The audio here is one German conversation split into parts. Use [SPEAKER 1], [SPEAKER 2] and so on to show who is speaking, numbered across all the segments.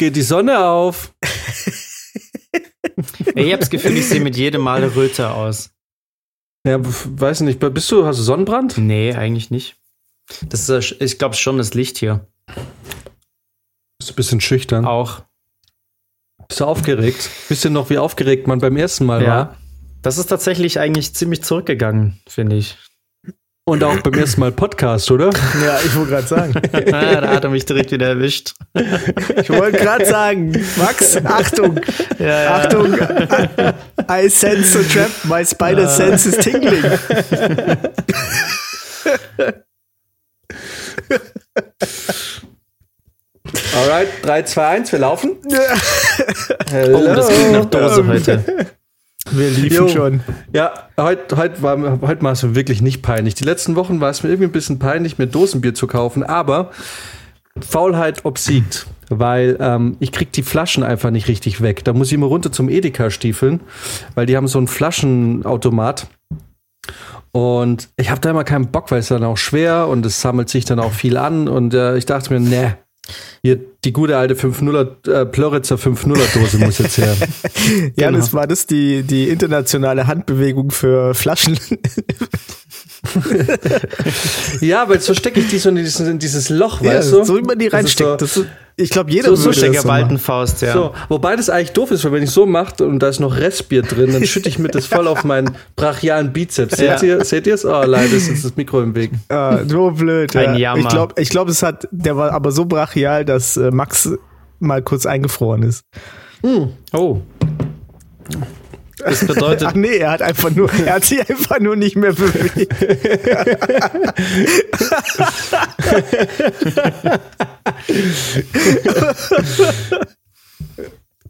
[SPEAKER 1] Geht die Sonne auf.
[SPEAKER 2] Ich habe das Gefühl, ich sehe mit jedem Mal Röte aus.
[SPEAKER 1] Ja, weiß nicht, bist du, hast du Sonnenbrand?
[SPEAKER 2] Nee, eigentlich nicht. Das ist, äh, ich glaube schon das Licht hier.
[SPEAKER 1] Bist du ein bisschen schüchtern?
[SPEAKER 2] Auch.
[SPEAKER 1] Bist du aufgeregt? Wisst ihr noch, wie aufgeregt man beim ersten Mal war?
[SPEAKER 2] Ja. Das ist tatsächlich eigentlich ziemlich zurückgegangen, finde ich.
[SPEAKER 1] Und auch beim ersten Mal Podcast, oder?
[SPEAKER 3] Ja, ich wollte gerade sagen.
[SPEAKER 2] Ah, da hat er mich direkt wieder erwischt.
[SPEAKER 3] Ich wollte gerade sagen, Max, Achtung,
[SPEAKER 2] Ja, ja.
[SPEAKER 3] Achtung, I sense a trap, my spider sense is tingling.
[SPEAKER 1] Alright, 3, 2, 1, wir laufen.
[SPEAKER 2] Oh, das klingt nach Dose heute.
[SPEAKER 3] Wir liefen
[SPEAKER 1] Jo.
[SPEAKER 3] schon.
[SPEAKER 1] Ja, heute, heute, war, es mir wirklich nicht peinlich. Die letzten Wochen war es mir irgendwie ein bisschen peinlich, mir Dosenbier zu kaufen, aber Faulheit obsiegt, weil ähm, ich krieg die Flaschen einfach nicht richtig weg. Da muss ich immer runter zum Edeka stiefeln, weil die haben so einen Flaschenautomat. Und ich habe da immer keinen Bock, weil es dann auch schwer und es sammelt sich dann auch viel an. Und äh, ich dachte mir, ne, hier die gute alte 5-0er, äh, Plöritzer 5-0er Dose muss jetzt her.
[SPEAKER 3] Ja,
[SPEAKER 2] Genau.
[SPEAKER 3] das war das die, die internationale Handbewegung für Flaschen.
[SPEAKER 1] Ja, weil so stecke ich die so in dieses, in dieses Loch,
[SPEAKER 3] Ja,
[SPEAKER 1] weißt du?
[SPEAKER 3] so wie man die reinsteckt.
[SPEAKER 1] So,
[SPEAKER 3] ich glaube, jeder
[SPEAKER 1] So- so
[SPEAKER 3] würde so.
[SPEAKER 2] Baltenfaust, ja.
[SPEAKER 1] so, wobei das eigentlich doof ist, weil wenn ich so mache und da ist noch Restbier drin, dann schütte ich mir das voll auf meinen brachialen Bizeps.
[SPEAKER 2] Ja.
[SPEAKER 1] Seht ihr seht ihr's? Oh, leider ist jetzt das Mikro im Weg.
[SPEAKER 3] Ah, so blöd.
[SPEAKER 2] Ein
[SPEAKER 3] ja.
[SPEAKER 2] Jammer.
[SPEAKER 3] Ich glaube, ich glaub, es hat, der war aber so brachial, dass äh, Max mal kurz eingefroren ist.
[SPEAKER 2] Oh. Das bedeutet,
[SPEAKER 3] Ach nee, er hat einfach nur, er hat sich einfach nur nicht mehr bewegt.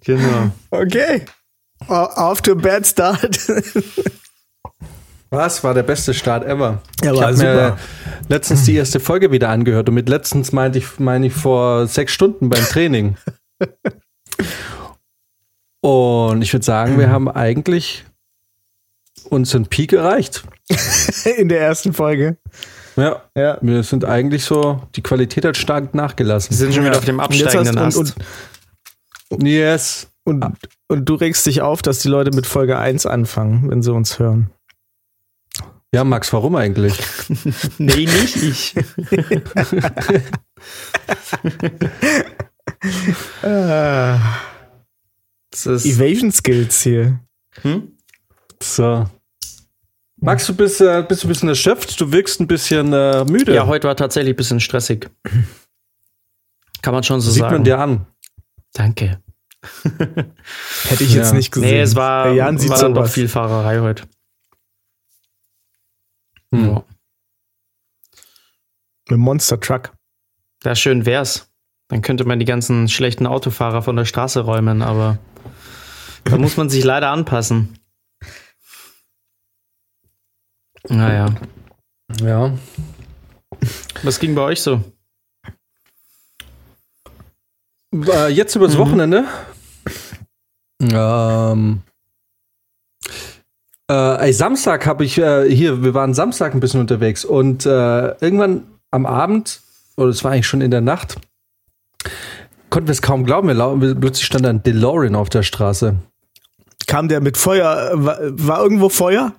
[SPEAKER 2] genau.
[SPEAKER 3] Okay. Off to a bad start.
[SPEAKER 1] Was war der beste Start ever?
[SPEAKER 3] Ja,
[SPEAKER 1] ich
[SPEAKER 3] war
[SPEAKER 1] habe mir letztens die erste Folge wieder angehört und mit letztens meinte ich, meine ich vor sechs Stunden beim Training. Und ich würde sagen, wir haben eigentlich unseren Peak erreicht.
[SPEAKER 3] In der ersten Folge.
[SPEAKER 1] Ja,
[SPEAKER 3] Ja.
[SPEAKER 1] wir sind eigentlich so, die Qualität hat stark nachgelassen.
[SPEAKER 2] Wir sind schon wieder auf dem
[SPEAKER 3] Und
[SPEAKER 2] absteigenden Ast.
[SPEAKER 3] und-
[SPEAKER 1] Yes.
[SPEAKER 3] Und, und du regst dich auf, dass die Leute mit Folge 1 anfangen, wenn sie uns hören.
[SPEAKER 1] Ja, Max, warum eigentlich?
[SPEAKER 2] nee, nicht ich. Ist,
[SPEAKER 3] Evasion Skills hier.
[SPEAKER 2] hm?
[SPEAKER 1] So. Max, du bist, äh, bist du ein bisschen erschöpft, du wirkst ein bisschen äh, müde.
[SPEAKER 2] Ja, heute war tatsächlich ein bisschen stressig. Kann man schon so
[SPEAKER 1] Sieht
[SPEAKER 2] sagen.
[SPEAKER 1] man dir an.
[SPEAKER 2] Danke.
[SPEAKER 3] Hätte ich jetzt
[SPEAKER 1] Ja.
[SPEAKER 3] nicht gesehen.
[SPEAKER 2] Nee, es war,
[SPEAKER 3] Der Jan sieht
[SPEAKER 2] war dann doch
[SPEAKER 3] sowas.
[SPEAKER 2] viel Fahrerei heute.
[SPEAKER 1] Hm.
[SPEAKER 2] Ja.
[SPEAKER 3] Mit Monster Truck.
[SPEAKER 2] Ja, schön wär's. Dann könnte man die ganzen schlechten Autofahrer von der Straße räumen, aber da muss man sich leider anpassen. Naja.
[SPEAKER 1] Ja.
[SPEAKER 2] Was ging bei euch so?
[SPEAKER 1] Äh, jetzt übers
[SPEAKER 2] Mhm.
[SPEAKER 1] Wochenende. Ähm. Äh, ey, Samstag habe ich äh, hier, wir waren Samstag ein bisschen unterwegs und äh, irgendwann am Abend, oder es war eigentlich schon in der Nacht, konnten wir es kaum glauben. Wir plötzlich stand ein DeLorean auf der Straße.
[SPEAKER 3] Kam der mit Feuer? War, war irgendwo Feuer?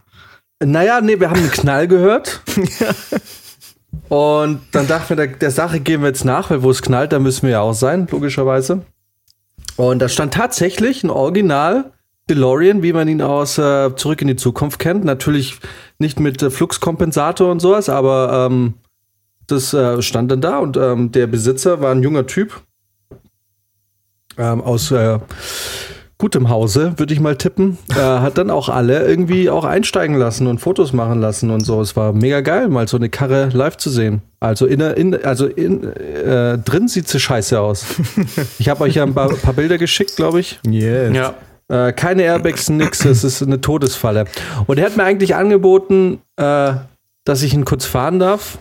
[SPEAKER 1] Naja, nee, wir haben einen Knall gehört. Und dann dachten wir, der, der Sache gehen wir jetzt nach, weil wo es knallt, da müssen wir ja auch sein, logischerweise. Und da stand tatsächlich ein Original DeLorean, wie man ihn aus äh, Zurück in die Zukunft kennt. Natürlich nicht mit äh, Fluxkompensator und sowas, aber ähm, das äh, stand dann da und ähm, der Besitzer war ein junger Typ ähm, aus äh, gutem Hause, würde ich mal tippen, äh, hat dann auch alle irgendwie auch einsteigen lassen und Fotos machen lassen und so. Es war mega geil, mal so eine Karre live zu sehen. Also in, in also in, äh, drin sieht sie scheiße aus. Ich habe euch ja ein paar, paar Bilder geschickt, glaube ich.
[SPEAKER 3] Yes.
[SPEAKER 2] Ja.
[SPEAKER 1] Äh, keine Airbags, nix. Es ist eine Todesfalle. Und er hat mir eigentlich angeboten, äh, dass ich ihn kurz fahren darf.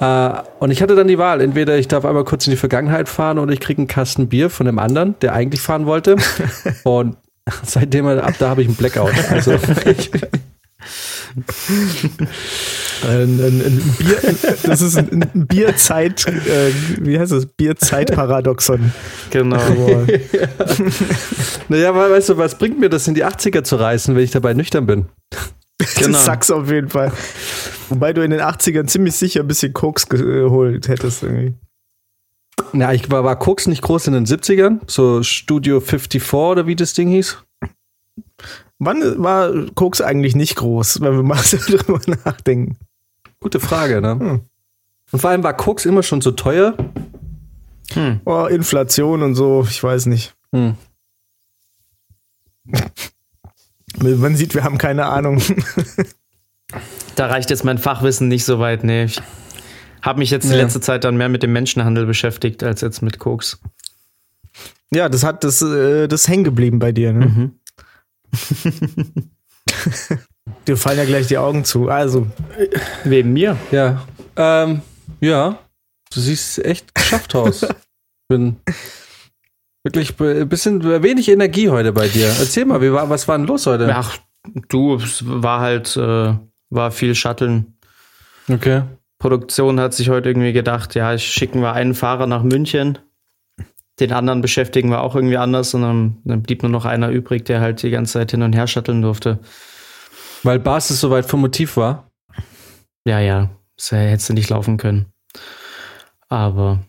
[SPEAKER 1] Äh, und ich hatte dann die Wahl. Entweder ich darf einmal kurz in die Vergangenheit fahren oder ich kriege einen Kasten Bier von dem anderen, der eigentlich fahren wollte. und seitdem ab da habe ich einen Blackout. Also ich,
[SPEAKER 3] Ein, ein, ein Bier, das ist ein, ein Bierzeit, äh, wie heißt das? Bierzeitparadoxon.
[SPEAKER 2] Genau.
[SPEAKER 3] Aber
[SPEAKER 1] naja, weil, weißt du, was bringt mir das in die 80er zu reißen, wenn ich dabei nüchtern bin?
[SPEAKER 2] Genau.
[SPEAKER 3] Das sagst auf jeden Fall. Wobei du in den 80ern ziemlich sicher ein bisschen Koks geholt hättest irgendwie.
[SPEAKER 1] Ja, ich war, war Koks nicht groß in den 70ern, so Studio 54 oder wie das Ding hieß.
[SPEAKER 3] Wann war Koks eigentlich nicht groß, wenn wir mal so drüber nachdenken?
[SPEAKER 1] Gute Frage, ne?
[SPEAKER 3] Hm.
[SPEAKER 1] Und vor allem war Koks immer schon so teuer.
[SPEAKER 2] Hm.
[SPEAKER 3] Oh, Inflation und so, ich weiß nicht.
[SPEAKER 1] Hm.
[SPEAKER 3] Man sieht, wir haben keine Ahnung.
[SPEAKER 2] Da reicht jetzt mein Fachwissen nicht so weit. Nee, ich habe mich jetzt die
[SPEAKER 1] Ja.
[SPEAKER 2] letzte Zeit dann mehr mit dem Menschenhandel beschäftigt als jetzt mit Koks.
[SPEAKER 3] Ja, das hat das, äh, das hängen geblieben bei dir. Ne?
[SPEAKER 2] Mhm.
[SPEAKER 3] Dir fallen ja gleich die Augen zu. Also,
[SPEAKER 2] Wegen mir.
[SPEAKER 1] Ja. Ähm, ja. Du siehst echt geschafft aus. Bin wirklich ein bisschen wenig Energie heute bei dir. Erzähl mal, wie war, was war denn los heute?
[SPEAKER 2] Ach, du, es war halt, äh, war viel Shutteln.
[SPEAKER 1] Okay.
[SPEAKER 2] Produktion hat sich heute irgendwie gedacht, ja, schicken wir einen Fahrer nach München, den anderen beschäftigen wir auch irgendwie anders und dann, dann blieb nur noch einer übrig, der halt die ganze Zeit hin und her shutteln durfte.
[SPEAKER 1] Weil Basis soweit vom Motiv war.
[SPEAKER 2] Ja, ja, das hättest du nicht laufen können. Aber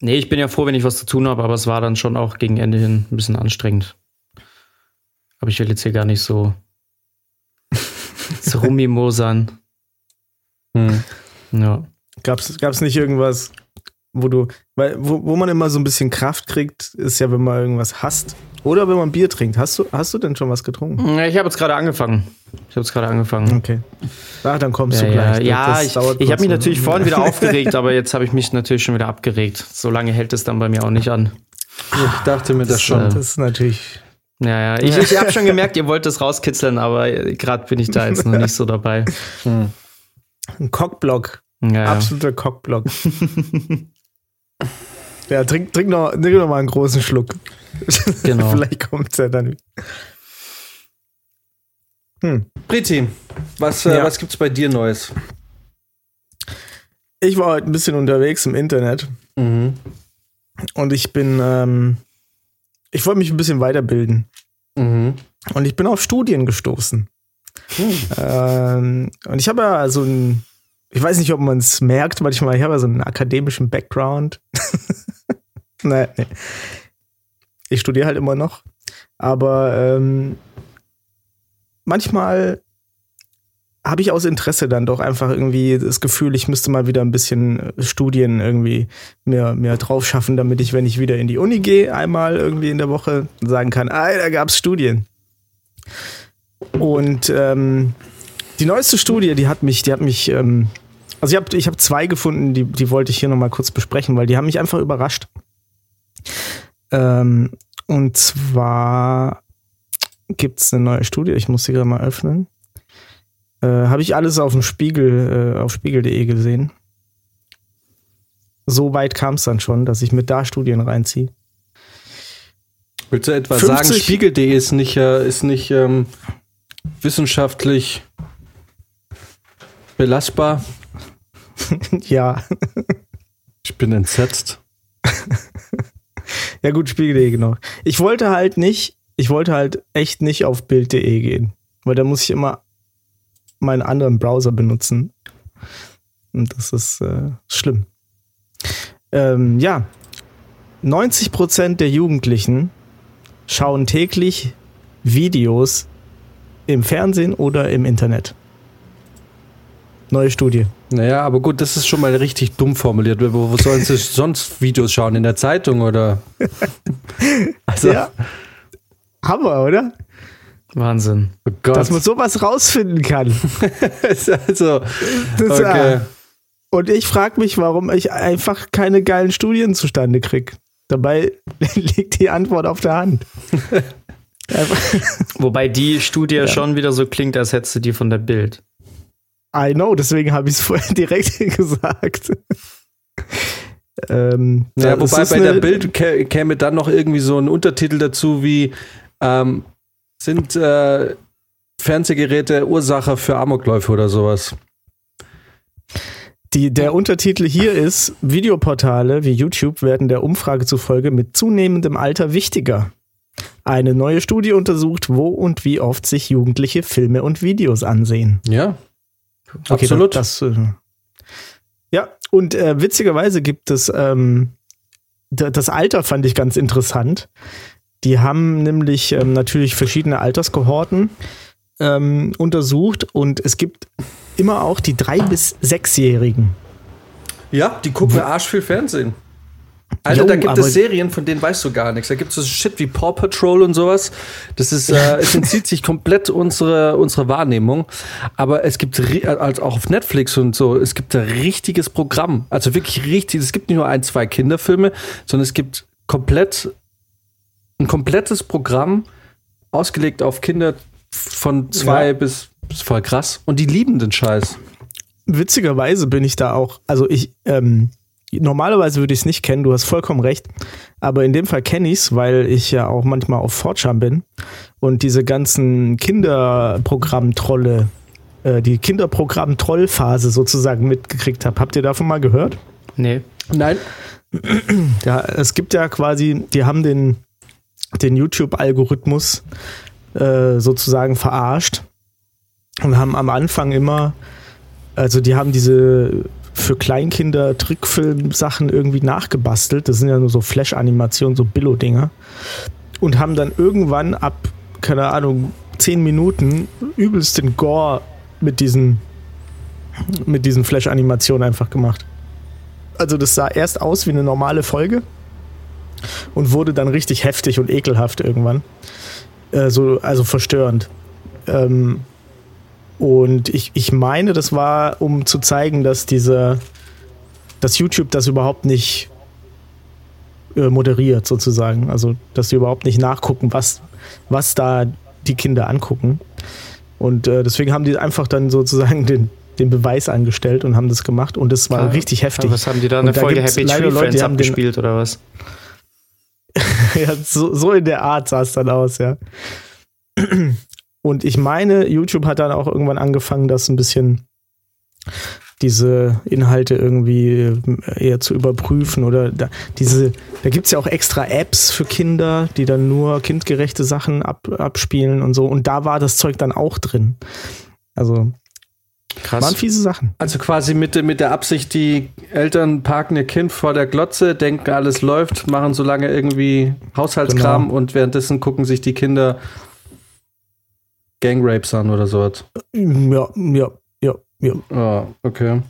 [SPEAKER 2] nee, ich bin ja froh, wenn ich was zu tun habe, aber es war dann schon auch gegen Ende hin ein bisschen anstrengend. Aber ich will jetzt hier gar nicht so, so rummimosern.
[SPEAKER 1] Hm.
[SPEAKER 2] Ja.
[SPEAKER 3] gab's, gab's nicht irgendwas, wo du, weil, wo, wo man immer so ein bisschen Kraft kriegt, ist ja, wenn man irgendwas hasst. Oder wenn man Bier trinkt. Hast du, hast du denn schon was getrunken?
[SPEAKER 2] Ja, Ich habe jetzt gerade angefangen. Ich habe jetzt gerade angefangen.
[SPEAKER 3] Okay. Ach, dann kommst
[SPEAKER 2] Ja,
[SPEAKER 3] du
[SPEAKER 2] ja,
[SPEAKER 3] gleich.
[SPEAKER 2] ja
[SPEAKER 3] Das
[SPEAKER 2] ich, ich habe mich natürlich vorhin wieder aufgeregt, aber jetzt habe ich mich natürlich schon wieder abgeregt. So lange hält es dann bei mir auch nicht an.
[SPEAKER 1] Ich dachte mir das
[SPEAKER 2] Das,
[SPEAKER 1] schon.
[SPEAKER 2] äh,
[SPEAKER 3] Das ist natürlich.
[SPEAKER 2] Ja, ja. Ich, ich habe schon gemerkt, ihr wollt das rauskitzeln, aber gerade bin ich da jetzt noch nicht so dabei.
[SPEAKER 1] Hm.
[SPEAKER 3] Ein Cockblock.
[SPEAKER 2] Ja, ja.
[SPEAKER 3] Absoluter Cockblock. ja, trink, trink, noch, trink noch mal einen großen Schluck.
[SPEAKER 2] Genau.
[SPEAKER 3] Vielleicht kommt's ja dann. Hm.
[SPEAKER 1] Priti, was, äh,
[SPEAKER 3] Ja.
[SPEAKER 1] was gibt's bei dir Neues?
[SPEAKER 3] Ich war heute ein bisschen unterwegs im Internet
[SPEAKER 1] Mhm.
[SPEAKER 3] und ich bin, ähm, ich wollte mich ein bisschen weiterbilden.
[SPEAKER 1] Mhm.
[SPEAKER 3] Und ich bin auf Studien gestoßen. Ähm, und ich habe ja so ein, ich weiß nicht, ob man es merkt, manchmal, ich habe ja so einen akademischen Background. nee, nee. Ich studiere halt immer noch. Aber ähm, manchmal habe ich aus Interesse dann doch einfach irgendwie das Gefühl, ich müsste mal wieder ein bisschen äh, Studien irgendwie mir, mir drauf schaffen, damit ich, wenn ich wieder in die Uni gehe, einmal irgendwie in der Woche sagen kann, ah, da gab's Studien. Und ähm, die neueste Studie, die hat mich, die hat mich, ähm, also ich habe ich hab zwei gefunden, die, die wollte ich hier nochmal kurz besprechen, weil die haben mich einfach überrascht. Ähm, und zwar gibt's eine neue Studie, ich muss sie gerade mal öffnen. Äh, habe ich alles auf dem Spiegel, äh, auf spiegel.de gesehen. So weit kam es dann schon, dass ich mit da Studien reinziehe.
[SPEAKER 1] Willst du etwa
[SPEAKER 3] 50
[SPEAKER 1] sagen, Spiegel.de ist nicht, äh, ist nicht ähm, wissenschaftlich belastbar?
[SPEAKER 3] ja.
[SPEAKER 1] Ich bin entsetzt.
[SPEAKER 3] Ja gut, Spiegel.de, genau. Ich wollte halt nicht, ich wollte halt echt nicht auf Bild.de gehen, weil da muss ich immer meinen anderen Browser benutzen. Und das ist äh, schlimm. Ähm, ja, 90% der Jugendlichen schauen täglich Videos im Fernsehen oder im Internet. Neue Studie.
[SPEAKER 1] Naja, aber gut, das ist schon mal richtig dumm formuliert. Wo, wo sollen sie sonst Videos schauen? In der Zeitung oder? Also,
[SPEAKER 3] Ja. Hammer, oder?
[SPEAKER 2] Wahnsinn.
[SPEAKER 1] Oh Gott.
[SPEAKER 3] Dass man sowas rausfinden kann.
[SPEAKER 1] also,
[SPEAKER 3] Das,
[SPEAKER 1] okay.
[SPEAKER 3] Und ich frage mich, warum ich einfach keine geilen Studien zustande kriege. Dabei liegt die Antwort auf der Hand.
[SPEAKER 2] Wobei die Studie schon wieder so klingt, als hättest du die von der Bild.
[SPEAKER 3] I know, deswegen habe ich es vorher direkt gesagt. ähm,
[SPEAKER 1] Ja, wobei bei der Bild kä käme dann noch irgendwie so ein Untertitel dazu wie ähm, sind äh, Fernsehgeräte Ursache für Amokläufe oder sowas.
[SPEAKER 3] Die, der Untertitel hier ist: Videoportale wie YouTube werden der Umfrage zufolge mit zunehmendem Alter wichtiger. Eine neue Studie untersucht, wo und wie oft sich Jugendliche Filme und Videos ansehen.
[SPEAKER 1] Ja,
[SPEAKER 3] Okay,
[SPEAKER 1] absolut.
[SPEAKER 3] Das, äh, ja, und äh, witzigerweise gibt es ähm, da- das Alter fand ich ganz interessant. Die haben nämlich ähm, natürlich verschiedene Alterskohorten ähm, untersucht und es gibt immer auch die drei bis sechsjährigen.
[SPEAKER 1] ja, die gucken arsch viel Fernsehen. Alter,
[SPEAKER 3] Jo,
[SPEAKER 1] da gibt es Serien, von denen weißt du gar nichts. Da gibt es so Shit wie Paw Patrol und sowas. Das ist, äh, es entzieht sich komplett unsere, unsere Wahrnehmung. Aber es gibt, also auch auf Netflix und so, es gibt ein richtiges Programm. Also wirklich richtig. Es gibt nicht nur ein, zwei Kinderfilme, sondern es gibt komplett, ein komplettes Programm ausgelegt auf Kinder von zwei
[SPEAKER 3] Ja.
[SPEAKER 1] bis, bis voll krass. Und die lieben den Scheiß.
[SPEAKER 3] Witzigerweise bin ich da auch, also ich, ähm, normalerweise würde ich es nicht kennen, du hast vollkommen recht, aber in dem Fall kenne ich es, weil ich ja auch manchmal auf Fortscham bin und diese ganzen Kinderprogramm-Trolle, äh, die Kinderprogramm-Troll-Phase sozusagen mitgekriegt habe. Habt ihr davon mal gehört?
[SPEAKER 2] Nee.
[SPEAKER 1] Nein.
[SPEAKER 3] Ja, es gibt ja quasi, die haben den, den YouTube-Algorithmus äh, sozusagen verarscht und haben am Anfang immer, also die haben diese für Kleinkinder Trickfilm-Sachen irgendwie nachgebastelt. Das sind ja nur so Flash-Animationen, so Billo-Dinger. Und haben dann irgendwann ab, keine Ahnung, 10 Minuten übelsten Gore mit diesen, mit diesen Flash-Animationen einfach gemacht. Also das sah erst aus wie eine normale Folge und wurde dann richtig heftig und ekelhaft irgendwann. Äh, so, also verstörend. Ähm, und ich, ich meine, das war, um zu zeigen, dass diese, dass YouTube das überhaupt nicht äh, moderiert, sozusagen. Also, dass sie überhaupt nicht nachgucken, was, was da die Kinder angucken. Und äh, deswegen haben die einfach dann sozusagen den, den Beweis angestellt und haben das gemacht. Und das war
[SPEAKER 2] Ah,
[SPEAKER 3] richtig heftig.
[SPEAKER 2] Was haben die da eine
[SPEAKER 3] da
[SPEAKER 2] Folge Happy Tree
[SPEAKER 3] Leute,
[SPEAKER 2] Friends
[SPEAKER 3] haben den-
[SPEAKER 2] abgespielt oder was?
[SPEAKER 3] ja, so, so in der Art sah es dann aus, ja. Und ich meine, YouTube hat dann auch irgendwann angefangen, das ein bisschen diese Inhalte irgendwie eher zu überprüfen oder da, diese, da gibt es ja auch extra Apps für Kinder, die dann nur kindgerechte Sachen ab, abspielen und so. Und da war das Zeug dann auch drin. Also
[SPEAKER 2] Krass.
[SPEAKER 3] waren fiese Sachen.
[SPEAKER 1] Also quasi mit, der- mit der Absicht, die Eltern parken ihr Kind vor der Glotze, denken, alles läuft, machen so lange irgendwie Haushaltskram
[SPEAKER 3] Genau.
[SPEAKER 1] und währenddessen gucken sich die Kinder Gangrapes an oder sowas.
[SPEAKER 3] Ja, ja, ja, ja.
[SPEAKER 1] Ah, okay.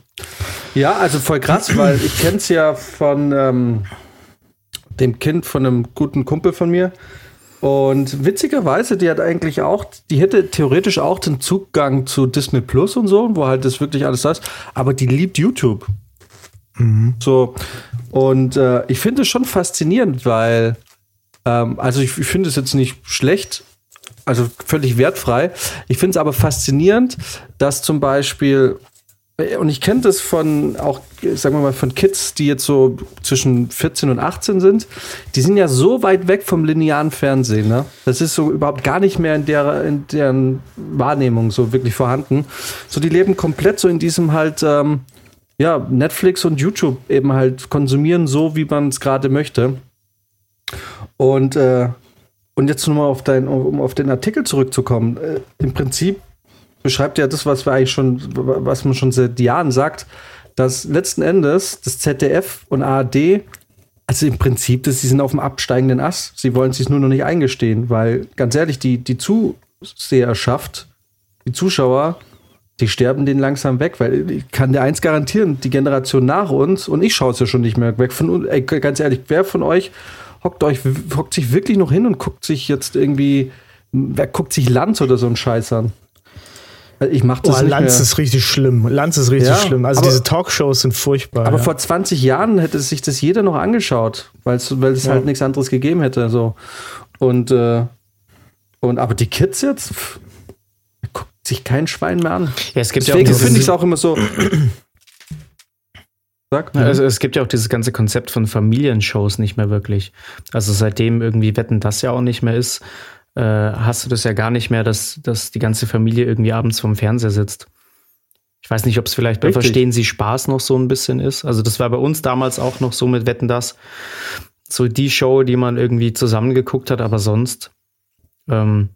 [SPEAKER 1] Ja, also voll krass, weil ich kenne es ja von ähm, dem Kind von einem guten Kumpel von mir. Und witzigerweise, die hat eigentlich auch, die hätte theoretisch auch den Zugang zu Disney Plus und so, wo halt das wirklich alles da ist, aber die liebt YouTube. So. Und äh, ich finde es schon faszinierend, weil, ähm, also ich, ich finde es jetzt nicht schlecht, also völlig wertfrei. Ich finde es aber faszinierend, dass zum Beispiel, äh, und ich kenne das von auch, sagen wir mal, von Kids, die jetzt so zwischen 14 und 18 sind, die sind ja so weit weg vom linearen Fernsehen, ne? Das ist so überhaupt gar nicht mehr in der, in deren Wahrnehmung so wirklich vorhanden. So, die leben komplett so in diesem halt, ähm, ja, Netflix und YouTube eben halt konsumieren, so wie man es gerade möchte. Und, äh, und jetzt nochmal auf dein, um auf den Artikel zurückzukommen. Äh, Im Prinzip beschreibt ja das, was wir eigentlich schon, was man schon seit Jahren sagt, dass letzten Endes das ZDF und ARD, also im Prinzip, dass sie sind auf dem absteigenden Ast. Sie wollen es sich nur noch nicht eingestehen, weil ganz ehrlich, die, die Zuseherschaft, die Zuschauer, die sterben den langsam weg, weil ich kann dir eins garantieren, die Generation nach uns, und ich schaue es ja schon nicht mehr weg von ey, ganz ehrlich, wer von euch hockt euch, hockt sich wirklich noch hin und guckt sich jetzt irgendwie, wer guckt sich Lanz oder so einen Scheiß an? Ich mach das
[SPEAKER 3] Oh,
[SPEAKER 1] nicht
[SPEAKER 3] Lanz
[SPEAKER 1] mehr.
[SPEAKER 3] ist richtig schlimm. Lanz ist richtig
[SPEAKER 1] Ja,
[SPEAKER 3] schlimm. Also
[SPEAKER 1] aber-
[SPEAKER 3] diese Talkshows sind furchtbar.
[SPEAKER 1] Aber
[SPEAKER 3] ja.
[SPEAKER 1] vor 20 Jahren hätte sich das jeder noch angeschaut, weil's, weil es
[SPEAKER 3] Ja.
[SPEAKER 1] halt nichts anderes gegeben hätte. So. Und, äh, und aber die Kids jetzt, pff, guckt sich kein Schwein mehr an.
[SPEAKER 2] Ja, es gibt ja
[SPEAKER 1] Deswegen
[SPEAKER 2] dieses-
[SPEAKER 1] finde ich es auch immer so. Sag.
[SPEAKER 2] Ja, Also es gibt ja auch dieses ganze Konzept von Familienshows nicht mehr wirklich. Also seitdem irgendwie Wetten das ja auch nicht mehr ist, äh, hast du das ja gar nicht mehr, dass, dass die ganze Familie irgendwie abends vorm Fernseher sitzt. Ich weiß nicht, ob es vielleicht bei
[SPEAKER 1] Richtig.
[SPEAKER 2] Verstehen Sie Spaß noch so ein bisschen ist. Also das war bei uns damals auch noch so mit Wetten das. So die Show, die man irgendwie zusammengeguckt hat, aber sonst. Ähm,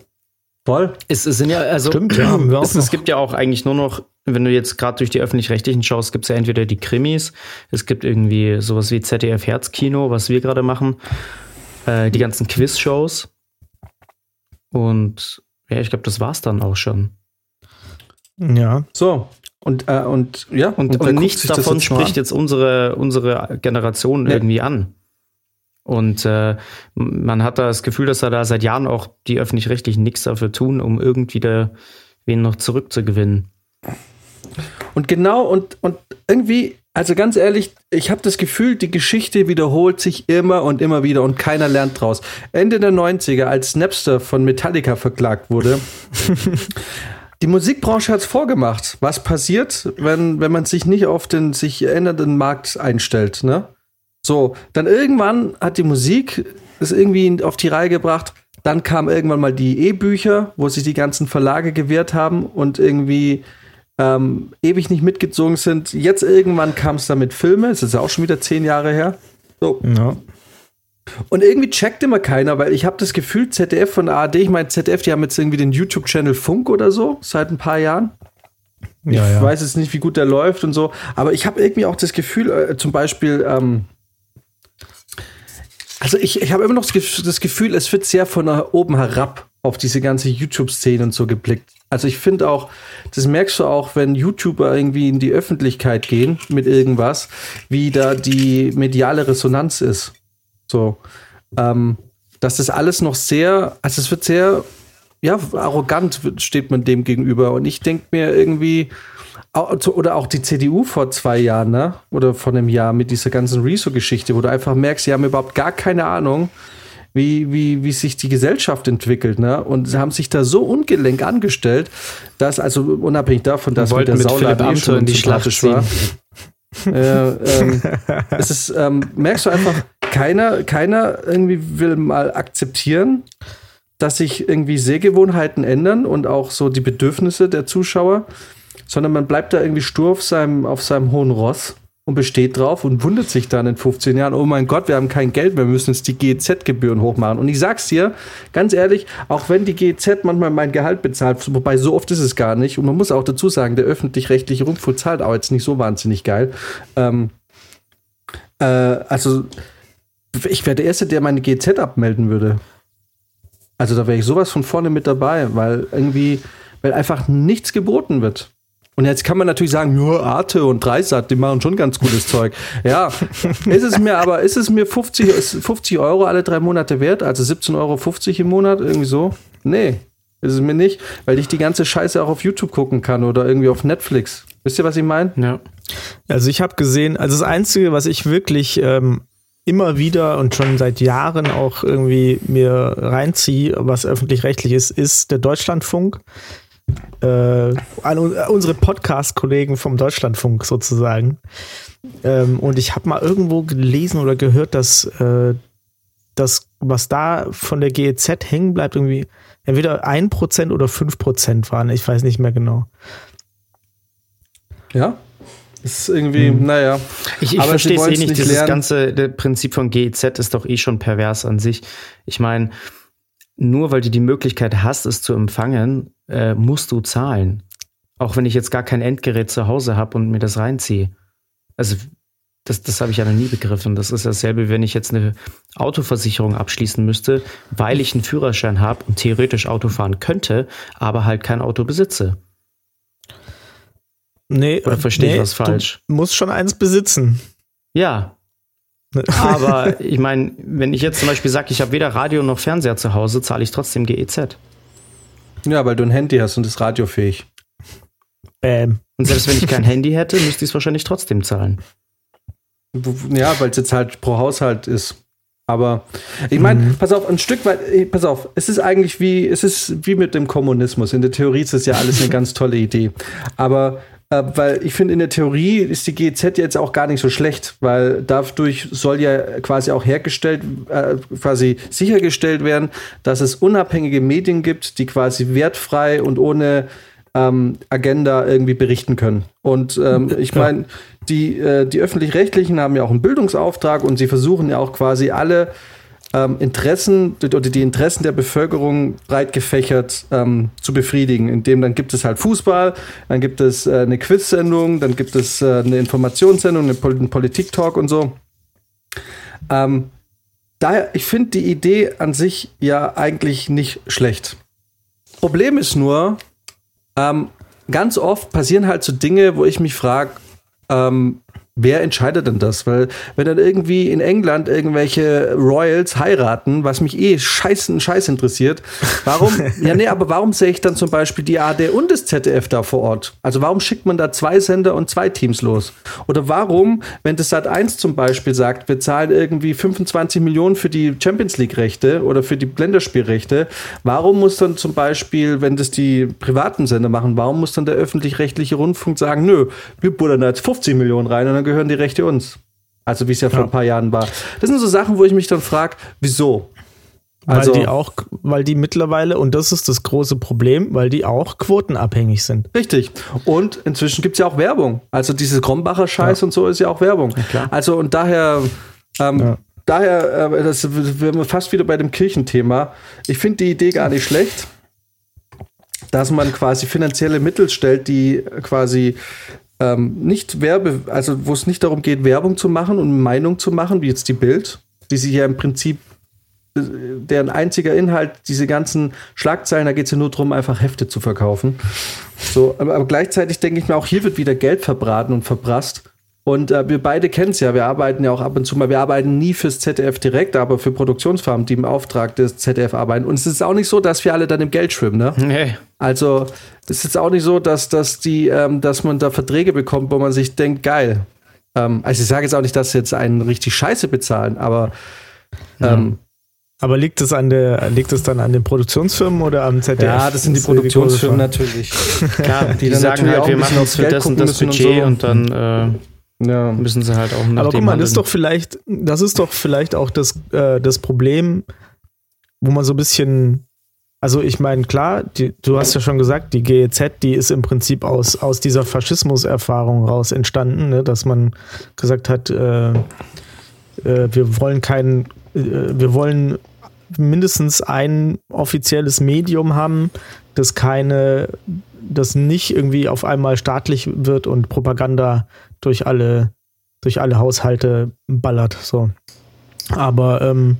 [SPEAKER 1] Voll.
[SPEAKER 2] es, es sind ja, also
[SPEAKER 3] Stimmt, ja,
[SPEAKER 2] es, es gibt ja auch eigentlich nur noch, wenn du jetzt gerade durch die öffentlich-rechtlichen schaust, gibt es ja entweder die Krimis, es gibt irgendwie sowas wie ZDF Herzkino, was wir gerade machen, äh, die ganzen Quiz-Shows. Und ja, ich glaube, das war's dann auch schon.
[SPEAKER 3] ja.
[SPEAKER 1] So. Und, äh, und ja,
[SPEAKER 2] Und, und,
[SPEAKER 1] guckt
[SPEAKER 2] nichts davon
[SPEAKER 1] jetzt
[SPEAKER 2] spricht jetzt unsere, unsere Generation
[SPEAKER 1] Nee.
[SPEAKER 2] irgendwie an. Und äh, man hat da das Gefühl, dass da da seit Jahren auch die öffentlich-rechtlichen nichts dafür tun, um irgendwie da wen noch zurückzugewinnen.
[SPEAKER 1] Und genau, und, und irgendwie, also ganz ehrlich, ich habe das Gefühl, die Geschichte wiederholt sich immer und immer wieder und keiner lernt draus. Ende der 90er, als Napster von Metallica verklagt wurde, die Musikbranche hat es vorgemacht. Was passiert, wenn, wenn man sich nicht auf den sich ändernden Markt einstellt, ne? So, dann irgendwann hat die Musik es irgendwie auf die Reihe gebracht. Dann kamen irgendwann mal die E-Bücher, wo sich die ganzen Verlage gewehrt haben und irgendwie ähm, ewig nicht mitgezogen sind. Jetzt irgendwann kam es dann mit Filme, es ist ja auch schon wieder zehn Jahre her. So.
[SPEAKER 3] ja.
[SPEAKER 1] Und irgendwie checkt immer keiner, weil ich habe das Gefühl, ZDF von ARD, ich meine, ZDF, die haben jetzt irgendwie den YouTube-Channel Funk oder so, seit ein paar Jahren.
[SPEAKER 3] Ja,
[SPEAKER 1] ich
[SPEAKER 3] ja.
[SPEAKER 1] weiß jetzt nicht, wie gut der läuft und so, aber ich habe irgendwie auch das Gefühl, äh, zum Beispiel, ähm, also ich, ich habe immer noch das Gefühl, es wird sehr von oben herab auf diese ganze YouTube-Szene und so geblickt. Also ich finde auch, das merkst du auch, wenn YouTuber irgendwie in die Öffentlichkeit gehen mit irgendwas, wie da die mediale Resonanz ist. So, ähm, dass das alles noch sehr, also es wird sehr, ja, arrogant steht man dem gegenüber. Und ich denke mir irgendwie, oder auch die CDU vor zwei Jahren, ne? Oder vor einem Jahr mit dieser ganzen Rezo-Geschichte, wo du einfach merkst, sie haben überhaupt gar keine Ahnung, wie, wie, wie sich die Gesellschaft entwickelt, ne? Und sie haben sich da so ungelenk angestellt, dass, also unabhängig davon, dass mit der
[SPEAKER 2] mit
[SPEAKER 1] Sauladen eh schon
[SPEAKER 2] in die Schlacht
[SPEAKER 1] unsympathisch äh, ähm, es ist, ähm, merkst du einfach, keiner, keiner irgendwie will mal akzeptieren, dass sich irgendwie Sehgewohnheiten ändern und auch so die Bedürfnisse der Zuschauer, sondern man bleibt da irgendwie stur auf seinem, auf seinem hohen Ross und besteht drauf und wundert sich dann in 15 Jahren, oh mein Gott, wir haben kein Geld mehr, wir müssen jetzt die GEZ-Gebühren hochmachen. Und ich sag's dir, ganz ehrlich, auch wenn die GEZ manchmal mein Gehalt bezahlt, wobei so oft ist es gar nicht, und man muss auch dazu sagen, der öffentlich-rechtliche Rundfunk zahlt auch jetzt nicht so wahnsinnig geil. Ähm, äh, also, ich wäre der Erste, der meine GEZ abmelden würde. Also da wäre ich sowas von vorne mit dabei, weil irgendwie, weil einfach nichts geboten wird. Und jetzt kann man natürlich sagen, ja, Arte und Dreisat, die machen schon ganz gutes Zeug. Ja, ist es mir aber, ist es mir 50, ist 50 Euro alle drei Monate wert, also 17,50 Euro im Monat, irgendwie so? Nee, ist es mir nicht, weil ich die ganze Scheiße auch auf YouTube gucken kann oder irgendwie auf Netflix. Wisst ihr, was ich meine?
[SPEAKER 2] Ja.
[SPEAKER 3] Also ich habe gesehen, also das Einzige, was ich wirklich ähm, immer wieder und schon seit Jahren auch irgendwie mir reinziehe, was öffentlich-rechtlich ist, ist der Deutschlandfunk. Äh, an un- unsere Podcast-Kollegen vom Deutschlandfunk sozusagen. Ähm, und ich habe mal irgendwo gelesen oder gehört, dass äh, das, was da von der GEZ hängen bleibt, irgendwie entweder 1% oder 5% waren. Ich weiß nicht mehr genau.
[SPEAKER 1] Ja. Ist irgendwie, naja.
[SPEAKER 2] Ich, ich verstehe es eh nicht.
[SPEAKER 1] nicht
[SPEAKER 2] Dieses
[SPEAKER 1] lernen.
[SPEAKER 2] ganze Prinzip von GEZ ist doch eh schon pervers an sich. Ich meine, nur weil du die Möglichkeit hast, es zu empfangen, äh, musst du zahlen. Auch wenn ich jetzt gar kein Endgerät zu Hause habe und mir das reinziehe. Also, das, das habe ich ja noch nie begriffen. Das ist dasselbe, wenn ich jetzt eine Autoversicherung abschließen müsste, weil ich einen Führerschein habe und theoretisch Auto fahren könnte, aber halt kein Auto besitze.
[SPEAKER 3] Nee,
[SPEAKER 2] Oder verstehe ich
[SPEAKER 3] nee,
[SPEAKER 2] was falsch?
[SPEAKER 3] Du musst schon eins besitzen.
[SPEAKER 2] Ja, Aber ich meine, wenn ich jetzt zum Beispiel sage, ich habe weder Radio noch Fernseher zu Hause, zahle ich trotzdem GEZ.
[SPEAKER 1] Ja, weil du ein Handy hast und ist radiofähig.
[SPEAKER 3] Bam.
[SPEAKER 2] Und selbst wenn ich kein Handy hätte, müsste ich es wahrscheinlich trotzdem zahlen.
[SPEAKER 1] Ja, weil es jetzt halt pro Haushalt ist. Aber ich meine, mhm. pass auf, ein Stück weit, eh, pass auf, es ist eigentlich wie, es ist wie mit dem Kommunismus. In der Theorie ist es ja alles eine ganz tolle Idee. Aber äh, weil ich finde, in der Theorie ist die GZ jetzt auch gar nicht so schlecht, weil dadurch soll ja quasi auch hergestellt, äh, quasi sichergestellt werden, dass es unabhängige Medien gibt, die quasi wertfrei und ohne ähm, Agenda irgendwie berichten können. Und ähm, ich meine, die, äh, die öffentlich-rechtlichen haben ja auch einen Bildungsauftrag und sie versuchen ja auch quasi alle ähm, Interessen oder die Interessen der Bevölkerung breit gefächert ähm, zu befriedigen. Indem dann gibt es halt Fußball, dann gibt es äh, eine Quiz-Sendung, dann gibt es äh, eine Informationssendung, eine Pol einen Politik-Talk und so. Ähm, daher, ich finde die Idee an sich ja eigentlich nicht schlecht. Problem ist nur, ähm, ganz oft passieren halt so Dinge, wo ich mich frage, ähm, wer entscheidet denn das? Weil wenn dann irgendwie in England irgendwelche Royals heiraten, was mich eh scheißen scheiß interessiert, warum, ja nee, aber warum sehe ich dann zum Beispiel die ARD und das ZDF da vor Ort? Also warum schickt man da zwei Sender und zwei Teams los? Oder warum, wenn das Sat 1 zum Beispiel sagt, wir zahlen irgendwie 25 Millionen für die Champions League Rechte oder für die Länderspielrechte, warum muss dann zum Beispiel, wenn das die privaten Sender machen, warum muss dann der öffentlich-rechtliche Rundfunk sagen, nö, wir buddern da jetzt 50 Millionen rein und dann gehören die Rechte uns. Also wie es ja vor ja. ein paar Jahren war. Das sind so Sachen, wo ich mich dann frage, wieso?
[SPEAKER 3] Also, weil die auch, weil die mittlerweile, und das ist das große Problem, weil die auch quotenabhängig sind.
[SPEAKER 1] Richtig. Und inzwischen gibt es ja auch Werbung. Also diese Krombacher Scheiß ja. und so ist ja auch Werbung. Ja, also und daher, ähm, ja. daher, äh, das wären wir fast wieder bei dem Kirchenthema. Ich finde die Idee gar nicht schlecht, dass man quasi finanzielle Mittel stellt, die quasi ähm, nicht Werbe, also wo es nicht darum geht, Werbung zu machen und Meinung zu machen, wie jetzt die Bild, die sich ja im Prinzip äh, deren einziger Inhalt, diese ganzen Schlagzeilen, da geht es ja nur darum, einfach Hefte zu verkaufen. So, aber, aber gleichzeitig denke ich mir, auch hier wird wieder Geld verbraten und verprasst. Und äh, wir beide kennen es ja, wir arbeiten ja auch ab und zu mal, wir arbeiten nie fürs ZDF direkt, aber für Produktionsfarmen, die im Auftrag des ZDF arbeiten. Und es ist auch nicht so, dass wir alle dann im Geld schwimmen, ne? Nee. Also, es ist jetzt auch nicht so, dass, dass, die, ähm, dass man da Verträge bekommt, wo man sich denkt, geil. Ähm, also ich sage jetzt auch nicht, dass sie jetzt einen richtig scheiße bezahlen, aber ähm,
[SPEAKER 3] aber liegt es an der, liegt es dann an den Produktionsfirmen oder am ZDF?
[SPEAKER 1] Ja, das sind die Produktionsfirmen natürlich.
[SPEAKER 2] Klar, die, die sagen halt, wir machen jetzt für das und das Budget und, so. und dann äh, ja. Müssen sie halt auch nach
[SPEAKER 3] Aber guck mal, das ist doch vielleicht, das ist doch vielleicht auch das, äh, das Problem, wo man so ein bisschen, also ich meine, klar, die, du hast ja schon gesagt, die GEZ, die ist im Prinzip aus, aus dieser Faschismuserfahrung raus entstanden, ne? dass man gesagt hat, äh, äh, wir wollen kein, äh, wir wollen mindestens ein offizielles Medium haben, das keine, das nicht irgendwie auf einmal staatlich wird und Propaganda durch alle, durch alle Haushalte ballert. So. Aber ähm,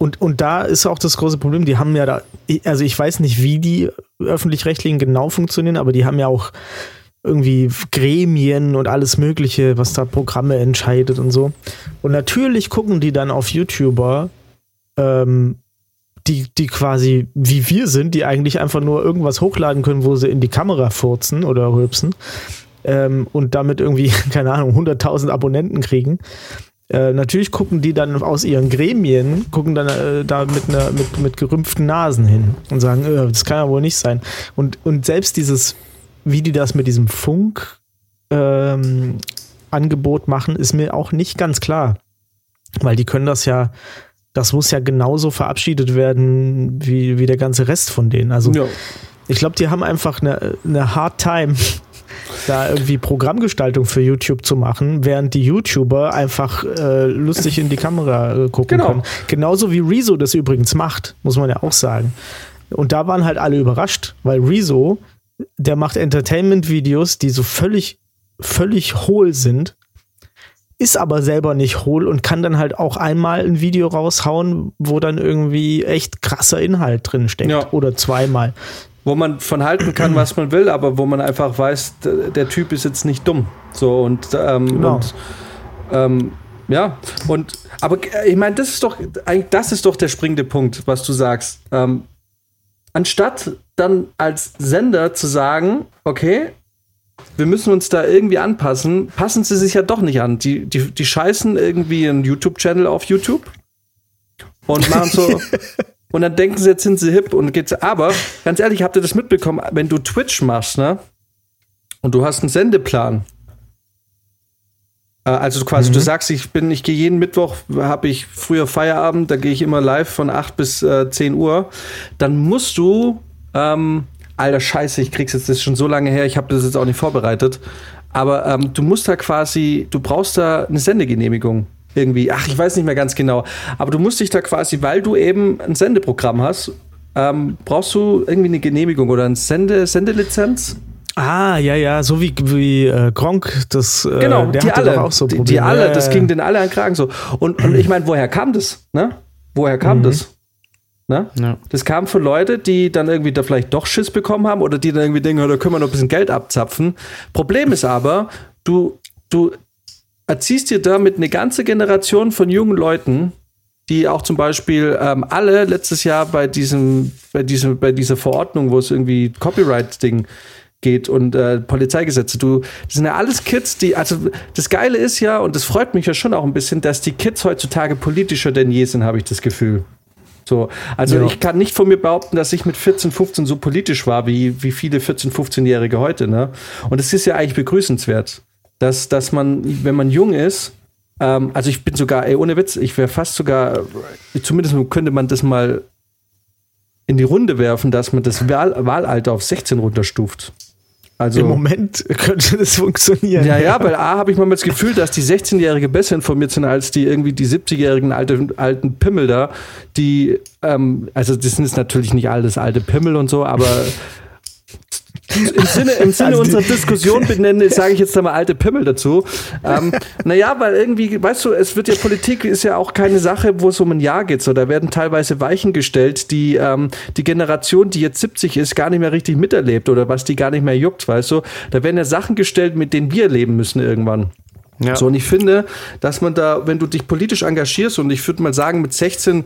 [SPEAKER 3] und, und da ist auch das große Problem, die haben ja da, also ich weiß nicht, wie die öffentlich-rechtlichen genau funktionieren, aber die haben ja auch irgendwie Gremien und alles Mögliche, was da Programme entscheidet und so. Und natürlich gucken die dann auf YouTuber, ähm, die, die quasi wie wir sind, die eigentlich einfach nur irgendwas hochladen können, wo sie in die Kamera furzen oder rülpsen ähm, und damit irgendwie, keine Ahnung, 100.000 Abonnenten kriegen. Äh, natürlich gucken die dann aus ihren Gremien, gucken dann äh, da mit, einer, mit, mit gerümpften Nasen hin und sagen, äh, das kann ja wohl nicht sein. Und, und selbst dieses, wie die das mit diesem Funk ähm, Angebot machen, ist mir auch nicht ganz klar. Weil die können das ja, das muss ja genauso verabschiedet werden wie, wie der ganze Rest von denen. Also ja. ich glaube, die haben einfach eine, eine Hard Time da irgendwie Programmgestaltung für YouTube zu machen, während die YouTuber einfach äh, lustig in die Kamera äh, gucken genau. können. Genauso wie Rezo das übrigens macht, muss man ja auch sagen. Und da waren halt alle überrascht, weil Rezo, der macht Entertainment-Videos, die so völlig, völlig hohl sind, ist aber selber nicht hohl und kann dann halt auch einmal ein Video raushauen, wo dann irgendwie echt krasser Inhalt drin steckt. Ja. Oder zweimal
[SPEAKER 1] wo man von halten kann, was man will, aber wo man einfach weiß, der Typ ist jetzt nicht dumm. So und, ähm, genau. und ähm, ja, und aber äh, ich meine, das ist doch eigentlich das ist doch der springende Punkt, was du sagst. Ähm, anstatt dann als Sender zu sagen, okay, wir müssen uns da irgendwie anpassen, passen sie sich ja doch nicht an. Die, die, die scheißen irgendwie einen YouTube-Channel auf YouTube und machen so. und dann denken sie, jetzt sind sie hip und geht's. Aber ganz ehrlich, habt ihr das mitbekommen, wenn du Twitch machst, ne? Und du hast einen Sendeplan. Äh, Also quasi,
[SPEAKER 3] Mhm.
[SPEAKER 1] du sagst, ich bin, ich gehe jeden Mittwoch, habe ich früher Feierabend, da gehe ich immer live von 8 bis äh, 10 Uhr. Dann musst du, ähm, alter Scheiße, ich krieg's jetzt, das ist schon so lange her, ich habe das jetzt auch nicht vorbereitet. Aber ähm, du musst da quasi, du brauchst da eine Sendegenehmigung. Irgendwie, ach, ich weiß nicht mehr ganz genau. Aber du musst dich da quasi, weil du eben ein Sendeprogramm hast, ähm, brauchst du irgendwie eine Genehmigung oder eine Sende, Sendelizenz?
[SPEAKER 3] Ah, ja, ja, so wie, wie äh, Gronk, das, äh,
[SPEAKER 1] Genau,
[SPEAKER 3] der
[SPEAKER 1] die alle,
[SPEAKER 3] auch so
[SPEAKER 1] die,
[SPEAKER 3] Probleme.
[SPEAKER 1] die alle,
[SPEAKER 3] Ja,
[SPEAKER 1] das ging
[SPEAKER 3] ja.
[SPEAKER 1] den alle an den Kragen so. Und, und ich meine, woher kam das? Ne? Woher kam
[SPEAKER 3] Mhm.
[SPEAKER 1] das? Ne?
[SPEAKER 2] Ja.
[SPEAKER 1] Das kam von Leuten, die dann irgendwie da vielleicht doch Schiss bekommen haben oder die dann irgendwie denken, da können wir noch ein bisschen Geld abzapfen. Problem ist aber, du, du erziehst dir damit eine ganze Generation von jungen Leuten, die auch zum Beispiel ähm, alle letztes Jahr bei diesem, bei diesem, bei dieser Verordnung, wo es irgendwie Copyright-Ding geht und äh, Polizeigesetze, du, das sind ja alles Kids, die, also das Geile ist ja, und das freut mich ja schon auch ein bisschen, dass die Kids heutzutage politischer denn je sind, habe ich das Gefühl. So, also
[SPEAKER 3] Ja.
[SPEAKER 1] ich kann nicht von mir behaupten, dass ich mit 14, 15 so politisch war, wie, wie viele 14, 15-Jährige heute, ne? Und es ist ja eigentlich begrüßenswert, dass, dass man, wenn man jung ist, ähm, also ich bin sogar, ey, ohne Witz, ich wäre fast sogar, zumindest könnte man das mal in die Runde werfen, dass man das Wahl, Wahlalter auf 16 runterstuft. Also,
[SPEAKER 3] Im Moment könnte das funktionieren.
[SPEAKER 1] ja, ja, weil A habe ich mal das Gefühl, dass die 16-Jährige besser informiert sind als die irgendwie die 70-jährigen alten, alten Pimmel da, die, ähm, also das sind jetzt natürlich nicht alles alte Pimmel und so, aber im Sinne, im Sinne
[SPEAKER 3] Also
[SPEAKER 1] unserer Diskussion benennen, sage ich jetzt da mal alte Pimmel dazu. Ähm, naja, weil irgendwie, weißt du, es wird ja Politik ist ja auch keine Sache, wo es um ein Jahr geht. So, da werden teilweise Weichen gestellt, die ähm, die Generation, die jetzt 70 ist, gar nicht mehr richtig miterlebt oder was die gar nicht mehr juckt, weißt du. Da werden ja Sachen gestellt, mit denen wir leben müssen irgendwann.
[SPEAKER 2] Ja.
[SPEAKER 1] So, und ich finde, dass man da, wenn du dich politisch engagierst, und ich würde mal sagen, mit 16,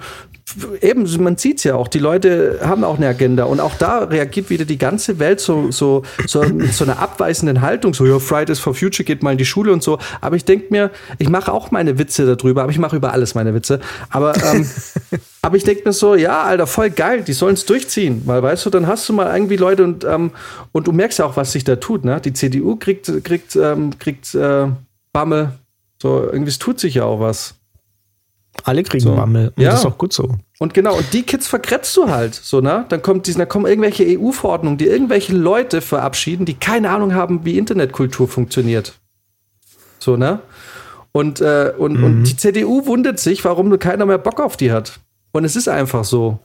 [SPEAKER 1] eben, man sieht's ja auch, die Leute haben auch eine Agenda. Und auch da reagiert wieder die ganze Welt so, so, so mit so einer abweisenden Haltung, so, ja, Fridays for Future geht mal in die Schule und so. Aber ich denke mir, ich mache auch meine Witze darüber, aber ich mache über alles meine Witze. Aber, ähm, aber ich denke mir so, ja, Alter, voll geil, die sollen's durchziehen. Weil, weißt du, dann hast du mal irgendwie Leute und, ähm, und du merkst ja auch, was sich da tut, ne? Die CDU kriegt, kriegt, ähm, kriegt, äh, Bammel. So, irgendwie es tut sich ja auch was.
[SPEAKER 3] Alle kriegen
[SPEAKER 1] So.
[SPEAKER 3] Bammel. Und
[SPEAKER 1] Ja.
[SPEAKER 3] das ist auch gut so.
[SPEAKER 1] Und genau, und die Kids verkretzt du halt, so, ne? Dann kommt diesen, dann kommen irgendwelche EU-Verordnungen, die irgendwelche Leute verabschieden, die keine Ahnung haben, wie Internetkultur funktioniert. So, ne? Und, äh, und, und die CDU wundert sich, warum keiner mehr Bock auf die hat. Und es ist einfach so.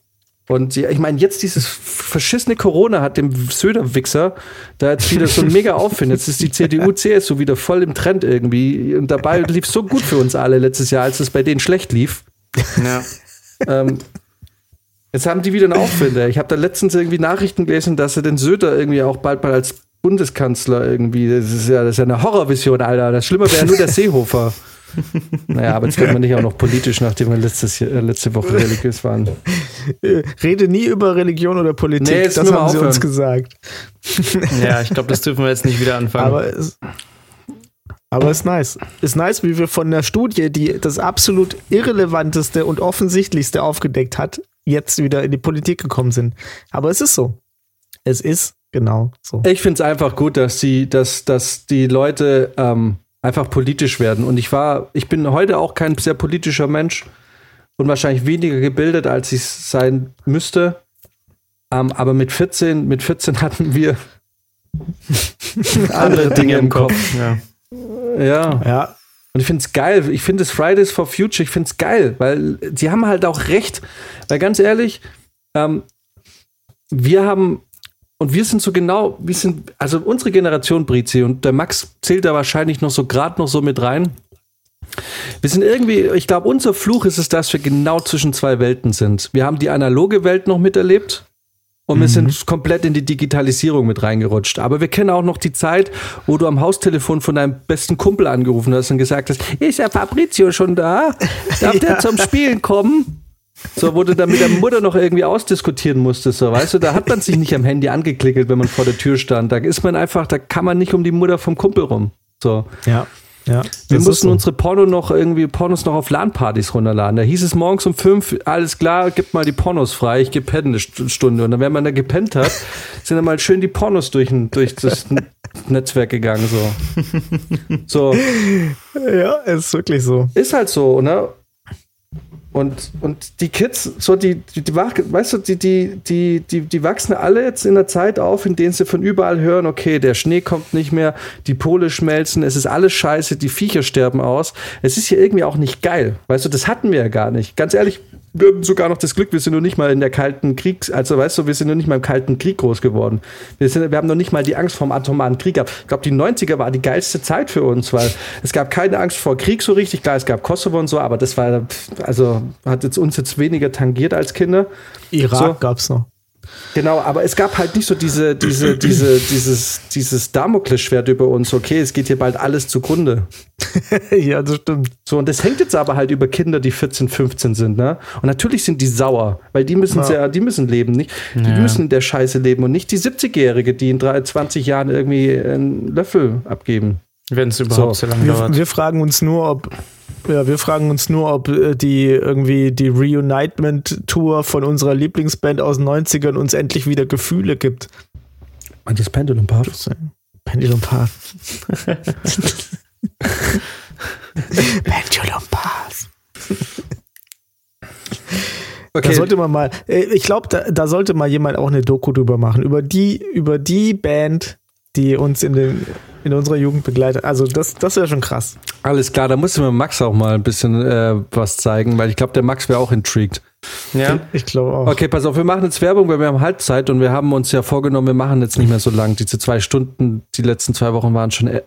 [SPEAKER 1] Und ich meine, jetzt dieses verschissene Corona hat dem Söder-Wichser da jetzt wieder so mega auffinden. Jetzt ist die CDU, CSU wieder voll im Trend irgendwie. Und dabei lief es so gut für uns alle letztes Jahr, als es bei denen schlecht lief.
[SPEAKER 2] Ja.
[SPEAKER 1] Ähm, jetzt haben die wieder einen Aufwinder. Ich habe da letztens irgendwie Nachrichten gelesen, dass sie den Söder irgendwie auch bald mal als Bundeskanzler irgendwie, das ist ja, das ist ja eine Horrorvision, Alter. Das Schlimme wäre nur der Seehofer. naja, aber jetzt werden wir nicht auch noch politisch, nachdem wir letztes, äh, letzte Woche religiös waren.
[SPEAKER 3] Rede nie über Religion oder Politik.
[SPEAKER 1] Nee, jetzt
[SPEAKER 3] das haben sie uns gesagt.
[SPEAKER 2] ja, ich glaube, das dürfen wir jetzt nicht wieder anfangen.
[SPEAKER 3] Aber es, aber ist nice. Ist nice, wie wir von der Studie, die das absolut irrelevanteste und offensichtlichste aufgedeckt hat, jetzt wieder in die Politik gekommen sind. Aber es ist so. Es ist genau so.
[SPEAKER 1] Ich finde es einfach gut, dass die, dass, dass die Leute ähm, einfach politisch werden. Und ich war, ich bin heute auch kein sehr politischer Mensch und wahrscheinlich weniger gebildet, als ich sein müsste. Ähm, aber mit 14, mit 14 hatten wir andere Dinge im Kopf.
[SPEAKER 2] Ja.
[SPEAKER 1] Ja.
[SPEAKER 3] Ja,
[SPEAKER 1] Und ich finde es geil. Ich finde es Fridays for Future, ich finde es geil, weil die haben halt auch recht. Weil ganz ehrlich, ähm, wir haben, und wir sind so genau, wir sind, also unsere Generation, Brizi, und der Max zählt da wahrscheinlich noch so gerade noch so mit rein. Wir sind irgendwie, ich glaube, unser Fluch ist es, dass wir genau zwischen zwei Welten sind. Wir haben die analoge Welt noch miterlebt. Und wir sind komplett in die Digitalisierung mit reingerutscht. Aber wir kennen auch noch die Zeit, wo du am Haustelefon von deinem besten Kumpel angerufen hast und gesagt hast, ist der Fabrizio schon da? Darf der zum Spielen kommen? So, wo du dann mit der Mutter noch irgendwie ausdiskutieren musstest, so, weißt du, da hat man sich nicht am Handy angeklickelt, wenn man vor der Tür stand. Da ist man einfach, da kann man nicht um die Mutter vom Kumpel rum. So.
[SPEAKER 3] Ja. Ja,
[SPEAKER 1] Wir mussten
[SPEAKER 3] so.
[SPEAKER 1] unsere Porno noch irgendwie Pornos noch auf LAN-Partys runterladen. Da hieß es morgens um fünf, alles klar, gib mal die Pornos frei, ich pennen eine St- Stunde. Und dann, wenn man da gepennt hat, sind dann mal schön die Pornos durch, durch das Netzwerk gegangen. So. so,
[SPEAKER 3] Ja, ist wirklich so.
[SPEAKER 1] ist halt so, ne? Und, und die Kids, so die, die, die weißt du, die, die, die, die, die wachsen alle jetzt in der Zeit auf, in denen sie von überall hören, okay, der Schnee kommt nicht mehr, die Pole schmelzen, es ist alles scheiße, die Viecher sterben aus. Es ist ja irgendwie auch nicht geil. Weißt du, das hatten wir ja gar nicht. Ganz ehrlich, wir haben sogar noch das Glück, wir sind noch nicht mal in der kalten Kriegs, also weißt du, wir sind noch nicht mal im kalten Krieg groß geworden. Wir, sind, wir haben noch nicht mal die Angst vor dem atomaren Krieg gehabt. Ich glaube, die 90er war die geilste Zeit für uns, weil es gab keine Angst vor Krieg so richtig. Klar, es gab Kosovo und so, aber das war, also hat jetzt uns jetzt weniger tangiert als Kinder.
[SPEAKER 3] Irak
[SPEAKER 1] So.
[SPEAKER 3] gab's noch.
[SPEAKER 1] Genau, aber es gab halt nicht so diese, diese, diese, dieses, dieses Damoklesschwert über uns. Okay, es geht hier bald alles zugrunde.
[SPEAKER 3] ja, das stimmt.
[SPEAKER 1] So, und das hängt jetzt aber halt über Kinder, die 14, 15 sind, ne? Und natürlich sind die sauer, weil die müssen
[SPEAKER 3] Ja.
[SPEAKER 1] ja, die müssen leben, nicht? Die
[SPEAKER 2] Ja.
[SPEAKER 1] müssen in der Scheiße leben und nicht die 70-Jährige, die in 3, 20 Jahren irgendwie einen Löffel abgeben.
[SPEAKER 2] Wenn es überhaupt
[SPEAKER 1] So.
[SPEAKER 2] so, lange
[SPEAKER 3] Wir,
[SPEAKER 2] dauert.
[SPEAKER 3] wir fragen uns nur, ob ja, wir fragen uns nur, ob äh, die irgendwie die Reunitement-Tour von unserer Lieblingsband aus den 90ern uns endlich wieder Gefühle gibt.
[SPEAKER 1] Und das Pendulum Puff.
[SPEAKER 3] Pendulum Pass. Pendulum Pass. Da
[SPEAKER 1] Okay,
[SPEAKER 3] sollte man mal, äh, ich glaube, da, da sollte mal jemand auch eine Doku drüber machen. Über die, über die Band, die uns in, den, in unserer Jugend begleitet. Also das, das wäre schon krass.
[SPEAKER 1] alles klar, da musste mir Max auch mal ein bisschen äh, was zeigen, weil ich glaube, der Max wäre auch intrigued.
[SPEAKER 2] ja.
[SPEAKER 3] Ich glaube auch.
[SPEAKER 1] Okay, pass auf, wir machen jetzt Werbung, weil wir haben Halbzeit und wir haben uns ja vorgenommen, wir machen jetzt nicht mehr so lang. Diese zwei Stunden, die letzten zwei Wochen waren schon e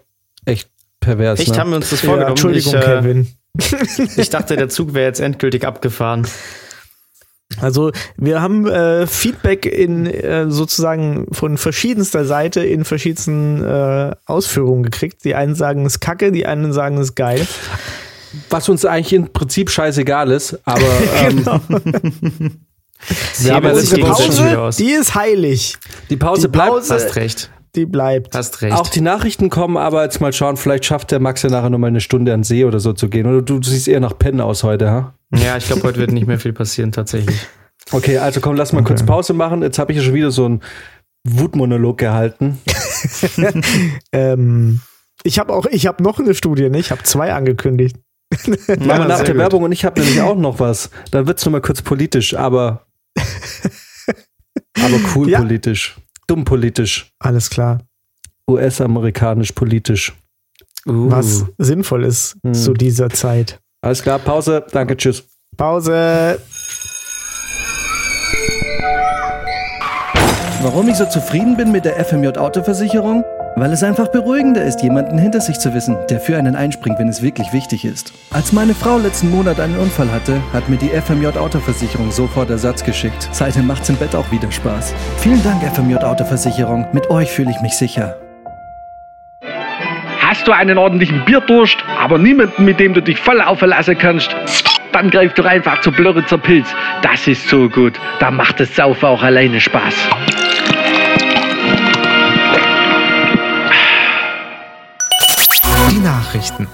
[SPEAKER 1] echt pervers.
[SPEAKER 2] Echt
[SPEAKER 1] ne?
[SPEAKER 2] haben wir uns das
[SPEAKER 3] Ja,
[SPEAKER 2] vorgenommen.
[SPEAKER 3] Entschuldigung,
[SPEAKER 2] ich, äh,
[SPEAKER 3] Kevin.
[SPEAKER 2] ich dachte, der Zug wäre jetzt endgültig abgefahren.
[SPEAKER 3] Also wir haben äh, Feedback in äh, sozusagen von verschiedenster Seite in verschiedensten äh, Ausführungen gekriegt. Die einen sagen es ist kacke, die anderen sagen es ist geil.
[SPEAKER 1] Was uns eigentlich im Prinzip scheißegal ist, aber ähm,
[SPEAKER 3] Genau.
[SPEAKER 1] wir haben
[SPEAKER 2] gegenseitig
[SPEAKER 1] Pause.
[SPEAKER 3] die ist heilig.
[SPEAKER 1] Die Pause
[SPEAKER 3] Die
[SPEAKER 1] bleibt.
[SPEAKER 3] Pause-
[SPEAKER 2] Hast recht.
[SPEAKER 3] Die bleibt.
[SPEAKER 2] Hast recht.
[SPEAKER 1] Auch die Nachrichten kommen, aber jetzt mal schauen, vielleicht schafft der Max ja nachher noch mal eine Stunde an den See oder so zu gehen. Oder du, du siehst eher nach Pennen aus heute, ha?
[SPEAKER 2] ja, ich glaube, heute wird nicht mehr viel passieren, tatsächlich.
[SPEAKER 1] Okay, also komm, lass mal kurz Pause machen. Jetzt habe ich ja schon wieder so einen Wutmonolog gehalten.
[SPEAKER 3] Ähm, ich habe auch, ich habe noch eine Studie, ne? Ich habe zwei angekündigt.
[SPEAKER 1] Machen wir nach der
[SPEAKER 2] gut.
[SPEAKER 1] Werbung und ich habe nämlich auch noch was. Dann wird's noch mal kurz politisch, aber aber cool
[SPEAKER 3] Ja.
[SPEAKER 1] politisch. Dumm politisch.
[SPEAKER 3] Alles klar.
[SPEAKER 1] US-amerikanisch politisch.
[SPEAKER 2] Uh.
[SPEAKER 3] Was sinnvoll ist
[SPEAKER 1] Hm.
[SPEAKER 3] zu dieser Zeit.
[SPEAKER 1] Alles klar, Pause. Danke, tschüss.
[SPEAKER 3] Pause.
[SPEAKER 4] Warum ich so zufrieden bin mit der FMJ Autoversicherung? Weil es einfach beruhigender ist, jemanden hinter sich zu wissen, der für einen einspringt, wenn es wirklich wichtig ist. Als meine Frau letzten Monat einen Unfall hatte, hat mir die FMJ Autoversicherung sofort Ersatz geschickt. Seitdem macht's im Bett auch wieder Spaß. Vielen Dank, FMJ Autoversicherung. Mit euch fühle ich mich sicher.
[SPEAKER 5] Hast du einen ordentlichen Bierdurst, aber niemanden, mit dem du dich voll aufverlassen kannst? Dann greif doch einfach zu Blöritzer Pilz. Das ist so gut. Da macht das Saufen auch alleine Spaß.
[SPEAKER 6] Nachrichten.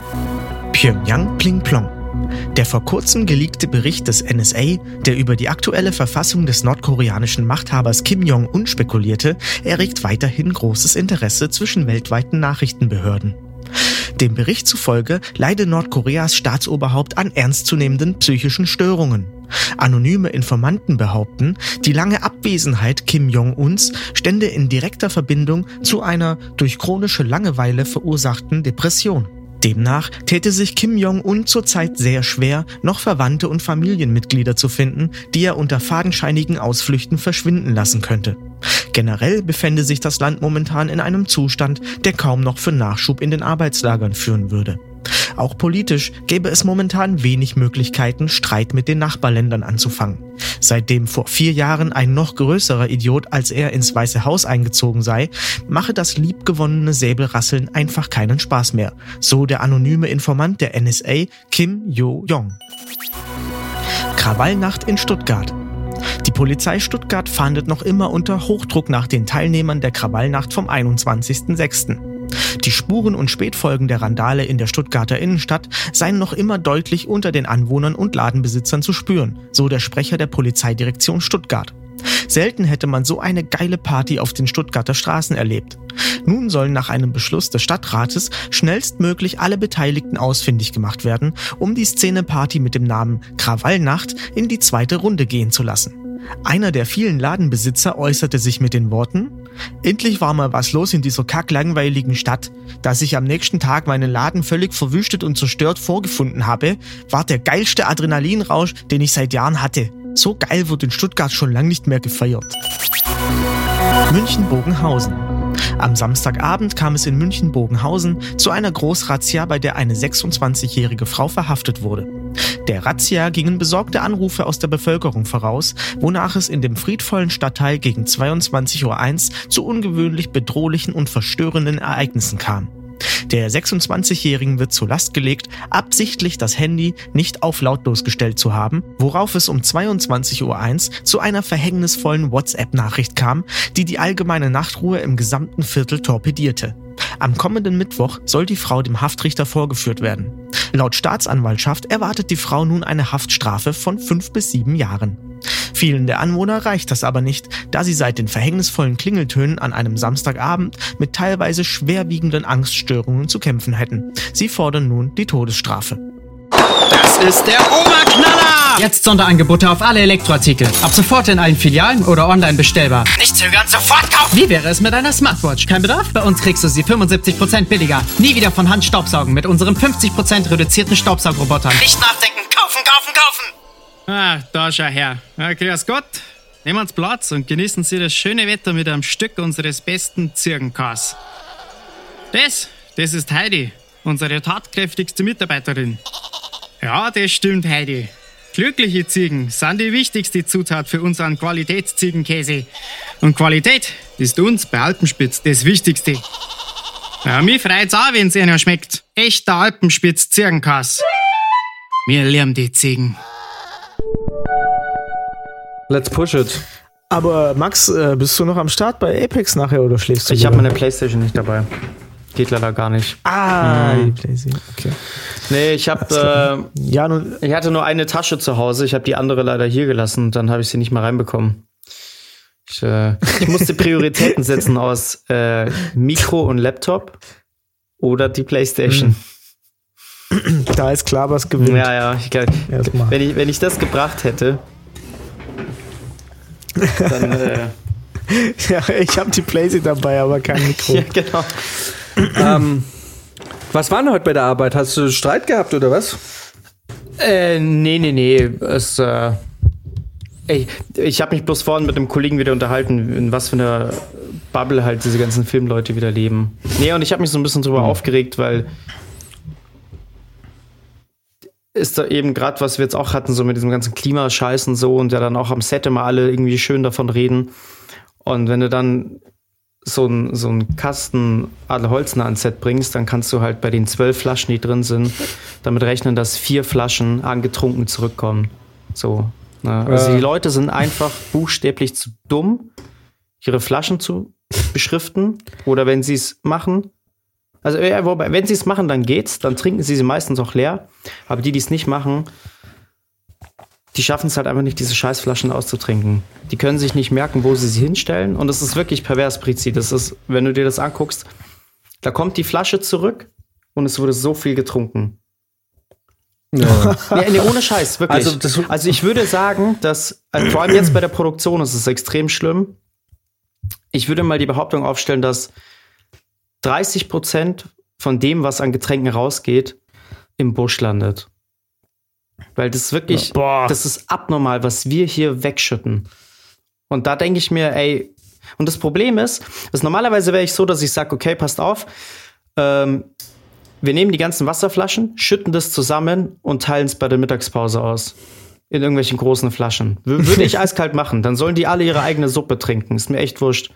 [SPEAKER 6] Pyongyang Pling Plong. Der vor kurzem geleakte Bericht des NSA, der über die aktuelle Verfassung des nordkoreanischen Machthabers Kim Jong-un spekulierte, erregt weiterhin großes Interesse zwischen weltweiten Nachrichtenbehörden. Dem Bericht zufolge leide Nordkoreas Staatsoberhaupt an ernstzunehmenden psychischen Störungen. Anonyme Informanten behaupten, die lange Abwesenheit Kim Jong-uns stände in direkter Verbindung zu einer durch chronische Langeweile verursachten Depression. Demnach täte sich Kim Jong-un zurzeit sehr schwer, noch Verwandte und Familienmitglieder zu finden, die er unter fadenscheinigen Ausflüchten verschwinden lassen könnte. Generell befände sich das Land momentan in einem Zustand, der kaum noch für Nachschub in den Arbeitslagern führen würde. Auch politisch gäbe es momentan wenig Möglichkeiten, Streit mit den Nachbarländern anzufangen. Seitdem vor vier Jahren ein noch größerer Idiot als er ins Weiße Haus eingezogen sei, mache das liebgewonnene Säbelrasseln einfach keinen Spaß mehr. So der anonyme Informant der NSA Kim Yo-Jong. Krawallnacht in Stuttgart. Die Polizei Stuttgart fahndet noch immer unter Hochdruck nach den Teilnehmern der Krawallnacht vom 21.06. Die Spuren und Spätfolgen der Randale in der Stuttgarter Innenstadt seien noch immer deutlich unter den Anwohnern und Ladenbesitzern zu spüren, so der Sprecher der Polizeidirektion Stuttgart. Selten hätte man so eine geile Party auf den Stuttgarter Straßen erlebt. Nun sollen nach einem Beschluss des Stadtrates schnellstmöglich alle Beteiligten ausfindig gemacht werden, um die Szeneparty mit dem Namen Krawallnacht in die zweite Runde gehen zu lassen. Einer der vielen Ladenbesitzer äußerte sich mit den Worten, Endlich war mal was los in dieser kacklangweiligen Stadt. Dass ich am nächsten Tag meinen Laden völlig verwüstet und zerstört vorgefunden habe, war der geilste Adrenalinrausch, den ich seit Jahren hatte. So geil wird in Stuttgart schon lang nicht mehr gefeiert. München-Bogenhausen. Am Samstagabend kam es in München-Bogenhausen zu einer Großrazzia, bei der eine 26-jährige Frau verhaftet wurde. Der Razzia gingen besorgte Anrufe aus der Bevölkerung voraus, wonach es in dem friedvollen Stadtteil gegen 22.01 Uhr zu ungewöhnlich bedrohlichen und verstörenden Ereignissen kam. Der 26-Jährigen wird zur Last gelegt, absichtlich das Handy nicht auf lautlos gestellt zu haben, worauf es um 22.01 Uhr zu einer verhängnisvollen WhatsApp-Nachricht kam, die die allgemeine Nachtruhe im gesamten Viertel torpedierte. Am kommenden Mittwoch soll die Frau dem Haftrichter vorgeführt werden. Laut Staatsanwaltschaft erwartet die Frau nun eine Haftstrafe von fünf bis sieben Jahren. Vielen der Anwohner reicht das aber nicht, da sie seit den verhängnisvollen Klingeltönen an einem Samstagabend mit teilweise schwerwiegenden Angststörungen zu kämpfen hätten. Sie fordern nun die Todesstrafe.
[SPEAKER 7] Das ist der Oberknaller! Jetzt Sonderangebote auf alle Elektroartikel. Ab sofort in allen Filialen oder online bestellbar. Nicht zögern, sofort kaufen! Wie wäre es mit einer Smartwatch? Kein Bedarf? Bei uns kriegst du sie 75% billiger. Nie wieder von Hand staubsaugen mit unserem 50% reduzierten Staubsaugrobotern. Nicht nachdenken, kaufen, kaufen, kaufen!
[SPEAKER 8] Ah, da schau her. Ja, grüß Gott. Nehmen Sie Platz und genießen Sie das schöne Wetter mit einem Stück unseres besten Zirkenkas. Das, das ist Heidi, unsere tatkräftigste Mitarbeiterin. Ja, das stimmt, Heidi. Glückliche Ziegen sind die wichtigste Zutat für unseren Qualitätsziegenkäse. Und Qualität ist uns bei Alpenspitz das Wichtigste. Ja, mich freut's auch, wenn's einer schmeckt. Echter Alpenspitz Ziegenkas. Wir lieben die Ziegen.
[SPEAKER 1] Let's push it.
[SPEAKER 3] Aber Max, äh, bist du noch am Start bei Apex nachher oder schläfst du?
[SPEAKER 2] Ich habe meine Playstation nicht dabei. Geht leider gar nicht.
[SPEAKER 3] Ah,
[SPEAKER 2] Mhm.
[SPEAKER 3] die Playstation. Okay.
[SPEAKER 2] Nee, ich habe
[SPEAKER 3] Ja, nun,
[SPEAKER 2] äh, ich hatte nur eine Tasche zu Hause. Ich habe die andere leider hier gelassen. und Dann habe ich sie nicht mehr reinbekommen. Ich, äh, ich musste Prioritäten setzen aus äh, Mikro und Laptop oder die Playstation.
[SPEAKER 3] da ist klar, was gewinnt.
[SPEAKER 2] Ja, ja. Ich, wenn, ich, wenn ich das gebracht hätte, dann äh,
[SPEAKER 3] Ja, ich habe die Playstation dabei, aber kein Mikro.
[SPEAKER 2] ja, genau.
[SPEAKER 1] ähm, was war denn heute bei der Arbeit? Hast du Streit gehabt oder was?
[SPEAKER 2] Äh, nee, nee, nee. Es, äh, ey, ich habe mich bloß vorhin mit einem Kollegen wieder unterhalten, in was für einer Bubble halt diese ganzen Filmleute wieder leben. Nee, und ich habe mich so ein bisschen drüber aufgeregt, weil ist da eben gerade, was wir jetzt auch hatten, so mit diesem ganzen Klimascheiß und so und ja dann auch am Set immer alle irgendwie schön davon reden. Und wenn du dann so einen so einen Kasten Adler Holzner ans Set bringst, dann kannst du halt bei den zwölf Flaschen, die drin sind, damit rechnen, dass vier Flaschen angetrunken zurückkommen. So. Ne? Also
[SPEAKER 1] Ja.
[SPEAKER 2] die Leute sind einfach buchstäblich zu dumm, ihre Flaschen zu beschriften. Oder wenn sie es machen, also ja, wobei, wenn sie es machen, dann geht's, dann trinken sie sie meistens auch leer. Aber die, die es nicht machen, die schaffen es halt einfach nicht, diese Scheißflaschen auszutrinken. Die können sich nicht merken, wo sie sie hinstellen. Und das ist wirklich pervers, Prizi. Das ist, wenn du dir das anguckst, da kommt die Flasche zurück und es wurde so viel getrunken.
[SPEAKER 1] Ja.
[SPEAKER 2] Nee, nee, ohne Scheiß, wirklich.
[SPEAKER 1] Also
[SPEAKER 2] Also, ich würde sagen, dass, also vor allem jetzt bei der Produktion ist es extrem schlimm. Ich würde mal die Behauptung aufstellen, dass 30 Prozent von dem, was an Getränken rausgeht, im Busch landet. Weil das ist wirklich, das ist abnormal, was wir hier wegschütten. Und da denke ich mir, ey, und das Problem ist, dass normalerweise wäre ich so, dass ich sage, okay, passt auf, ähm, wir nehmen die ganzen Wasserflaschen, schütten das zusammen und teilen es bei der Mittagspause aus. In irgendwelchen großen Flaschen. Würde ich eiskalt machen. Dann sollen die alle ihre eigene Suppe trinken. Ist mir echt wurscht.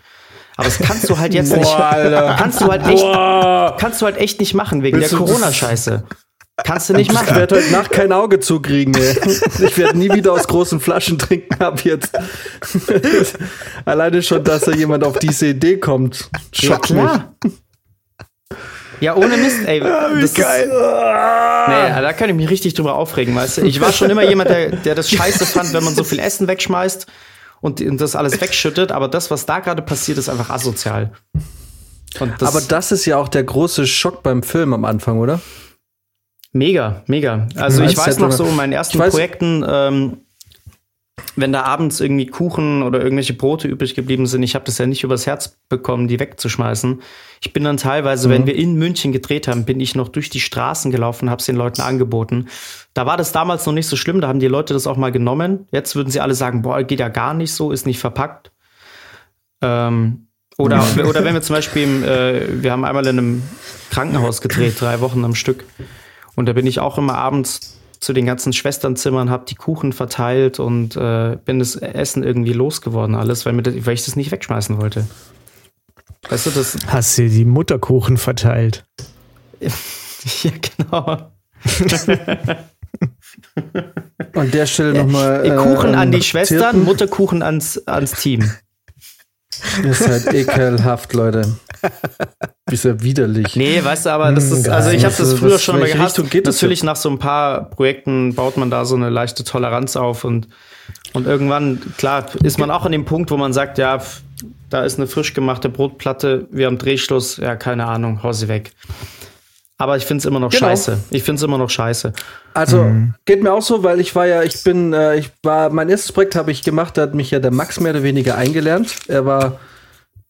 [SPEAKER 2] Aber das kannst du halt jetzt
[SPEAKER 1] Boah,
[SPEAKER 2] nicht.
[SPEAKER 1] Alter.
[SPEAKER 2] Kannst du halt echt,
[SPEAKER 1] Boah.
[SPEAKER 2] kannst du halt echt nicht machen wegen
[SPEAKER 1] Willst
[SPEAKER 2] der Corona-Scheiße. Kannst du nicht
[SPEAKER 1] Ich
[SPEAKER 2] machen.
[SPEAKER 1] werde heute Nacht kein Auge zukriegen. Ey. Ich werde nie wieder aus großen Flaschen trinken ab jetzt. Alleine schon, dass da jemand auf diese Idee kommt.
[SPEAKER 2] Ja,
[SPEAKER 1] Schockt mich.
[SPEAKER 2] klar. Ja, ohne Mist, ey. das Ist, nee, da kann ich mich richtig drüber aufregen, weißt du. Ich war schon immer jemand, der, der das scheiße fand, wenn man so viel Essen wegschmeißt und und das alles wegschüttet. Aber das, was da gerade passiert, ist einfach asozial. Das
[SPEAKER 1] Aber das ist ja auch der große Schock beim Film am Anfang, oder?
[SPEAKER 2] Mega, mega. Also ich weiß noch so in meinen ersten Projekten, ähm, wenn da abends irgendwie Kuchen oder irgendwelche Brote übrig geblieben sind, ich habe das ja nicht übers Herz bekommen, die wegzuschmeißen. Ich bin dann teilweise,
[SPEAKER 1] Mhm.
[SPEAKER 2] wenn wir in München gedreht haben, bin ich noch durch die Straßen gelaufen, habe es den Leuten angeboten. Da war das damals noch nicht so schlimm, da haben die Leute das auch mal genommen. Jetzt würden sie alle sagen, boah, geht ja gar nicht so, ist nicht verpackt. Ähm, oder, oder wenn wir zum Beispiel, im, äh, wir haben einmal in einem Krankenhaus gedreht, drei Wochen am Stück. Und da bin ich auch immer abends zu den ganzen Schwesternzimmern, habe die Kuchen verteilt und äh, bin das Essen irgendwie losgeworden, alles, weil, mir das, weil ich das nicht wegschmeißen wollte. Weißt du, das.
[SPEAKER 3] Hast du die Mutterkuchen verteilt?
[SPEAKER 2] ja, genau.
[SPEAKER 1] An der Stelle nochmal.
[SPEAKER 2] Äh, Kuchen an die Schwestern,
[SPEAKER 1] Zirpen.
[SPEAKER 2] Mutterkuchen ans, ans Team.
[SPEAKER 1] Ihr seid ekelhaft, Leute. Ist ja widerlich.
[SPEAKER 2] Nee, weißt du, aber das ist,
[SPEAKER 1] geil.
[SPEAKER 2] also ich habe das
[SPEAKER 1] Was-
[SPEAKER 2] früher
[SPEAKER 1] was-
[SPEAKER 2] schon mal gehasst.
[SPEAKER 1] Richtung geht das
[SPEAKER 2] Natürlich nach so ein paar Projekten baut man da so eine leichte Toleranz auf und, und irgendwann, klar, ist man auch an dem Punkt, wo man sagt, ja, da ist eine frisch gemachte Brotplatte, wir haben Drehschluss, ja, keine Ahnung, hau sie weg. Aber ich finde es immer noch
[SPEAKER 1] Genau.
[SPEAKER 2] scheiße. Ich finde es immer noch scheiße.
[SPEAKER 1] Also geht mir auch so, weil ich war ja, ich bin, äh, ich war, mein erstes Projekt habe ich gemacht, da hat mich ja der Max mehr oder weniger eingelernt. Er war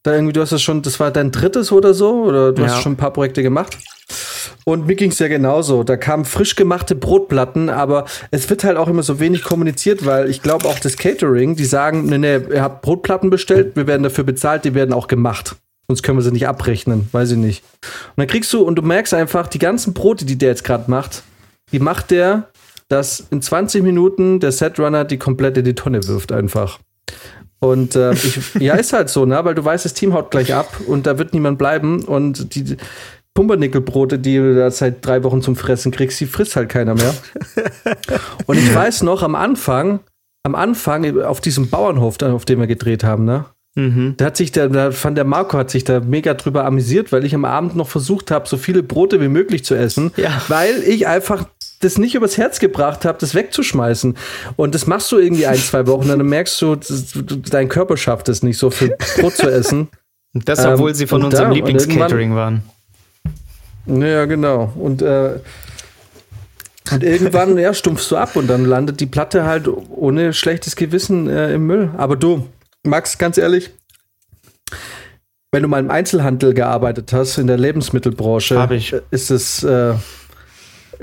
[SPEAKER 1] da irgendwie, du hast das schon, das war dein drittes oder so, oder du
[SPEAKER 2] Ja.
[SPEAKER 1] hast schon ein paar Projekte gemacht. Und mir ging es ja genauso. Da kamen frisch gemachte Brotplatten, aber es wird halt auch immer so wenig kommuniziert, weil ich glaube auch das Catering, die sagen, nee, nee, ihr habt Brotplatten bestellt, wir werden dafür bezahlt, die werden auch gemacht. Sonst können wir sie nicht abrechnen, weiß ich nicht. Und dann kriegst du, und du merkst einfach, die ganzen Brote, die der jetzt gerade macht, die macht der, dass in 20 Minuten der Setrunner die komplett in die Tonne wirft einfach. Und äh, ich, ja, ist halt so, ne? Weil du weißt, das Team haut gleich ab und da wird niemand bleiben. Und die Pumpernickelbrote, die du da seit drei Wochen zum Fressen kriegst, die frisst halt keiner mehr. und ich weiß noch, am Anfang, am Anfang auf diesem Bauernhof, auf dem wir gedreht haben, ne?
[SPEAKER 2] Mhm.
[SPEAKER 1] Da hat sich der, da fand der Marco hat sich da mega drüber amüsiert, weil ich am Abend noch versucht habe, so viele Brote wie möglich zu essen,
[SPEAKER 2] Ja.
[SPEAKER 1] weil ich einfach das nicht übers Herz gebracht habe, das wegzuschmeißen. Und das machst du irgendwie ein, zwei Wochen, dann merkst du, dein Körper schafft es nicht, so viel Brot zu essen.
[SPEAKER 2] Das,
[SPEAKER 1] Ähm,
[SPEAKER 2] obwohl sie von unserem Lieblingscatering waren.
[SPEAKER 1] Ja, genau. Und, äh, und irgendwann, ja, stumpfst du ab und dann landet die Platte halt ohne schlechtes Gewissen äh, im Müll. Aber du, Max, ganz ehrlich, wenn du mal im Einzelhandel gearbeitet hast, in der Lebensmittelbranche,
[SPEAKER 2] ich.
[SPEAKER 1] äh, ist es, äh,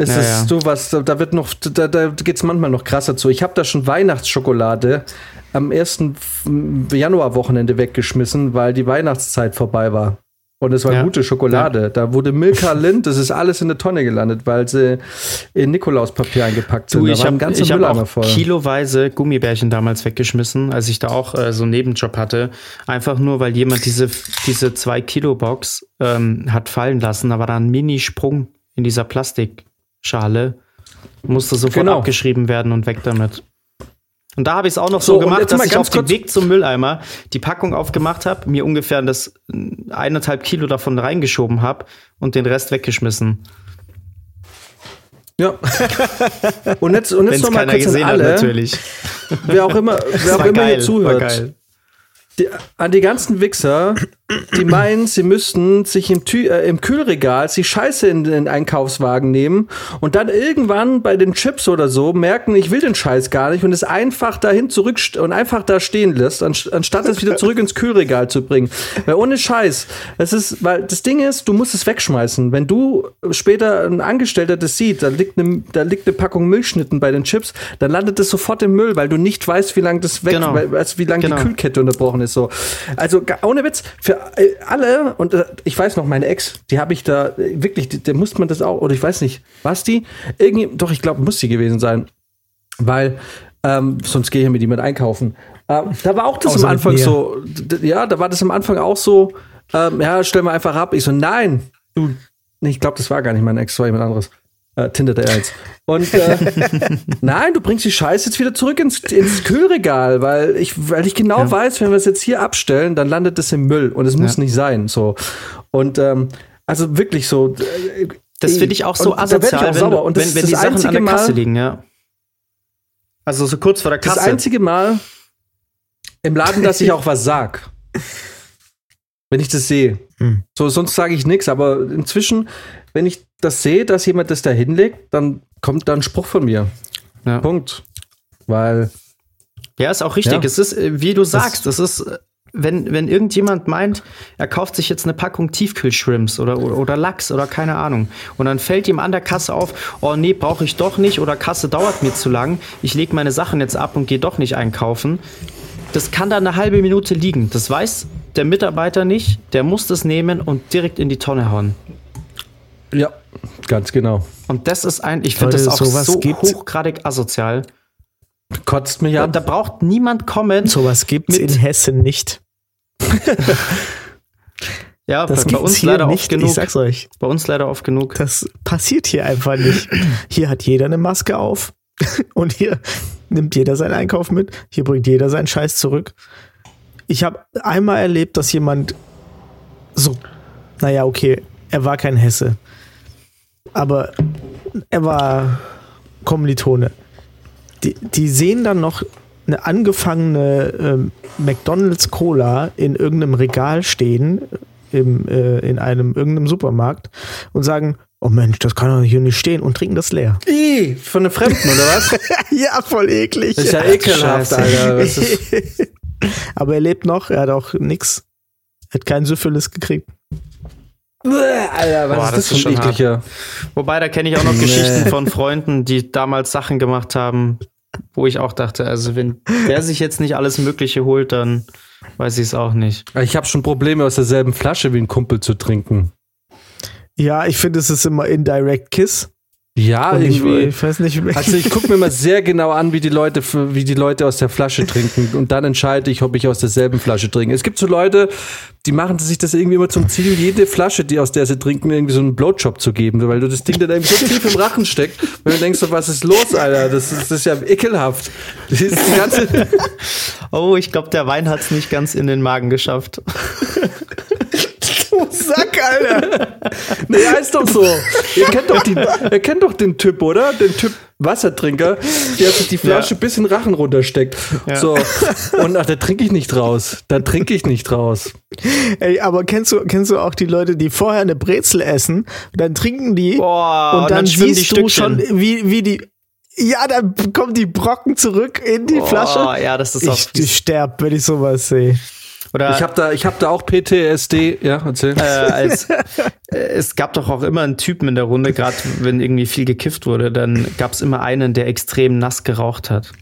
[SPEAKER 1] es
[SPEAKER 2] ja.
[SPEAKER 1] du was, da, wird noch, da, da geht's manchmal noch krasser zu. Ich habe da schon Weihnachtsschokolade am ersten Januarwochenende weggeschmissen, weil die Weihnachtszeit vorbei war. Und es war
[SPEAKER 2] Ja.
[SPEAKER 1] gute Schokolade. Da wurde Milka Lind, das ist alles in der Tonne gelandet, weil sie in Nikolauspapier eingepackt sind.
[SPEAKER 2] Du, ich habe hab auch
[SPEAKER 1] voll.
[SPEAKER 2] kiloweise Gummibärchen damals weggeschmissen, als ich da auch äh, so einen Nebenjob hatte. Einfach nur, weil jemand diese, diese zwei Kilo Box ähm, hat fallen lassen. Da war da ein Mini-Sprung in dieser Plastikschale. Musste sofort
[SPEAKER 1] Genau.
[SPEAKER 2] abgeschrieben werden und weg damit. Und da habe ich es auch noch
[SPEAKER 1] So,
[SPEAKER 2] so, gemacht, dass ich auf dem Weg zum Mülleimer die Packung aufgemacht habe, mir ungefähr das äh, eineinhalb Kilo davon reingeschoben habe und den Rest weggeschmissen.
[SPEAKER 1] Ja. und jetzt, und jetzt
[SPEAKER 2] es
[SPEAKER 1] noch mal
[SPEAKER 2] keiner
[SPEAKER 1] kurz an alle,
[SPEAKER 2] natürlich.
[SPEAKER 1] wer auch immer, wer auch immer
[SPEAKER 2] geil,
[SPEAKER 1] hier zuhört. Die, an die ganzen Wichser, die meinen, sie müssten sich im, Tü äh, im Kühlregal die Scheiße in den Einkaufswagen nehmen und dann irgendwann bei den Chips oder so merken, ich will den Scheiß gar nicht und es einfach dahin zurück und einfach da stehen lässt, anst- anstatt es wieder zurück ins Kühlregal zu bringen. Weil ohne Scheiß, es ist, weil das Ding ist, du musst es wegschmeißen. Wenn du später ein Angestellter das sieht, da liegt eine, da liegt eine Packung Milchschnitten bei den Chips, dann landet das sofort im Müll, weil du nicht weißt, wie lange das weg,
[SPEAKER 2] Genau.
[SPEAKER 1] weil, also wie lange
[SPEAKER 2] Genau.
[SPEAKER 1] die Kühlkette unterbrochen ist. So. Also ohne Witz, für äh, alle, und äh, ich weiß noch, meine Ex, die habe ich da äh, wirklich, der musste man das auch, oder ich weiß nicht, was die? Irgendwie, doch, ich glaube, muss die gewesen sein. Weil, ähm, sonst gehe ich mit jemand einkaufen. Ähm, da war auch das
[SPEAKER 3] Außer
[SPEAKER 1] am Anfang so, ja, da war das am Anfang auch so, ähm, ja, stell mal einfach ab. Ich so, nein, du, ich glaube, das war gar nicht mein Ex, das war jemand anderes. Äh, Tinder der jetzt. Und äh, nein, du bringst die Scheiße jetzt wieder zurück ins, ins Kühlregal, weil ich, weil ich genau weiß, wenn wir es jetzt hier abstellen, dann landet es im Müll und es muss nicht sein. So. Und ähm, also wirklich so. äh,
[SPEAKER 2] Das finde ich auch so asozial,
[SPEAKER 1] auch
[SPEAKER 2] wenn,
[SPEAKER 1] sauer.
[SPEAKER 2] du-
[SPEAKER 1] Und das
[SPEAKER 2] wenn,
[SPEAKER 1] ist
[SPEAKER 2] wenn
[SPEAKER 1] das
[SPEAKER 2] die Sachen an
[SPEAKER 1] einzige
[SPEAKER 2] der Kasse
[SPEAKER 1] Mal-
[SPEAKER 2] liegen, ja. Also so kurz vor der
[SPEAKER 1] Das
[SPEAKER 2] Kasse.
[SPEAKER 1] einzige Mal im Laden, dass ich auch was sag. Wenn ich das sehe.
[SPEAKER 3] Hm.
[SPEAKER 1] So, sonst sage ich nichts, aber inzwischen, wenn ich das sehe, dass jemand das da hinlegt, dann kommt da ein Spruch von mir.
[SPEAKER 2] Ja.
[SPEAKER 1] Punkt. Weil,
[SPEAKER 2] Ja, ist auch richtig.
[SPEAKER 1] Ja.
[SPEAKER 2] Es ist, äh, wie du sagst, es ist, äh, wenn, wenn irgendjemand meint, er kauft sich jetzt eine Packung Tiefkühlshrimps oder, oder, oder Lachs oder keine Ahnung. Und dann fällt ihm an der Kasse auf, oh nee, brauche ich doch nicht oder Kasse dauert mir zu lang. Ich lege meine Sachen jetzt ab und gehe doch nicht einkaufen. Das kann da eine halbe Minute liegen. Das weiß der Mitarbeiter nicht. Der muss das nehmen und direkt in die Tonne hauen.
[SPEAKER 1] Ja, ganz genau.
[SPEAKER 2] Und das ist ein, ich finde das auch
[SPEAKER 3] sowas
[SPEAKER 2] so
[SPEAKER 3] gibt's.
[SPEAKER 2] hochgradig asozial.
[SPEAKER 1] Kotzt mich
[SPEAKER 2] Da,
[SPEAKER 1] an.
[SPEAKER 2] da braucht niemand kommen.
[SPEAKER 3] Sowas gibt's
[SPEAKER 2] Mit-
[SPEAKER 3] in Hessen nicht.
[SPEAKER 2] Ja,
[SPEAKER 3] Das
[SPEAKER 2] bei, bei uns leider oft
[SPEAKER 3] nicht.
[SPEAKER 2] genug.
[SPEAKER 3] Ich sag's euch.
[SPEAKER 2] Bei uns leider oft genug.
[SPEAKER 3] Das passiert hier einfach nicht. Hier hat jeder eine Maske auf und hier nimmt jeder seinen Einkauf mit. Hier bringt jeder seinen Scheiß zurück. Ich habe einmal erlebt, dass jemand so, naja, okay, er war kein Hesse, aber er war Kommilitone. Die, die sehen dann noch eine angefangene ähm, McDonald's Cola in irgendeinem Regal stehen, im, äh, in einem irgendeinem Supermarkt und sagen, oh Mensch, das kann doch hier nicht stehen und trinken das leer.
[SPEAKER 1] Ih, von einem Fremden, oder was?
[SPEAKER 3] ja, voll eklig.
[SPEAKER 1] Das ist ja ekelhaft. Alter.
[SPEAKER 3] Aber er lebt noch, er hat auch nix. Er hat kein Syphilis gekriegt.
[SPEAKER 1] Alter, was
[SPEAKER 2] Boah,
[SPEAKER 1] ist
[SPEAKER 2] das
[SPEAKER 1] das
[SPEAKER 2] ist
[SPEAKER 1] für ein
[SPEAKER 2] schon
[SPEAKER 1] ekliger?
[SPEAKER 2] Wobei, da kenne ich auch noch Geschichten von Freunden, die damals Sachen gemacht haben, wo ich auch dachte, also wenn der sich jetzt nicht alles Mögliche holt, dann weiß ich es auch nicht.
[SPEAKER 1] Ich habe schon Probleme, aus derselben Flasche wie ein Kumpel zu trinken.
[SPEAKER 3] Ja, ich finde, es ist immer indirect Kiss.
[SPEAKER 1] Ja,
[SPEAKER 3] Und ich,
[SPEAKER 1] irgendwie.
[SPEAKER 3] ich weiß nicht,
[SPEAKER 1] Also ich gucke mir mal sehr genau an, wie die Leute wie die Leute aus der Flasche trinken und dann entscheide ich, ob ich aus derselben Flasche trinke. Es gibt so Leute, die machen sich das irgendwie immer zum Ziel, jede Flasche, die aus der sie trinken, irgendwie so einen Blowjob zu geben, weil du das Ding dann irgendwie so tief im Rachen steckt, weil du denkst so, was ist los, Alter? Das ist, das ist ja ekelhaft. Das ist die ganze
[SPEAKER 2] Oh, ich glaube, der Wein hat es nicht ganz in den Magen geschafft.
[SPEAKER 3] Sack, Alter.
[SPEAKER 1] Nee, ist doch so. ihr kennt doch, die, ihr kennt doch den Typ, oder? Den Typ Wassertrinker, der sich die Flasche bis in den Rachen runtersteckt. So. Und ach, da trinke ich nicht raus. Da trinke ich nicht raus.
[SPEAKER 3] Ey, aber kennst du, kennst du auch die Leute, die vorher eine Brezel essen, dann trinken die
[SPEAKER 2] Boah,
[SPEAKER 3] und dann,
[SPEAKER 2] schwimmen
[SPEAKER 3] siehst du schon,
[SPEAKER 2] Stückchen.
[SPEAKER 3] wie, wie die. Ja, dann kommen die Brocken zurück in die
[SPEAKER 2] Boah,
[SPEAKER 3] Flasche.
[SPEAKER 2] ja, das ist auch
[SPEAKER 3] Ich,
[SPEAKER 2] fies.
[SPEAKER 3] ich sterb, wenn ich sowas sehe.
[SPEAKER 2] Oder
[SPEAKER 1] Ich habe da, ich hab da auch PTSD. Ja, erzähl.
[SPEAKER 2] äh, als, äh, es gab doch auch immer einen Typen in der Runde, gerade wenn irgendwie viel gekifft wurde, dann gab es immer einen, der extrem nass geraucht hat.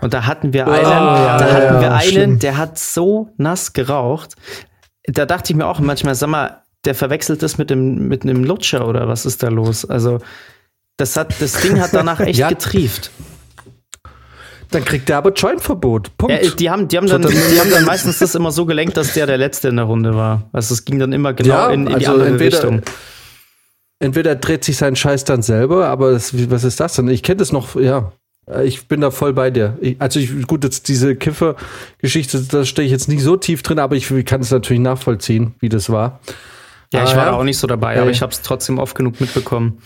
[SPEAKER 2] Und da hatten wir einen,
[SPEAKER 3] ja,
[SPEAKER 2] da hatten
[SPEAKER 3] ja,
[SPEAKER 2] wir einen,
[SPEAKER 3] schlimm.
[SPEAKER 2] der hat so nass geraucht. Da dachte ich mir auch manchmal, sag mal, der verwechselt das mit dem mit einem Lutscher oder was ist da los? Also das hat das Ding hat danach echt
[SPEAKER 1] Ja.
[SPEAKER 2] getrieft.
[SPEAKER 1] Dann kriegt er aber Jointverbot. Punkt.
[SPEAKER 2] Ja, die haben, die haben dann, die haben dann meistens das immer so gelenkt, dass der der Letzte in der Runde war. Also es ging dann immer genau
[SPEAKER 1] Ja,
[SPEAKER 2] in, in die
[SPEAKER 1] also
[SPEAKER 2] andere
[SPEAKER 1] entweder-
[SPEAKER 2] Richtung.
[SPEAKER 1] Entweder dreht sich sein Scheiß dann selber, aber das, was ist das denn? Ich kenne das noch, ja. Ich bin da voll bei dir. Ich, also ich, gut, jetzt diese Kiffer-Geschichte, da stehe ich jetzt nicht so tief drin, aber ich kann es natürlich nachvollziehen, wie das war.
[SPEAKER 2] Ja, ich
[SPEAKER 1] Ah,
[SPEAKER 2] war
[SPEAKER 1] ja?
[SPEAKER 2] auch nicht so dabei,
[SPEAKER 1] Ja,
[SPEAKER 2] aber ich habe es trotzdem oft genug mitbekommen.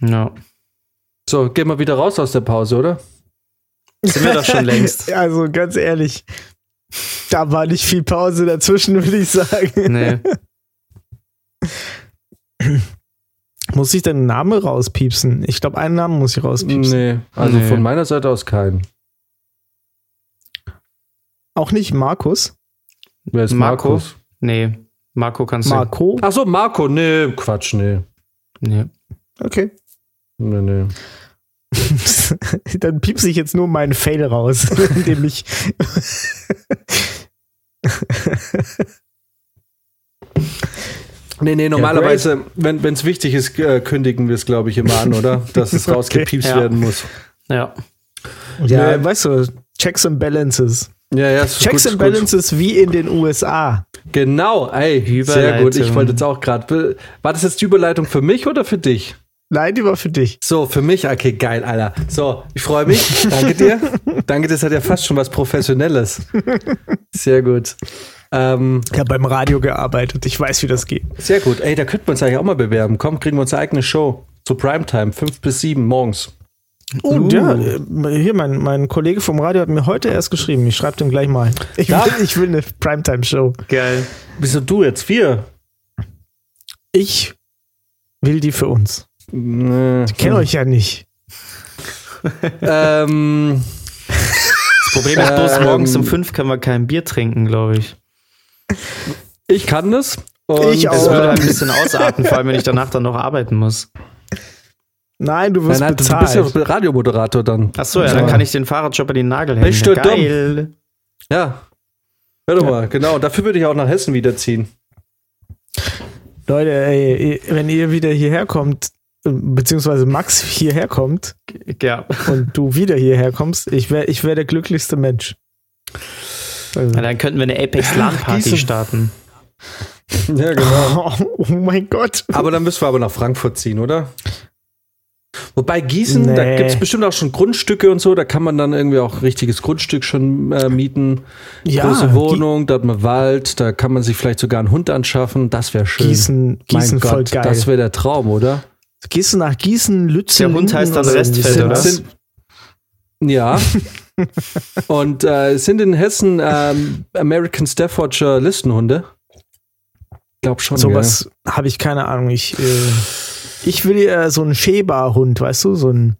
[SPEAKER 2] Ja.
[SPEAKER 1] So, gehen wir wieder raus aus der Pause, oder?
[SPEAKER 2] Sind wir doch schon längst.
[SPEAKER 3] Also ganz ehrlich, da war nicht viel Pause dazwischen, würde ich sagen.
[SPEAKER 2] Nee.
[SPEAKER 3] Muss ich den Namen rauspiepsen? Ich glaube, einen Namen muss ich rauspiepsen.
[SPEAKER 1] Nee, also
[SPEAKER 2] Nee.
[SPEAKER 1] von meiner Seite aus kein.
[SPEAKER 3] Auch nicht Markus.
[SPEAKER 1] Wer ist
[SPEAKER 2] Marco?
[SPEAKER 1] Markus?
[SPEAKER 2] Nee. Marco kannst
[SPEAKER 3] Marco.
[SPEAKER 1] Ach so, Marco, nee, Quatsch, nee.
[SPEAKER 2] du. Nee.
[SPEAKER 3] Okay.
[SPEAKER 1] Nee, nee.
[SPEAKER 3] Dann piepse ich jetzt nur meinen Fail raus, indem ich
[SPEAKER 1] Nee, nee, normalerweise, wenn es wichtig ist, äh, kündigen wir es, glaube ich, immer an, oder? Dass es rausgepiepst
[SPEAKER 2] Ja.
[SPEAKER 1] werden muss.
[SPEAKER 2] Ja.
[SPEAKER 3] Ja,
[SPEAKER 1] Nee.
[SPEAKER 3] weißt du, Checks and Balances.
[SPEAKER 1] Ja, ja, ist
[SPEAKER 3] Checks
[SPEAKER 1] gut,
[SPEAKER 3] and
[SPEAKER 1] gut.
[SPEAKER 3] Balances wie in den USA.
[SPEAKER 1] Genau, ey, sehr gut. Ich wollte jetzt auch gerade. War das jetzt die Überleitung für mich oder für dich?
[SPEAKER 3] Nein, die war für dich.
[SPEAKER 1] So, für mich, okay, geil, Alter. So, ich freue mich. Danke dir. Danke, das hat ja fast schon was Professionelles. Sehr gut. Ähm,
[SPEAKER 3] Ich habe beim Radio gearbeitet. Ich weiß, wie das geht.
[SPEAKER 1] sehr gut. Ey, da könnten wir uns eigentlich auch mal bewerben. Komm, kriegen wir unsere eigene Show. Zu Primetime, 5 bis 7 morgens.
[SPEAKER 3] Oh,
[SPEAKER 1] Uh.
[SPEAKER 3] ja, äh, hier, mein, mein Kollege vom Radio hat mir heute erst geschrieben. Ich schreibe dem gleich mal. Ich will, ich will eine Primetime-Show.
[SPEAKER 2] Geil.
[SPEAKER 1] Wieso du jetzt? Wir?
[SPEAKER 3] Ich will die für uns.
[SPEAKER 1] Nee.
[SPEAKER 3] Ich kenne euch ja nicht.
[SPEAKER 1] Ähm,
[SPEAKER 2] Das Problem ist bloß,
[SPEAKER 1] Ähm.
[SPEAKER 2] morgens um fünf können wir kein Bier trinken, glaube ich.
[SPEAKER 1] ich kann das. Und,
[SPEAKER 3] Ich
[SPEAKER 2] Das
[SPEAKER 3] auch.
[SPEAKER 2] würde
[SPEAKER 1] äh,
[SPEAKER 2] ein bisschen ausarten, vor allem wenn ich danach dann noch arbeiten muss.
[SPEAKER 3] Nein, du wirst
[SPEAKER 1] Nein, nein, du
[SPEAKER 3] bezahlt.
[SPEAKER 1] bist ja Radiomoderator dann.
[SPEAKER 2] Ach so, ja, dann kann ich den Fahrradjob an den Nagel hängen.
[SPEAKER 1] Bist du dumm?
[SPEAKER 2] Geil.
[SPEAKER 1] Ja. Hör doch mal, genau. Dafür würde ich auch nach Hessen wiederziehen.
[SPEAKER 3] Leute, ey, wenn ihr wieder hierher kommt, beziehungsweise Max hierher kommt
[SPEAKER 2] Ja.
[SPEAKER 3] und du wieder hierher kommst, ich wäre ich wär der glücklichste Mensch. Also,
[SPEAKER 2] Ja, dann könnten wir eine Apex LAN Party
[SPEAKER 1] Gießen.
[SPEAKER 2] starten.
[SPEAKER 1] Ja, genau.
[SPEAKER 3] oh, mein Gott.
[SPEAKER 1] Aber dann müssen wir aber nach Frankfurt ziehen, oder? Wobei Gießen, da
[SPEAKER 3] Nee.
[SPEAKER 1] gibt es bestimmt auch schon Grundstücke und so, da kann man dann irgendwie auch richtiges Grundstück schon äh, mieten.
[SPEAKER 3] Ja,
[SPEAKER 1] Große Wohnung, da hat man Wald, da kann man sich vielleicht sogar einen Hund anschaffen. Das wäre schön.
[SPEAKER 3] Gießen, Gießen
[SPEAKER 1] mein
[SPEAKER 3] voll
[SPEAKER 1] Gott,
[SPEAKER 3] geil.
[SPEAKER 1] das wäre der Traum, oder?
[SPEAKER 3] Gehst du nach Gießen, Lützen?
[SPEAKER 2] Der Hund heißt dann Restfeld,
[SPEAKER 3] wie
[SPEAKER 2] oder?
[SPEAKER 3] das?
[SPEAKER 1] Sind, ja. und äh, es sind in Hessen ähm, American Staffordshire Listenhunde? Glaub schon.
[SPEAKER 3] Sowas habe ich keine Ahnung. Ich, äh, ich will ja so einen Schäberhund, weißt du? So ein,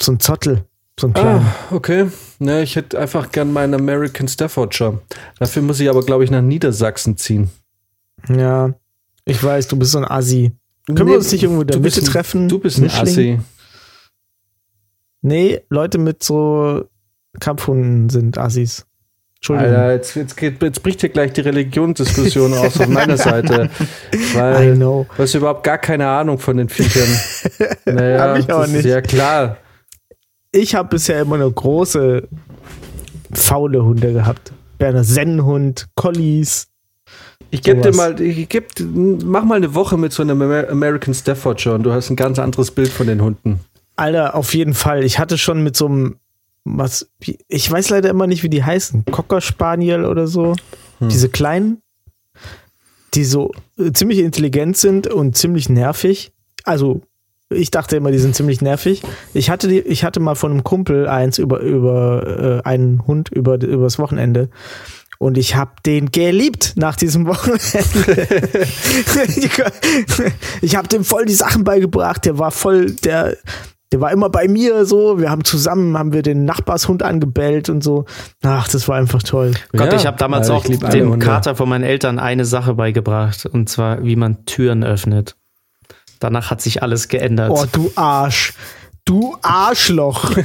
[SPEAKER 3] so ein Zottel. So ein kleiner.
[SPEAKER 1] Ah, okay. Ne, ich hätte einfach gern meinen American Staffordshire. Dafür muss ich aber, glaube ich, nach Niedersachsen ziehen.
[SPEAKER 3] Ja. Ich weiß, du bist so ein Assi. Können wir uns nicht irgendwo
[SPEAKER 1] bist
[SPEAKER 3] Mitte treffen?
[SPEAKER 1] Du bist ein
[SPEAKER 3] Mischling?
[SPEAKER 1] Assi.
[SPEAKER 3] Nee, Leute mit so Kampfhunden sind Assis. Entschuldigung.
[SPEAKER 1] Alter, jetzt, jetzt, geht, jetzt bricht hier gleich die Religionsdiskussion aus auf meiner Seite. Weil du hast überhaupt gar keine Ahnung von den Viechern. Naja,
[SPEAKER 3] Hab ich auch nicht.
[SPEAKER 1] Ja, klar.
[SPEAKER 3] Ich habe bisher immer nur große, faule Hunde gehabt. Berner Sennenhund, Collies.
[SPEAKER 1] Ich geb dir mal, ich geb, mach mal eine Woche mit so einem Amer- American Staffordshire und du hast ein ganz anderes Bild von den Hunden.
[SPEAKER 3] Alter, auf jeden Fall. Ich hatte schon mit so einem, was, ich weiß leider immer nicht, wie die heißen. Cocker Spaniel oder so. Diese kleinen, die so äh, ziemlich intelligent sind und ziemlich nervig. Also, ich dachte immer, die sind ziemlich nervig. Ich hatte, die, ich hatte mal von einem Kumpel eins über, über äh, einen Hund über, übers Wochenende. Und ich habe den geliebt nach diesem Wochenende. ich habe dem voll die Sachen beigebracht. Der war voll, der, der war immer bei mir so. Wir haben zusammen, haben wir den Nachbarshund angebellt und so. Ach, das war einfach toll.
[SPEAKER 2] Gott,
[SPEAKER 1] Ja,
[SPEAKER 2] ich habe damals auch dem. Kater von meinen Eltern eine Sache beigebracht. Und zwar, wie man Türen öffnet. Danach hat sich alles geändert.
[SPEAKER 3] Oh, du Arsch. Du Arschloch.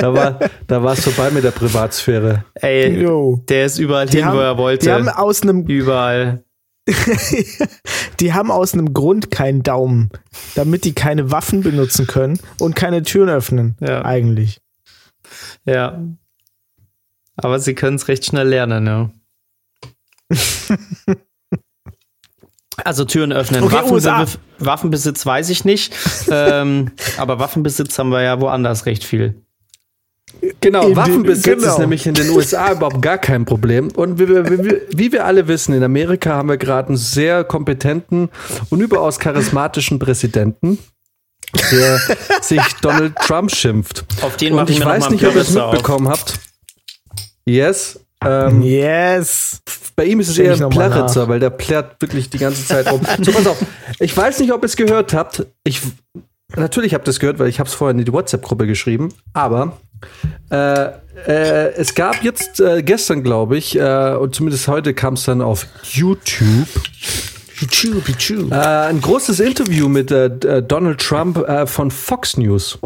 [SPEAKER 1] Da war, da war es vorbei mit der Privatsphäre.
[SPEAKER 2] Ey,
[SPEAKER 3] Jo.
[SPEAKER 2] der ist überall
[SPEAKER 3] Die
[SPEAKER 2] hin,
[SPEAKER 3] haben,
[SPEAKER 2] wo er wollte.
[SPEAKER 3] die haben aus einem
[SPEAKER 2] überall.
[SPEAKER 3] Die haben aus einem Grund keinen Daumen, damit die keine Waffen benutzen können und keine Türen öffnen.
[SPEAKER 2] Ja.
[SPEAKER 3] Eigentlich.
[SPEAKER 2] Ja. Aber sie können es recht schnell lernen, ja. Also Türen öffnen.
[SPEAKER 3] Okay,
[SPEAKER 2] Waffen,
[SPEAKER 3] USA.
[SPEAKER 2] Waffenbesitz weiß ich nicht. ähm, aber Waffenbesitz haben wir ja woanders recht viel.
[SPEAKER 1] Genau,
[SPEAKER 3] In den-
[SPEAKER 1] Waffenbesitz
[SPEAKER 3] genau.
[SPEAKER 1] ist nämlich in den USA überhaupt gar kein Problem. Und wie wir, wie, wir, wie wir alle wissen, in Amerika haben wir gerade einen sehr kompetenten und überaus charismatischen Präsidenten, der sich Donald Trump schimpft.
[SPEAKER 2] Auf den
[SPEAKER 1] Und
[SPEAKER 2] mache ich
[SPEAKER 1] ich
[SPEAKER 2] mir
[SPEAKER 1] weiß nicht, ob ihr es
[SPEAKER 2] Kürbisse auf.
[SPEAKER 1] mitbekommen habt. Yes. Ähm,
[SPEAKER 3] Yes.
[SPEAKER 1] Bei ihm ist es eher ein Plärritzer, weil der plärrt wirklich die ganze Zeit rum. So, pass auf. Ich weiß nicht, ob ihr es gehört habt. Ich, natürlich habt ihr es gehört, weil ich habe es vorher in die WhatsApp-Gruppe geschrieben. Aber äh, äh, es gab jetzt äh, gestern, glaube ich, äh, und zumindest heute kam es dann auf YouTube,
[SPEAKER 3] Pichu, pichu.
[SPEAKER 1] äh, ein großes Interview mit äh, Donald Trump von Fox News.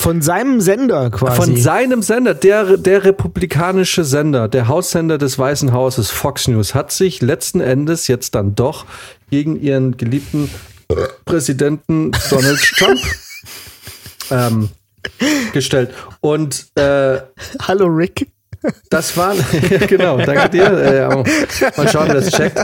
[SPEAKER 3] Von seinem Sender quasi.
[SPEAKER 1] Von seinem Sender, der, der republikanische Sender, der Haussender des Weißen Hauses, Fox News, hat sich letzten Endes jetzt dann doch gegen ihren geliebten Präsidenten Donald Trump ähm, gestellt. Und äh,
[SPEAKER 3] Hallo Rick.
[SPEAKER 1] das war, ja, genau, danke dir. Äh, mal schauen, wer das checkt.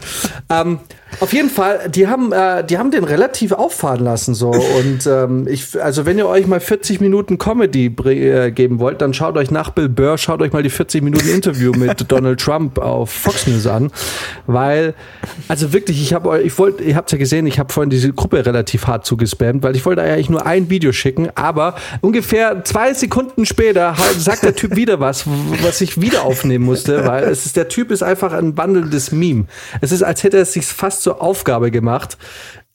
[SPEAKER 1] Ähm, auf jeden Fall, die haben, äh, die haben den relativ auffahren lassen so und ähm, ich, also wenn ihr euch mal 40 Minuten Comedy äh, geben wollt, dann schaut euch nach Bill Burr, schaut euch mal die 40 Minuten Interview mit Donald Trump auf Fox News an, weil, also wirklich, ich habe, ich wollte, ihr habt ja gesehen, ich habe vorhin diese Gruppe relativ hart zugespammt, weil ich wollte eigentlich nur ein Video schicken, aber ungefähr zwei Sekunden später halt sagt der Typ wieder was, was ich wieder aufnehmen musste, weil es ist, der Typ ist einfach ein wandelndes Meme. Es ist, als hätte er es sich fast zur Aufgabe gemacht,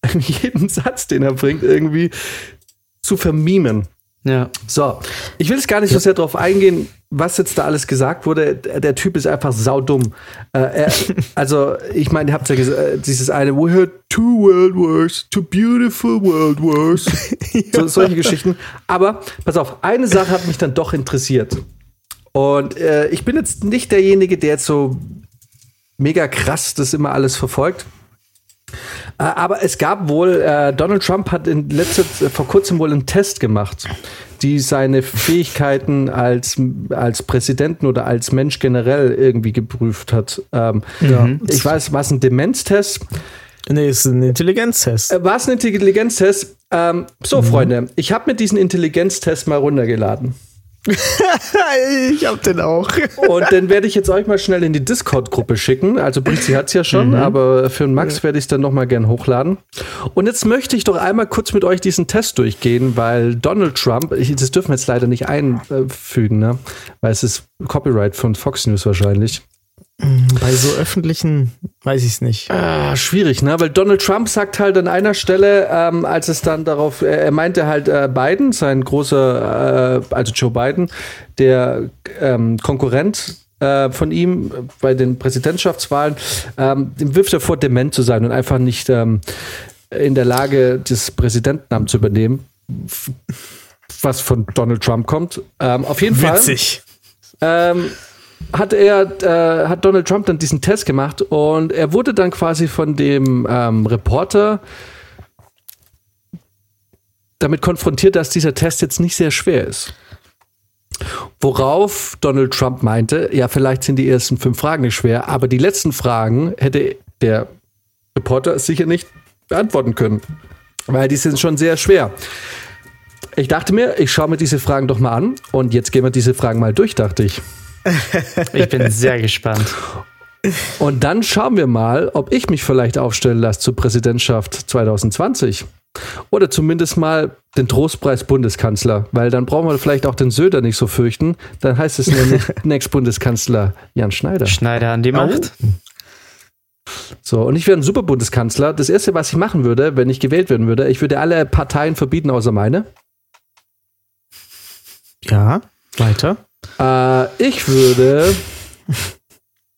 [SPEAKER 1] jeden Satz, den er bringt, irgendwie zu vermimen.
[SPEAKER 2] Ja.
[SPEAKER 1] So, ich will jetzt gar nicht so sehr darauf eingehen, was jetzt da alles gesagt wurde. Der, der Typ ist einfach saudumm. Äh, er, also, ich meine, ihr habt ja gesagt, dieses eine, we had two world wars, two beautiful world wars. so, solche Geschichten. Aber, pass auf, eine Sache hat mich dann doch interessiert. Und äh, ich bin jetzt nicht derjenige, der jetzt so mega krass das immer alles verfolgt. Äh, Aber es gab wohl, äh, Donald Trump hat in letzter vor kurzem wohl einen Test gemacht, die seine Fähigkeiten als, als Präsidenten oder als Mensch generell irgendwie geprüft hat. Ähm,
[SPEAKER 3] Ja.
[SPEAKER 1] Ich weiß, war es ein Demenztest?
[SPEAKER 3] Nee, ist ein Intelligenztest.
[SPEAKER 1] Äh, War es ein Intelligenztest? Ähm, so, Freunde, ich habe mir diesen Intelligenztest mal runtergeladen.
[SPEAKER 3] ich hab den auch.
[SPEAKER 1] Und den werde ich jetzt euch mal schnell in die Discord-Gruppe schicken. Also Brizi hat es ja schon, aber für den Max werde ich es dann noch mal gern hochladen. Und jetzt möchte ich doch einmal kurz mit euch diesen Test durchgehen, weil Donald Trump, ich, das dürfen wir jetzt leider nicht einfügen, ne? weil es ist Copyright von Fox News wahrscheinlich.
[SPEAKER 3] Bei so öffentlichen weiß ich es nicht.
[SPEAKER 1] Ah, schwierig, ne? Weil Donald Trump sagt halt an einer Stelle, ähm, als es dann darauf, er, er meinte halt äh, Biden, sein großer, äh, also Joe Biden, der ähm, Konkurrent äh, von ihm bei den Präsidentschaftswahlen, ähm, dem wirft er vor, dement zu sein und einfach nicht ähm, in der Lage, das Präsidentenamt zu übernehmen, was von Donald Trump kommt. Ähm, auf jeden Fall
[SPEAKER 3] Witzig.
[SPEAKER 1] Hat er, äh, hat Donald Trump dann diesen Test gemacht und er wurde dann quasi von dem ähm, Reporter damit konfrontiert, dass dieser Test jetzt nicht sehr schwer ist. Worauf Donald Trump meinte, ja, vielleicht sind die ersten fünf Fragen nicht schwer, aber die letzten Fragen hätte der Reporter sicher nicht beantworten können, weil die sind schon sehr schwer. Ich dachte mir, ich schaue mir diese Fragen doch mal an und jetzt gehen wir diese Fragen mal durch, dachte ich.
[SPEAKER 2] Ich bin sehr gespannt.
[SPEAKER 1] Und dann schauen wir mal, ob ich mich vielleicht aufstellen lasse zur Präsidentschaft 2020. Oder zumindest mal den Trostpreis Bundeskanzler, weil dann brauchen wir vielleicht auch den Söder nicht so fürchten. Dann heißt es nämlich Next Bundeskanzler Jan Schneider.
[SPEAKER 2] Schneider an die Macht.
[SPEAKER 1] So, und ich wäre ein super Bundeskanzler. Das erste, was ich machen würde, wenn ich gewählt werden würde, ich würde alle Parteien verbieten, außer meine.
[SPEAKER 3] Ja, weiter.
[SPEAKER 1] Äh, ich würde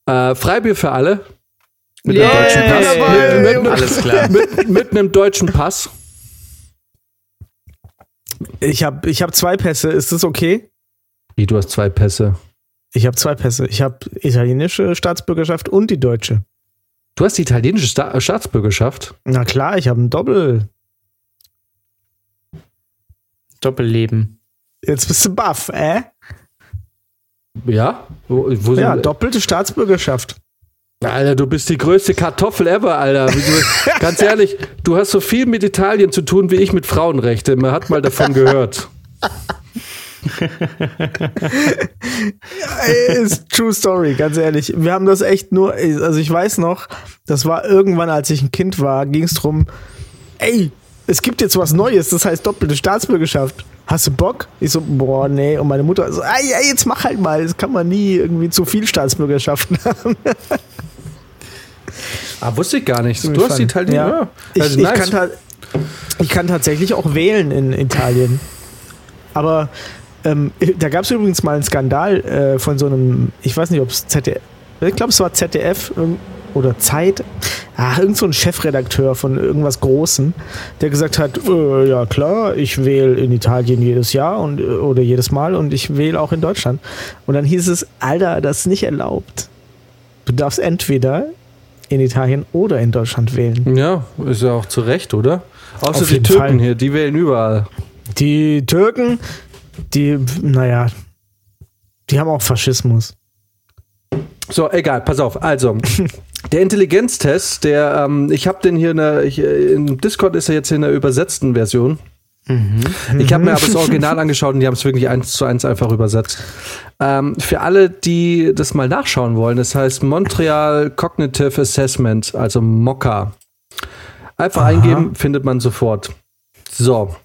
[SPEAKER 1] äh, Freibier für alle. Mit
[SPEAKER 2] Yeah,
[SPEAKER 1] einem deutschen Pass.
[SPEAKER 3] dabei,
[SPEAKER 1] Mit, mit.
[SPEAKER 2] Alles klar.
[SPEAKER 1] mit, mit einem deutschen Pass.
[SPEAKER 3] Ich habe ich hab zwei Pässe. Ist das okay?
[SPEAKER 1] Wie, du hast zwei Pässe.
[SPEAKER 3] Ich habe zwei Pässe. Ich habe italienische Staatsbürgerschaft und die deutsche.
[SPEAKER 1] Du hast die italienische Sta äh, Staatsbürgerschaft.
[SPEAKER 3] Na klar, ich habe ein Doppel.
[SPEAKER 2] Doppelleben.
[SPEAKER 3] Jetzt bist du baff, äh?
[SPEAKER 1] Ja? Wo, wo
[SPEAKER 3] Ja, doppelte Staatsbürgerschaft.
[SPEAKER 1] Alter, du bist die größte Kartoffel ever, Alter. Du, ganz ehrlich, du hast so viel mit Italien zu tun wie ich mit Frauenrechte. Man hat mal davon gehört.
[SPEAKER 3] Ist true story, ganz ehrlich. Wir haben das echt nur, also ich weiß noch, das war irgendwann, als ich ein Kind war, ging es drum, ey, es gibt jetzt was Neues, das heißt doppelte Staatsbürgerschaft. Hast du Bock? Ich so, boah, nee. Und meine Mutter so, ey, ey, jetzt mach halt mal. Das kann man nie irgendwie zu viel Staatsbürgerschaften haben.
[SPEAKER 1] Ah, wusste ich gar nicht. Du hast
[SPEAKER 3] fun.
[SPEAKER 1] Italien.
[SPEAKER 3] Ja.
[SPEAKER 1] Ja.
[SPEAKER 3] Ich,
[SPEAKER 1] Also
[SPEAKER 3] ich,
[SPEAKER 1] nice.
[SPEAKER 3] kann ta- ich kann tatsächlich auch wählen in Italien. Aber ähm, da gab es übrigens mal einen Skandal äh, von so einem, ich weiß nicht, ob es ZDF, ich glaube, es war ZDF oder Zeit. ach, irgend so ein Chefredakteur von irgendwas Großem, der gesagt hat, äh, ja klar, ich wähle in Italien jedes Jahr und äh, oder jedes Mal und ich wähle auch in Deutschland. Und dann hieß es, Alter, das ist nicht erlaubt. Du darfst entweder in Italien oder in Deutschland wählen.
[SPEAKER 1] Ja, ist ja auch zu Recht, oder? Außer die Türken
[SPEAKER 3] Fall.
[SPEAKER 1] hier, die wählen überall.
[SPEAKER 3] Die Türken, die, naja, die haben auch Faschismus.
[SPEAKER 1] So, egal, pass auf. Also, der Intelligenztest, der, ähm, ich habe den hier in der, ich, äh, im Discord ist er jetzt in der übersetzten Version. Ich habe mir aber das Original angeschaut und die haben es wirklich eins zu eins einfach übersetzt. Ähm, für alle, die das mal nachschauen wollen, das heißt Montreal Cognitive Assessment, also MOCA. Einfach eingeben, findet man sofort. So.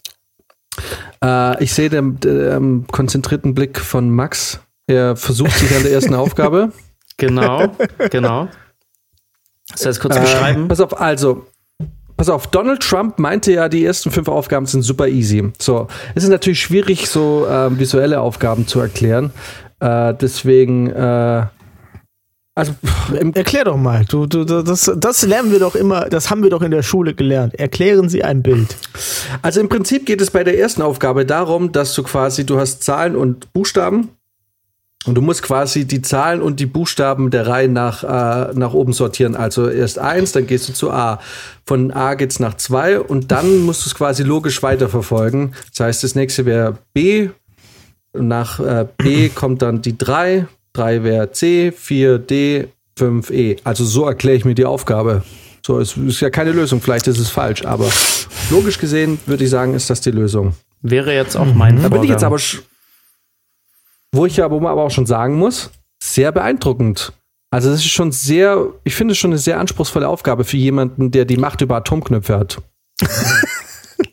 [SPEAKER 1] Äh, ich sehe den, den konzentrierten Blick von Max. Er versucht sich an der ersten Aufgabe.
[SPEAKER 2] Genau, genau. Das heißt, kurz
[SPEAKER 1] Äh,
[SPEAKER 2] beschreiben.
[SPEAKER 1] pass auf, also, pass auf, Donald Trump meinte ja, die ersten fünf Aufgaben sind super easy. So, es ist natürlich schwierig, so ähm, visuelle Aufgaben zu erklären. Äh, deswegen, äh, also, pff,
[SPEAKER 3] Erklär doch mal. Du, du- das, das lernen wir doch immer, das haben wir doch in der Schule gelernt. Erklären Sie ein Bild.
[SPEAKER 1] also im Prinzip geht es bei der ersten Aufgabe darum, dass du quasi, du hast Zahlen und Buchstaben. Und du musst quasi die Zahlen und die Buchstaben der Reihe nach, äh, nach oben sortieren. Also erst eins, dann gehst du zu A. Von A geht's nach zwei und dann musst du es quasi logisch weiterverfolgen. Das heißt, das nächste wäre B. Nach äh, B kommt dann die drei. Drei wäre C, vier D, fünf E. Also so erkläre ich mir die Aufgabe. So, es ist ja keine Lösung. Vielleicht ist es falsch, aber logisch gesehen würde ich sagen, ist das die Lösung.
[SPEAKER 2] Wäre jetzt auch mein
[SPEAKER 1] Da bin ich jetzt aber, wo ich ja aber aber auch schon sagen muss, sehr beeindruckend. Also das ist schon sehr, ich finde es schon eine sehr anspruchsvolle Aufgabe für jemanden, der die Macht über Atomknöpfe hat.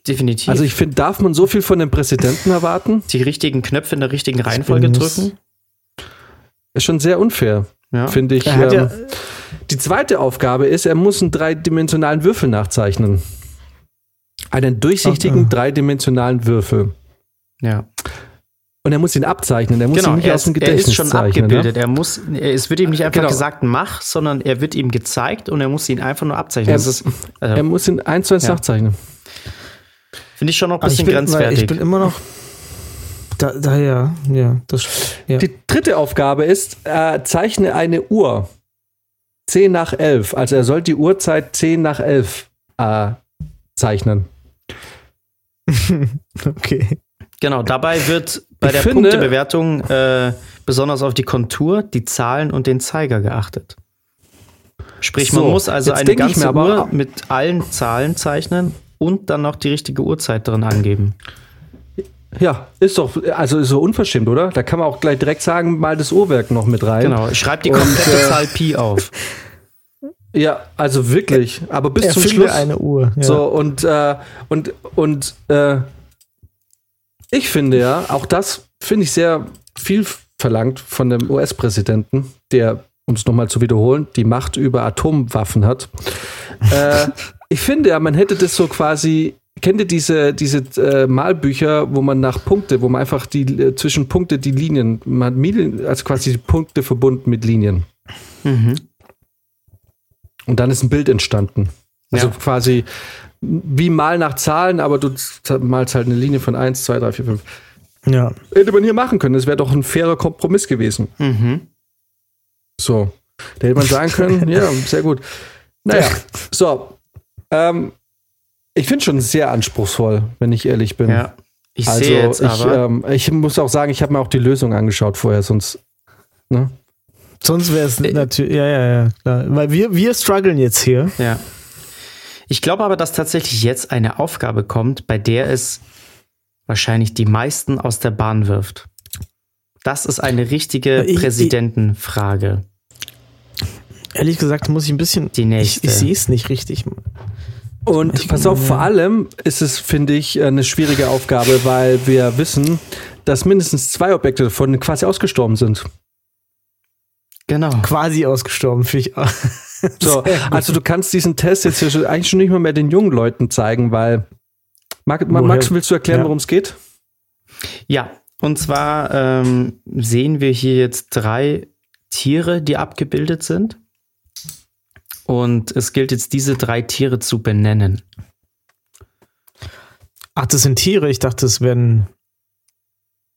[SPEAKER 2] Definitiv.
[SPEAKER 1] Also ich finde, darf man so viel von dem Präsidenten erwarten?
[SPEAKER 2] die richtigen Knöpfe in der richtigen Reihenfolge drücken.
[SPEAKER 1] Ist schon sehr unfair,
[SPEAKER 2] Ja.
[SPEAKER 1] finde ich. Ähm,
[SPEAKER 3] ja,
[SPEAKER 1] die zweite Aufgabe ist, er muss einen dreidimensionalen Würfel nachzeichnen. Einen durchsichtigen
[SPEAKER 3] Ach, ah.
[SPEAKER 1] dreidimensionalen Würfel.
[SPEAKER 2] ja.
[SPEAKER 1] Und er muss ihn abzeichnen. Er muss ihn
[SPEAKER 2] Genau,
[SPEAKER 1] nicht
[SPEAKER 2] er
[SPEAKER 1] aus dem
[SPEAKER 2] er
[SPEAKER 1] Gedächtnis
[SPEAKER 2] ist schon
[SPEAKER 1] zeichnen. Ne?
[SPEAKER 2] abgebildet. Er muss, er, es wird ihm nicht einfach
[SPEAKER 1] Genau.
[SPEAKER 2] gesagt, mach, sondern er wird ihm gezeigt und er muss ihn einfach nur abzeichnen.
[SPEAKER 1] Er-
[SPEAKER 2] Das ist,
[SPEAKER 1] Er
[SPEAKER 2] also,
[SPEAKER 1] muss ihn eins zu eins
[SPEAKER 2] Ja.
[SPEAKER 1] nachzeichnen.
[SPEAKER 2] finde ich schon noch ein
[SPEAKER 3] ich,
[SPEAKER 2] bisschen
[SPEAKER 3] bin, weil
[SPEAKER 2] grenzwertig.
[SPEAKER 3] ich bin immer noch. Da, da ja, ja, das. Ja.
[SPEAKER 1] Die dritte Aufgabe ist, äh, zeichne eine Uhr. 10 nach 11. Also er soll die Uhrzeit 10 nach 11 äh, zeichnen.
[SPEAKER 3] Okay.
[SPEAKER 2] Genau, dabei wird bei
[SPEAKER 1] Ich
[SPEAKER 2] der
[SPEAKER 1] finde-
[SPEAKER 2] Punktebewertung äh, besonders auf die Kontur, die Zahlen und den Zeiger geachtet. Sprich, man
[SPEAKER 1] So,
[SPEAKER 2] muss also eine ganze
[SPEAKER 1] mir aber-
[SPEAKER 2] Uhr mit allen Zahlen zeichnen und dann noch die richtige Uhrzeit drin angeben.
[SPEAKER 1] Ja, ist doch, also ist so unverschämt, oder? Da kann man auch gleich direkt sagen, mal das Uhrwerk noch mit rein.
[SPEAKER 2] Genau, schreib die
[SPEAKER 1] Und,
[SPEAKER 2] komplette
[SPEAKER 1] äh,
[SPEAKER 2] Zahl Pi auf.
[SPEAKER 1] Ja, also wirklich. Aber bis zum
[SPEAKER 3] Erfinde
[SPEAKER 1] Schluss.
[SPEAKER 3] eine Uhr. Ja.
[SPEAKER 1] So, und, äh, und, und äh, ich finde ja, auch das finde ich sehr viel verlangt von dem US-Präsidenten, der, um es nochmal zu wiederholen, die Macht über Atomwaffen hat. äh, ich finde ja, man hätte das so quasi. Kennt ihr diese, diese äh, Malbücher, wo man nach Punkte, wo man einfach die äh, zwischen Punkte die Linien, man also quasi die Punkte verbunden mit Linien.
[SPEAKER 2] Mhm.
[SPEAKER 1] Und dann ist ein Bild entstanden. Also
[SPEAKER 2] Ja.
[SPEAKER 1] quasi wie mal nach Zahlen, aber du malst halt eine Linie von 1, 2, 3, 4, 5.
[SPEAKER 3] ja.
[SPEAKER 1] Hätte man hier machen können. Das wäre doch ein fairer Kompromiss gewesen.
[SPEAKER 2] Mhm.
[SPEAKER 1] So. Da hätte man sagen können, ja, sehr gut. Naja, so. Ähm, ich finde schon sehr anspruchsvoll, wenn ich ehrlich bin.
[SPEAKER 2] Ja. Ich
[SPEAKER 1] also
[SPEAKER 2] sehe jetzt
[SPEAKER 1] ich,
[SPEAKER 2] aber,
[SPEAKER 1] ähm, ich muss auch sagen, ich habe mir auch die Lösung angeschaut vorher, sonst. Ne?
[SPEAKER 3] Sonst wäre
[SPEAKER 2] Äh,
[SPEAKER 3] es natürlich. Ja, ja, ja, klar. Weil wir, wir strugglen jetzt hier.
[SPEAKER 2] ja. Ich glaube aber, dass tatsächlich jetzt eine Aufgabe kommt, bei der es wahrscheinlich die meisten aus der Bahn wirft. Das ist eine richtige
[SPEAKER 3] Ich- ich-
[SPEAKER 2] Präsidentenfrage.
[SPEAKER 3] Ehrlich gesagt muss ich ein bisschen.
[SPEAKER 2] Die nächste.
[SPEAKER 3] Ich, ich sehe es nicht richtig.
[SPEAKER 1] Und
[SPEAKER 3] Ich-
[SPEAKER 1] pass auf, vor allem ist es, finde ich, eine schwierige Aufgabe, weil wir wissen, dass mindestens zwei Objekte davon quasi ausgestorben sind.
[SPEAKER 2] Genau.
[SPEAKER 3] Quasi ausgestorben, finde ich.
[SPEAKER 1] So, also du kannst diesen Test jetzt hier schon, eigentlich schon nicht mal mehr den jungen Leuten zeigen, weil Marc, Max, willst du erklären,
[SPEAKER 3] Ja.
[SPEAKER 1] worum es geht?
[SPEAKER 2] Ja, und zwar ähm, sehen wir hier jetzt drei Tiere, die abgebildet sind. Und es gilt jetzt, diese drei Tiere zu benennen.
[SPEAKER 3] Ach, das sind Tiere. Ich dachte, das wären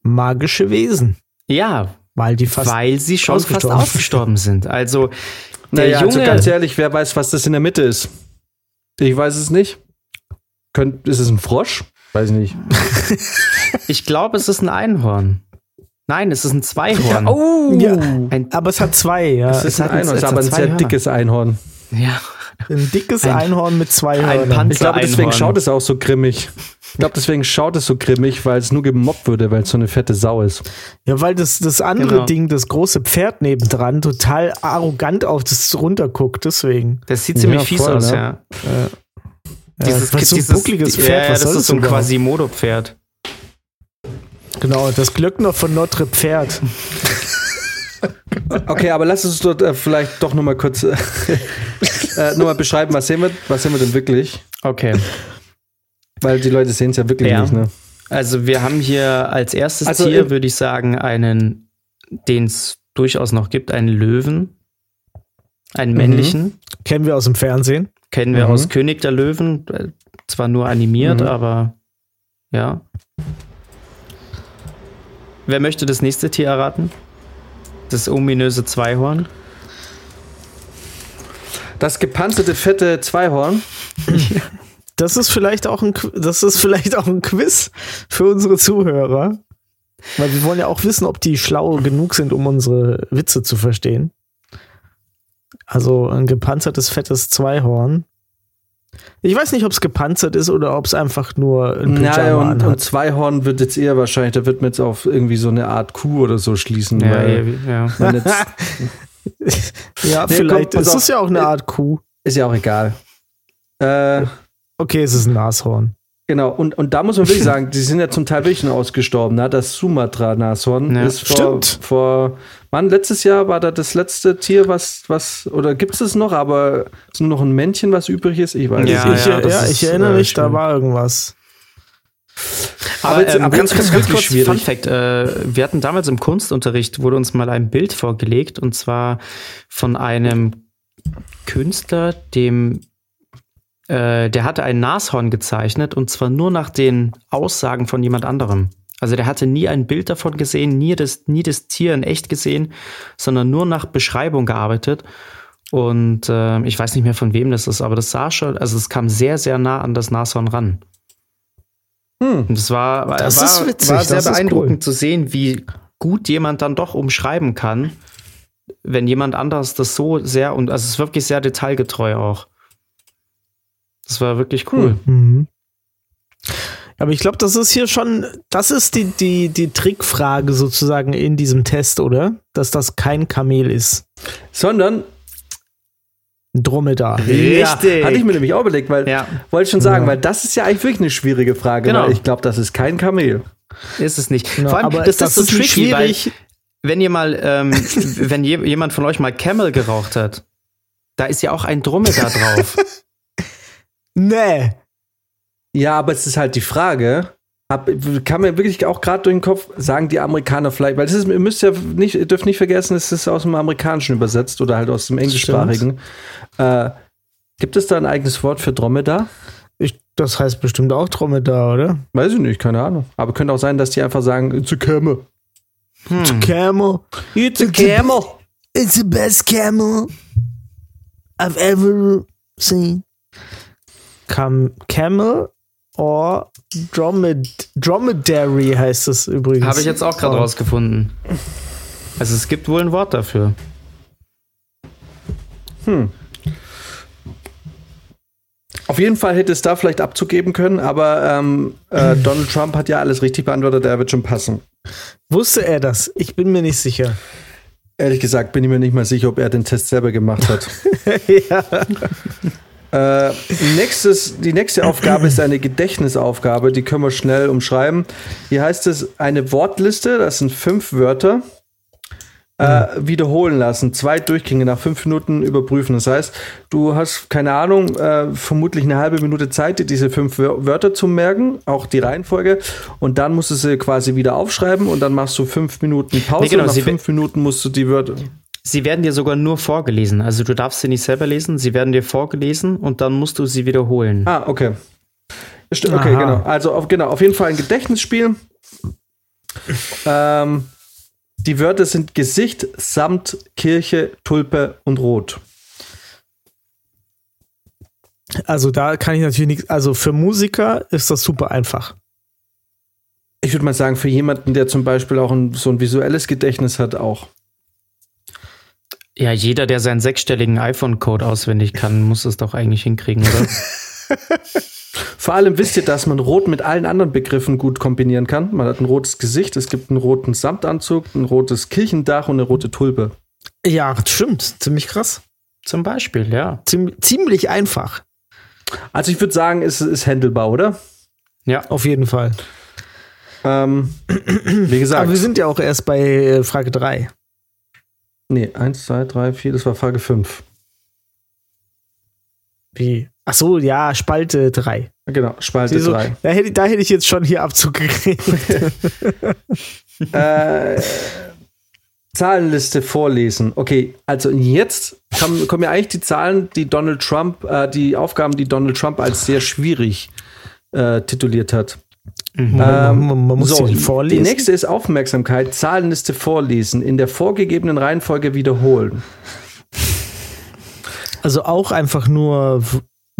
[SPEAKER 3] magische Wesen.
[SPEAKER 2] Ja,
[SPEAKER 3] Weil die fast.
[SPEAKER 2] weil sie schon fast
[SPEAKER 3] ausgestorben sind.
[SPEAKER 2] ausgestorben sind. Also, der
[SPEAKER 1] Naja, also
[SPEAKER 2] Junge,
[SPEAKER 1] ganz ehrlich, wer weiß, was das in der Mitte ist? Ich weiß es nicht. Könnt, ist es ein Frosch? Weiß ich nicht.
[SPEAKER 2] ich glaube, es ist ein Einhorn. Nein, es ist ein Zweihorn.
[SPEAKER 1] Oh!
[SPEAKER 3] Ja,
[SPEAKER 2] Ein,
[SPEAKER 3] aber es hat zwei, ja.
[SPEAKER 1] Es ist ein
[SPEAKER 2] hat ein-
[SPEAKER 1] Einhorn,
[SPEAKER 2] es
[SPEAKER 1] ist
[SPEAKER 2] hat
[SPEAKER 1] aber ein
[SPEAKER 2] zwei
[SPEAKER 1] sehr
[SPEAKER 2] Hörner.
[SPEAKER 1] dickes Einhorn.
[SPEAKER 2] ja.
[SPEAKER 3] Ein dickes
[SPEAKER 2] Ein-
[SPEAKER 3] Einhorn mit zwei
[SPEAKER 2] ein
[SPEAKER 3] Hörnern.
[SPEAKER 2] Panzer-
[SPEAKER 1] Ich glaube, deswegen schaut es auch so grimmig. Ich glaube, deswegen schaut es so grimmig, weil es nur gemobbt würde, weil es so eine fette Sau ist.
[SPEAKER 3] Ja, weil das, das andere
[SPEAKER 2] Genau.
[SPEAKER 3] Ding, das große Pferd nebendran, total arrogant auf das runterguckt, deswegen.
[SPEAKER 2] Das sieht ziemlich
[SPEAKER 1] Ja,
[SPEAKER 2] fies
[SPEAKER 1] voll,
[SPEAKER 2] aus,
[SPEAKER 1] ne?
[SPEAKER 2] ja.
[SPEAKER 3] Dieses, was so ein buckliges
[SPEAKER 2] ja,
[SPEAKER 3] Pferd,
[SPEAKER 2] ja,
[SPEAKER 3] was
[SPEAKER 2] das
[SPEAKER 3] soll
[SPEAKER 2] ist so ein? Quasimodo-Pferd.
[SPEAKER 3] Genau, das Glöckner von Notre Pferd.
[SPEAKER 1] Okay, aber lass uns dort äh, vielleicht doch nochmal kurz äh, äh, noch mal beschreiben, was sehen wir, was sehen wir denn wirklich?
[SPEAKER 2] Okay.
[SPEAKER 1] Weil die Leute sehen es ja wirklich
[SPEAKER 2] Ja.
[SPEAKER 1] nicht, ne?
[SPEAKER 2] Also wir haben hier als erstes
[SPEAKER 1] Also
[SPEAKER 2] Tier, würde ich sagen, einen, den es durchaus noch gibt, einen Löwen. Einen männlichen.
[SPEAKER 3] Kennen wir aus dem Fernsehen.
[SPEAKER 2] Kennen wir
[SPEAKER 1] Mhm.
[SPEAKER 2] aus König der Löwen. Zwar nur animiert,
[SPEAKER 1] Mhm.
[SPEAKER 2] aber ja. Wer möchte das nächste Tier erraten? Das ominöse Zweihorn.
[SPEAKER 1] Das gepanzerte fette Zweihorn.
[SPEAKER 3] Das ist vielleicht auch ein, das ist vielleicht auch ein Quiz für unsere Zuhörer. Weil wir wollen ja auch wissen, ob die schlau genug sind, um unsere Witze zu verstehen. Also ein gepanzertes, fettes Zweihorn. Ich weiß nicht, ob es gepanzert ist oder ob es einfach nur ein Pyjama
[SPEAKER 1] Naja, und,
[SPEAKER 3] anhat.
[SPEAKER 1] und Zweihorn wird jetzt eher wahrscheinlich, da wird man jetzt auf irgendwie so eine Art Kuh oder so schließen.
[SPEAKER 2] Ja,
[SPEAKER 1] weil
[SPEAKER 2] ja.
[SPEAKER 1] man jetzt,
[SPEAKER 3] ja,
[SPEAKER 1] Nee,
[SPEAKER 3] vielleicht
[SPEAKER 1] komm,
[SPEAKER 3] ist es ja auch eine Art Kuh.
[SPEAKER 1] ist ja auch egal. Äh,
[SPEAKER 3] Okay, es ist ein Nashorn.
[SPEAKER 1] genau, und, und da muss man wirklich sagen, die sind ja zum Teil wirklich schon ausgestorben. Ne? Das Sumatra-Nashorn
[SPEAKER 2] Ja,
[SPEAKER 1] ist vor,
[SPEAKER 3] stimmt.
[SPEAKER 1] vor, wann, letztes Jahr war da das letzte Tier, was, was oder gibt es noch, aber ist nur noch ein Männchen, was übrig ist? Ich weiß
[SPEAKER 2] Ja,
[SPEAKER 1] es nicht.
[SPEAKER 3] ich,
[SPEAKER 2] ja,
[SPEAKER 3] ja,
[SPEAKER 2] ist,
[SPEAKER 3] ich erinnere
[SPEAKER 2] äh,
[SPEAKER 3] mich, da
[SPEAKER 2] schlimm.
[SPEAKER 3] war irgendwas.
[SPEAKER 2] Aber,
[SPEAKER 1] jetzt-
[SPEAKER 2] ähm,
[SPEAKER 1] aber
[SPEAKER 2] ganz, ganz, ganz kurz,
[SPEAKER 1] schwierig.
[SPEAKER 2] Fun Fact, äh, wir hatten damals im Kunstunterricht, wurde uns mal ein Bild vorgelegt und zwar von einem Künstler, dem äh, der hatte ein Nashorn gezeichnet und zwar nur nach den Aussagen von jemand anderem. Also der hatte nie ein Bild davon gesehen, nie das, nie das Tier in echt gesehen, sondern nur nach Beschreibung gearbeitet. Und äh, ich weiß nicht mehr von wem das ist, aber das sah schon, also es kam sehr, sehr nah an das Nashorn ran.
[SPEAKER 1] Hm.
[SPEAKER 2] Und das war,
[SPEAKER 3] Das
[SPEAKER 2] war,
[SPEAKER 3] ist witzig,
[SPEAKER 2] war sehr
[SPEAKER 3] das ist
[SPEAKER 2] beeindruckend
[SPEAKER 3] cool.
[SPEAKER 2] zu sehen, wie gut jemand dann doch umschreiben kann, wenn jemand anders das so sehr und also es ist wirklich sehr detailgetreu auch. Das war wirklich cool.
[SPEAKER 3] Mhm. Aber ich glaube, das ist hier schon, das ist die, die, die Trickfrage sozusagen in diesem Test, oder? Dass das kein Kamel ist.
[SPEAKER 1] Sondern,
[SPEAKER 3] Ein Dromedar.
[SPEAKER 2] Richtig.
[SPEAKER 1] ja, hatte ich mir nämlich auch überlegt, weil,
[SPEAKER 2] Ja.
[SPEAKER 1] wollte ich schon sagen,
[SPEAKER 3] Ja.
[SPEAKER 1] weil das ist ja eigentlich wirklich eine schwierige Frage,
[SPEAKER 2] Genau.
[SPEAKER 1] weil ich glaube, das ist kein Kamel.
[SPEAKER 2] Ist es nicht.
[SPEAKER 3] Genau,
[SPEAKER 2] Vor allem,
[SPEAKER 3] aber
[SPEAKER 2] das,
[SPEAKER 3] das
[SPEAKER 2] ist so
[SPEAKER 3] ist nicht
[SPEAKER 2] tricky, weil
[SPEAKER 3] schwierig.
[SPEAKER 2] wenn ihr mal, ähm, wenn je, jemand von euch mal Camel geraucht hat, da ist ja auch ein Dromedar drauf.
[SPEAKER 3] Nee.
[SPEAKER 1] Ja, aber es ist halt die Frage, hab, kann mir wirklich auch gerade durch den Kopf sagen, die Amerikaner vielleicht, weil das ist, ihr müsst ja nicht, ihr dürft nicht vergessen, es ist aus dem Amerikanischen übersetzt oder halt aus dem Englischsprachigen. Äh, gibt es da ein eigenes Wort für Dromedar?
[SPEAKER 3] Ich, das heißt bestimmt auch Dromedar, oder?
[SPEAKER 1] Weiß ich nicht, keine Ahnung. Aber könnte auch sein, dass die einfach sagen, it's a camel.
[SPEAKER 2] Hm.
[SPEAKER 3] Camel. It's a
[SPEAKER 1] camel.
[SPEAKER 3] It's the best camel I've ever seen. Cam Camel or Dromed Dromedary heißt es übrigens.
[SPEAKER 2] Habe ich jetzt auch gerade rausgefunden. Also es gibt wohl ein Wort dafür.
[SPEAKER 1] Auf jeden Fall hätte es da vielleicht abzugeben können, aber ähm, äh, Donald Trump hat ja alles richtig beantwortet, der wird schon passen.
[SPEAKER 3] Wusste er das? Ich bin mir nicht sicher.
[SPEAKER 1] Ehrlich gesagt bin ich mir nicht mal sicher, ob er den Test selber gemacht hat.
[SPEAKER 3] ja.
[SPEAKER 1] Äh, nächstes, die nächste Aufgabe ist eine Gedächtnisaufgabe, die können wir schnell umschreiben. Hier heißt es eine Wortliste, das sind fünf Wörter, äh, wiederholen lassen, zwei Durchgänge nach fünf Minuten überprüfen. Das heißt, du hast keine Ahnung, äh, vermutlich eine halbe Minute Zeit, dir diese fünf Wör- Wörter zu merken, auch die Reihenfolge, und dann musst du sie quasi wieder aufschreiben und dann machst du fünf Minuten Pause
[SPEAKER 2] Nee, genau,
[SPEAKER 1] und nach fünf Minuten musst du die Wörter.
[SPEAKER 2] Sie werden dir sogar nur vorgelesen. Also du darfst sie nicht selber lesen, sie werden dir vorgelesen und dann musst du sie wiederholen.
[SPEAKER 1] Ah, okay. St- Okay,
[SPEAKER 3] Aha.
[SPEAKER 1] genau. Also auf, genau, auf jeden Fall ein Gedächtnisspiel. ähm, die Wörter sind Gesicht, Samt, Kirche, Tulpe und Rot.
[SPEAKER 3] Also da kann ich natürlich nichts. Also für Musiker ist das super einfach.
[SPEAKER 1] Ich würde mal sagen, für jemanden, der zum Beispiel auch ein, so ein visuelles Gedächtnis hat, auch.
[SPEAKER 2] Ja, jeder, der seinen sechsstelligen iPhone-Code auswendig kann, muss es doch eigentlich hinkriegen, oder?
[SPEAKER 1] Vor allem wisst ihr, dass man Rot mit allen anderen Begriffen gut kombinieren kann. Man hat ein rotes Gesicht, es gibt einen roten Samtanzug, ein rotes Kirchendach und eine rote Tulpe.
[SPEAKER 3] Ja, stimmt. Ziemlich krass.
[SPEAKER 2] Zum Beispiel, ja.
[SPEAKER 3] Ziem ziemlich einfach.
[SPEAKER 1] Also ich würde sagen, es ist handelbar, oder?
[SPEAKER 2] Ja.
[SPEAKER 3] Auf jeden Fall.
[SPEAKER 1] Ähm, wie gesagt.
[SPEAKER 3] Aber wir sind ja auch erst bei äh, Frage 3.
[SPEAKER 1] nee, eins, zwei, drei, vier, das war Frage fünf.
[SPEAKER 3] Wie? Ach so, ja, Spalte 3.
[SPEAKER 1] Genau, Spalte
[SPEAKER 3] du,
[SPEAKER 1] drei.
[SPEAKER 3] Da hätte, da hätte ich jetzt schon hier Abzug gekriegt.
[SPEAKER 1] äh, Zahlenliste vorlesen. Okay, also jetzt kommen, kommen ja eigentlich die Zahlen, die Donald Trump, äh, die Aufgaben, die Donald Trump als sehr schwierig äh, tituliert hat.
[SPEAKER 3] Man, man, man muss
[SPEAKER 1] so,
[SPEAKER 3] sie vorlesen.
[SPEAKER 1] Die nächste ist Aufmerksamkeit. Zahlenliste vorlesen. In der vorgegebenen Reihenfolge wiederholen.
[SPEAKER 3] Also auch einfach nur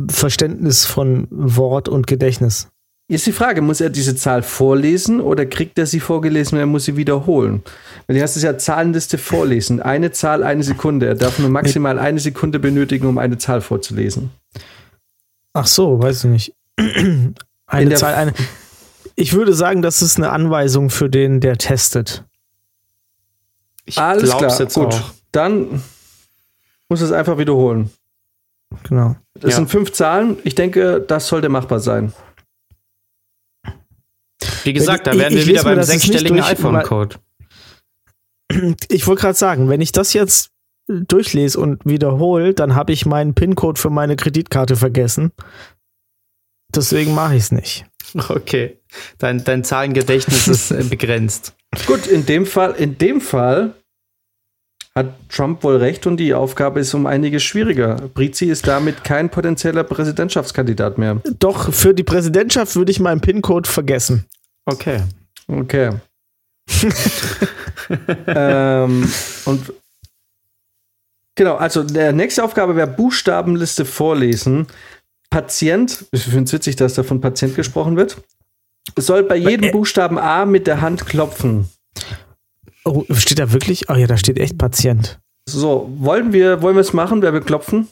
[SPEAKER 3] Verständnis von Wort und Gedächtnis.
[SPEAKER 1] Ist die Frage, muss er diese Zahl vorlesen oder kriegt er sie vorgelesen und er muss sie wiederholen? Weil du hast es ja Zahlenliste vorlesen. Eine Zahl, eine Sekunde. Er darf nur maximal eine Sekunde benötigen, um eine Zahl vorzulesen.
[SPEAKER 3] Ach so, weiß ich nicht.
[SPEAKER 1] In
[SPEAKER 3] Eine Zahl, eine. Ich würde sagen, das ist eine Anweisung für den, der testet.
[SPEAKER 2] Ich
[SPEAKER 1] Alles klar,
[SPEAKER 2] jetzt
[SPEAKER 1] gut.
[SPEAKER 2] auch.
[SPEAKER 1] Dann muss es einfach wiederholen.
[SPEAKER 3] Genau.
[SPEAKER 1] Das
[SPEAKER 2] Ja.
[SPEAKER 1] sind fünf Zahlen. Ich denke, das sollte machbar sein.
[SPEAKER 2] Wie gesagt, da
[SPEAKER 3] Ich-
[SPEAKER 2] werden
[SPEAKER 3] ich
[SPEAKER 2] wir wieder
[SPEAKER 3] lese mir
[SPEAKER 2] beim sechsstelligen iPhone-Code.
[SPEAKER 3] Ich wollte gerade sagen, wenn ich das jetzt durchlese und wiederhole, dann habe ich meinen PIN-Code für meine Kreditkarte vergessen. Deswegen mache ich es nicht.
[SPEAKER 2] Okay. Dein, dein Zahlengedächtnis ist äh, begrenzt.
[SPEAKER 1] Gut, in dem Fall, in dem Fall hat Trump wohl recht und die Aufgabe ist um einiges schwieriger. Brizi ist damit kein potenzieller Präsidentschaftskandidat mehr.
[SPEAKER 3] Doch, für die Präsidentschaft würde ich meinen PIN-Code vergessen.
[SPEAKER 2] Okay.
[SPEAKER 1] Okay. ähm, und genau, also der nächste Aufgabe wäre Buchstabenliste vorlesen. Patient, ich finde es witzig, dass da von Patient gesprochen wird, soll bei jedem Buchstaben A mit der Hand klopfen.
[SPEAKER 3] Oh, steht da wirklich? Oh ja, da steht echt Patient.
[SPEAKER 1] So, wollen wir, wollen wir es machen? Wer will klopfen?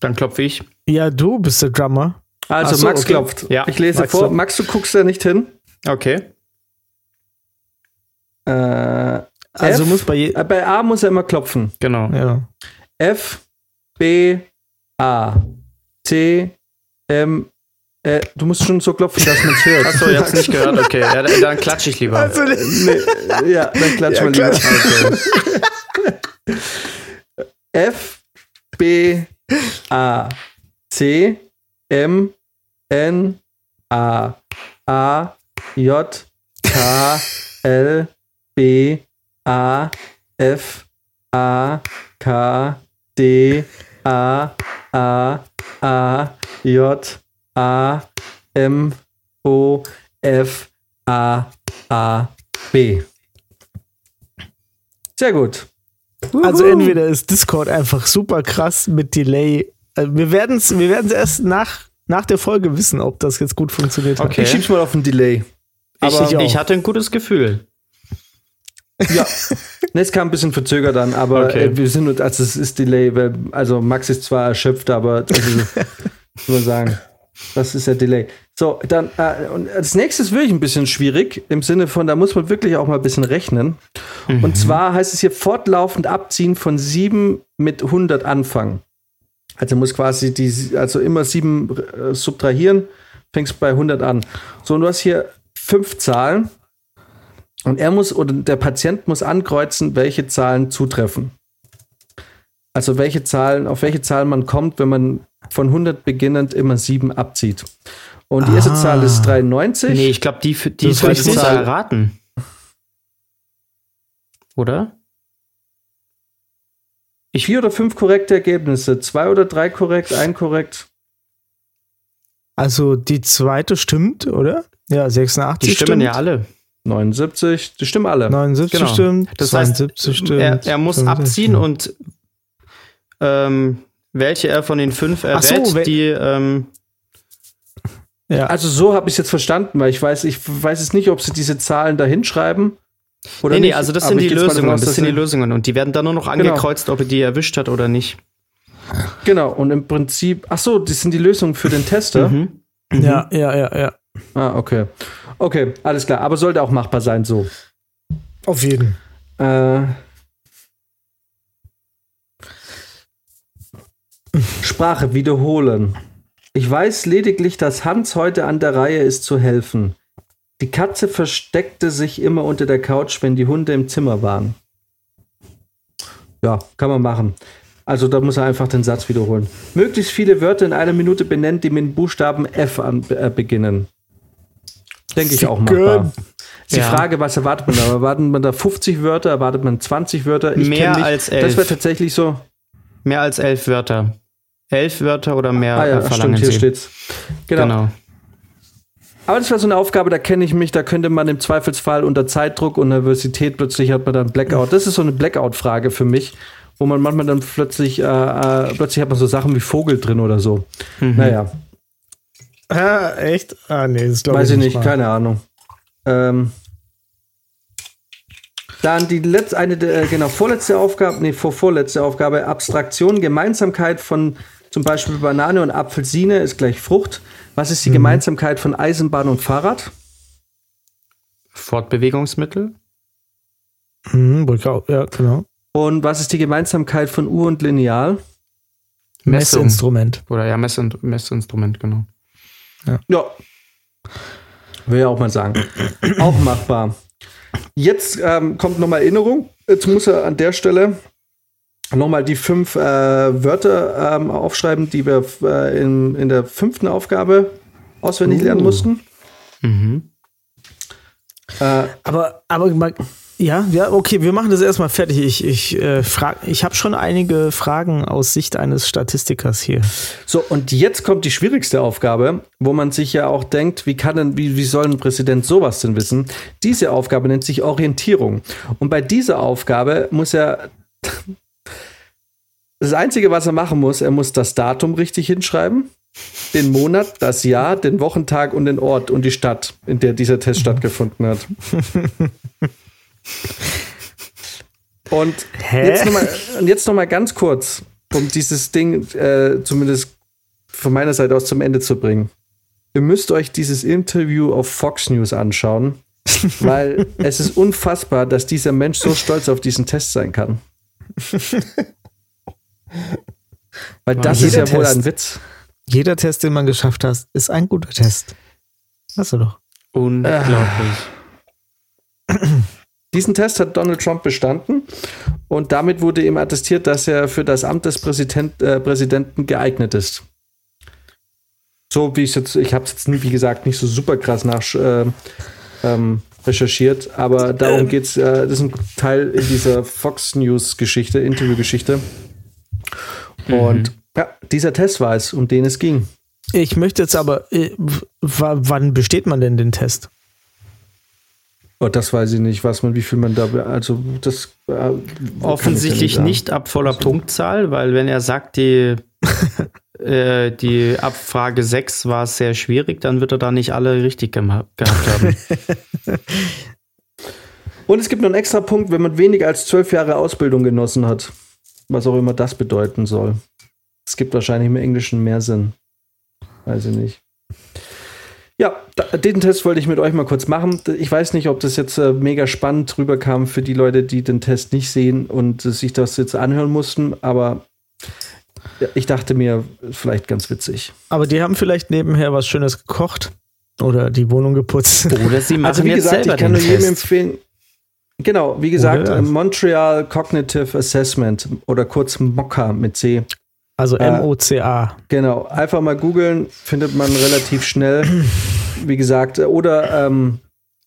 [SPEAKER 2] Dann klopfe ich.
[SPEAKER 3] Ja, du bist der Drummer.
[SPEAKER 1] Also
[SPEAKER 3] so,
[SPEAKER 1] Max
[SPEAKER 3] okay.
[SPEAKER 1] klopft.
[SPEAKER 2] Ja,
[SPEAKER 1] ich lese
[SPEAKER 3] Max
[SPEAKER 1] vor.
[SPEAKER 3] klopft.
[SPEAKER 1] Max, du guckst da nicht hin.
[SPEAKER 2] Okay.
[SPEAKER 1] Äh,
[SPEAKER 3] Also
[SPEAKER 1] F?
[SPEAKER 3] muss bei
[SPEAKER 1] äh, bei A muss er immer klopfen.
[SPEAKER 2] Genau.
[SPEAKER 3] ja.
[SPEAKER 1] F, B, A, T, M, äh, du musst schon so klopfen, dass man es hört.
[SPEAKER 2] Achso, ihr habt's nicht gehört. Okay, ja, dann dann klatsche ich lieber.
[SPEAKER 1] nee, ja, dann klatsch
[SPEAKER 3] Ja,
[SPEAKER 1] mal lieber. Okay. F, B, A, C, M, N, A, A, J, K, L, B, A, F, A, K, D, A, A, A, J, A, M, O, F, A, A, B. Sehr gut.
[SPEAKER 3] Also entweder ist Discord einfach super krass mit Delay. Also wir werden es wir werden's erst nach, nach der Folge wissen, ob das jetzt gut funktioniert hat.
[SPEAKER 2] Okay.
[SPEAKER 1] Ich schieb's mal auf den Delay.
[SPEAKER 2] Ich,
[SPEAKER 3] Aber-
[SPEAKER 2] ich hatte ein gutes Gefühl.
[SPEAKER 1] Ja. es kam ein bisschen verzögert an, aber
[SPEAKER 2] Okay.
[SPEAKER 1] äh, wir sind, also es ist Delay, weil, also Max ist zwar erschöpft, aber also, muss man sagen, das ist der Delay. So, dann, äh, und als nächstes wirklich ein bisschen schwierig, im Sinne von, da muss man wirklich auch mal ein bisschen rechnen. Und zwar heißt es hier fortlaufend abziehen von 7 mit 100 anfangen. Also muss quasi die, also immer 7 äh, subtrahieren, fängst bei 100 an. So, und du hast hier fünf Zahlen. Und er muss, oder der Patient muss ankreuzen, welche Zahlen zutreffen. Also welche Zahlen, auf welche Zahlen man kommt, wenn man von 100 beginnend immer 7 abzieht. Und die erste
[SPEAKER 3] Ah.
[SPEAKER 1] Zahl ist 93.
[SPEAKER 2] Nee, ich glaube, die, die
[SPEAKER 3] Das ist
[SPEAKER 2] soll ich
[SPEAKER 3] richtig.
[SPEAKER 2] muss erraten. Oder?
[SPEAKER 1] Ich vier oder fünf korrekte Ergebnisse. Zwei oder drei korrekt, ein korrekt.
[SPEAKER 3] Also die zweite stimmt, oder? Ja, 86
[SPEAKER 2] Die stimmen
[SPEAKER 3] stimmt.
[SPEAKER 2] ja alle.
[SPEAKER 1] 79, die stimmen alle.
[SPEAKER 3] 79
[SPEAKER 2] Genau.
[SPEAKER 3] stimmt.
[SPEAKER 2] Das heißt,
[SPEAKER 3] 72 stimmt.
[SPEAKER 2] er, er muss
[SPEAKER 3] 65
[SPEAKER 2] abziehen und ähm, welche er von den fünf errät,
[SPEAKER 3] so,
[SPEAKER 2] die ähm,
[SPEAKER 3] Ja.
[SPEAKER 1] Also so habe ich es jetzt verstanden, weil ich weiß, ich weiß es nicht, ob sie diese Zahlen da hinschreiben. Oder
[SPEAKER 2] nee, nee, also das
[SPEAKER 1] aber
[SPEAKER 2] sind die Lösungen.
[SPEAKER 1] aus,
[SPEAKER 2] Das sind die Lösungen. Und die werden dann nur noch
[SPEAKER 1] Genau.
[SPEAKER 2] angekreuzt, ob er die erwischt hat oder nicht.
[SPEAKER 1] Genau, und im Prinzip, ach so, das sind die Lösungen für den Tester.
[SPEAKER 2] Mhm.
[SPEAKER 3] ja, ja, ja, ja.
[SPEAKER 1] Ah, okay. Okay, alles klar, aber sollte auch machbar sein so.
[SPEAKER 3] Auf jeden.
[SPEAKER 1] Äh, Sprache wiederholen. Ich weiß lediglich, dass Hans heute an der Reihe ist zu helfen. Die Katze versteckte sich immer unter der Couch, wenn die Hunde im Zimmer waren. Ja, kann man machen. Also da muss er einfach den Satz wiederholen. Möglichst viele Wörter in einer Minute benennen, die mit dem Buchstaben F an, äh, beginnen. Denke ich auch machbar. Ist die
[SPEAKER 2] Ja.
[SPEAKER 1] Frage, was erwartet man da? Erwartet man da 50 Wörter? Erwartet man 20 Wörter? Ich
[SPEAKER 2] Mehr
[SPEAKER 1] mich.
[SPEAKER 2] als
[SPEAKER 1] Das
[SPEAKER 2] elf.
[SPEAKER 1] wäre tatsächlich so.
[SPEAKER 2] Mehr als elf Wörter. Elf Wörter oder mehr
[SPEAKER 1] ah ja,
[SPEAKER 2] äh, verlangen
[SPEAKER 1] stimmt, hier
[SPEAKER 2] sie.
[SPEAKER 1] steht's. Genau.
[SPEAKER 2] Genau.
[SPEAKER 1] Aber das war so eine Aufgabe, da kenne ich mich, da könnte man im Zweifelsfall unter Zeitdruck und Nervosität plötzlich hat man dann Blackout. Das ist so eine Blackout-Frage für mich, wo man manchmal dann plötzlich, äh, äh, plötzlich hat man so Sachen wie Vogel drin oder so.
[SPEAKER 2] Mhm.
[SPEAKER 1] Naja,
[SPEAKER 3] Ah, echt? Ah, nee, das glaube
[SPEAKER 1] weiß ich nicht,
[SPEAKER 3] mal.
[SPEAKER 1] keine Ahnung. Ähm, dann die letzte, eine, äh, genau, vorletzte Aufgabe, nee, vor vorletzte Aufgabe, Abstraktion, Gemeinsamkeit von zum Beispiel Banane und Apfelsine ist gleich Frucht. Was ist die
[SPEAKER 2] Mhm.
[SPEAKER 1] Gemeinsamkeit von Eisenbahn und Fahrrad?
[SPEAKER 2] Fortbewegungsmittel.
[SPEAKER 3] Mhm, Brücke, ja, genau.
[SPEAKER 1] Und was ist die Gemeinsamkeit von Uhr und Lineal?
[SPEAKER 2] Messung.
[SPEAKER 3] Messinstrument.
[SPEAKER 2] Oder ja, Mess Messinstrument, genau.
[SPEAKER 1] Ja. Will ja auch mal sagen. auch machbar. Jetzt ähm, kommt nochmal Erinnerung. Jetzt muss er an der Stelle nochmal die fünf äh, Wörter ähm, aufschreiben, die wir äh, in, in der fünften Aufgabe auswendig
[SPEAKER 2] Uh.
[SPEAKER 1] lernen mussten.
[SPEAKER 2] Mhm.
[SPEAKER 1] Äh,
[SPEAKER 3] Aber, aber mal- ja, ja, okay, wir machen das erstmal fertig. Ich, ich, äh, frag, ich habe schon einige Fragen aus Sicht eines Statistikers hier.
[SPEAKER 1] So, und jetzt kommt die schwierigste Aufgabe, wo man sich ja auch denkt, wie kann denn, wie, wie soll ein Präsident sowas denn wissen? Diese Aufgabe nennt sich Orientierung. Und bei dieser Aufgabe muss er das Einzige, was er machen muss, er muss das Datum richtig hinschreiben, den Monat, das Jahr, den Wochentag und den Ort und die Stadt, in der dieser Test stattgefunden hat. Und
[SPEAKER 3] Hä?
[SPEAKER 1] jetzt nochmal und jetzt noch mal ganz kurz, um dieses Ding äh, zumindest von meiner Seite aus zum Ende zu bringen. Ihr müsst euch dieses Interview auf Fox News anschauen, weil es ist unfassbar, dass dieser Mensch so stolz auf diesen Test sein kann. Weil das ist ja wohl
[SPEAKER 3] Test.
[SPEAKER 1] ein Witz.
[SPEAKER 3] Jeder Test, den man geschafft hat, ist ein guter Test. Hast du doch.
[SPEAKER 2] Unglaublich.
[SPEAKER 1] Diesen Test hat Donald Trump bestanden und damit wurde ihm attestiert, dass er für das Amt des Präsident, äh, Präsidenten geeignet ist. So wie ich jetzt, ich habe es jetzt, wie gesagt, nicht so super krass nach äh, ähm, recherchiert, aber darum geht's. Äh, das ist ein Teil in dieser Fox News Geschichte, Interviewgeschichte. Und ja, dieser Test war es, um den es ging.
[SPEAKER 3] Ich möchte jetzt aber, äh, wann besteht man denn den Test?
[SPEAKER 1] Oh, das weiß ich nicht, was man, wie viel man da, also das äh, ja
[SPEAKER 2] Offensichtlich
[SPEAKER 1] sagen.
[SPEAKER 2] nicht ab voller Punktzahl, weil wenn er sagt, die, äh, die Abfrage 6 war sehr schwierig, dann wird er da nicht alle richtig gehabt haben.
[SPEAKER 1] Und es gibt noch einen extra Punkt, wenn man weniger als zwölf Jahre Ausbildung genossen hat. Was auch immer das bedeuten soll. Es gibt wahrscheinlich im Englischen mehr Sinn. Weiß ich nicht. Ja, den Test wollte ich mit euch mal kurz machen. Ich weiß nicht, ob das jetzt äh, mega spannend rüberkam für die Leute, die den Test nicht sehen und äh, sich das jetzt anhören mussten, aber ich dachte mir, vielleicht ganz witzig.
[SPEAKER 3] Aber die haben vielleicht nebenher was Schönes gekocht oder die Wohnung geputzt.
[SPEAKER 2] Oder sie machen
[SPEAKER 1] Also wie
[SPEAKER 2] jetzt
[SPEAKER 1] gesagt,
[SPEAKER 2] selber
[SPEAKER 1] ich kann
[SPEAKER 2] den
[SPEAKER 1] nur jedem
[SPEAKER 2] Test.
[SPEAKER 1] empfehlen. Genau, wie gesagt,
[SPEAKER 3] Oder-
[SPEAKER 1] äh, Montreal Cognitive Assessment oder kurz MOCA mit C.
[SPEAKER 3] Also
[SPEAKER 1] Äh,
[SPEAKER 3] M-O-C-A.
[SPEAKER 1] Genau, einfach mal googeln, findet man relativ schnell. Wie gesagt, äh, oder ähm,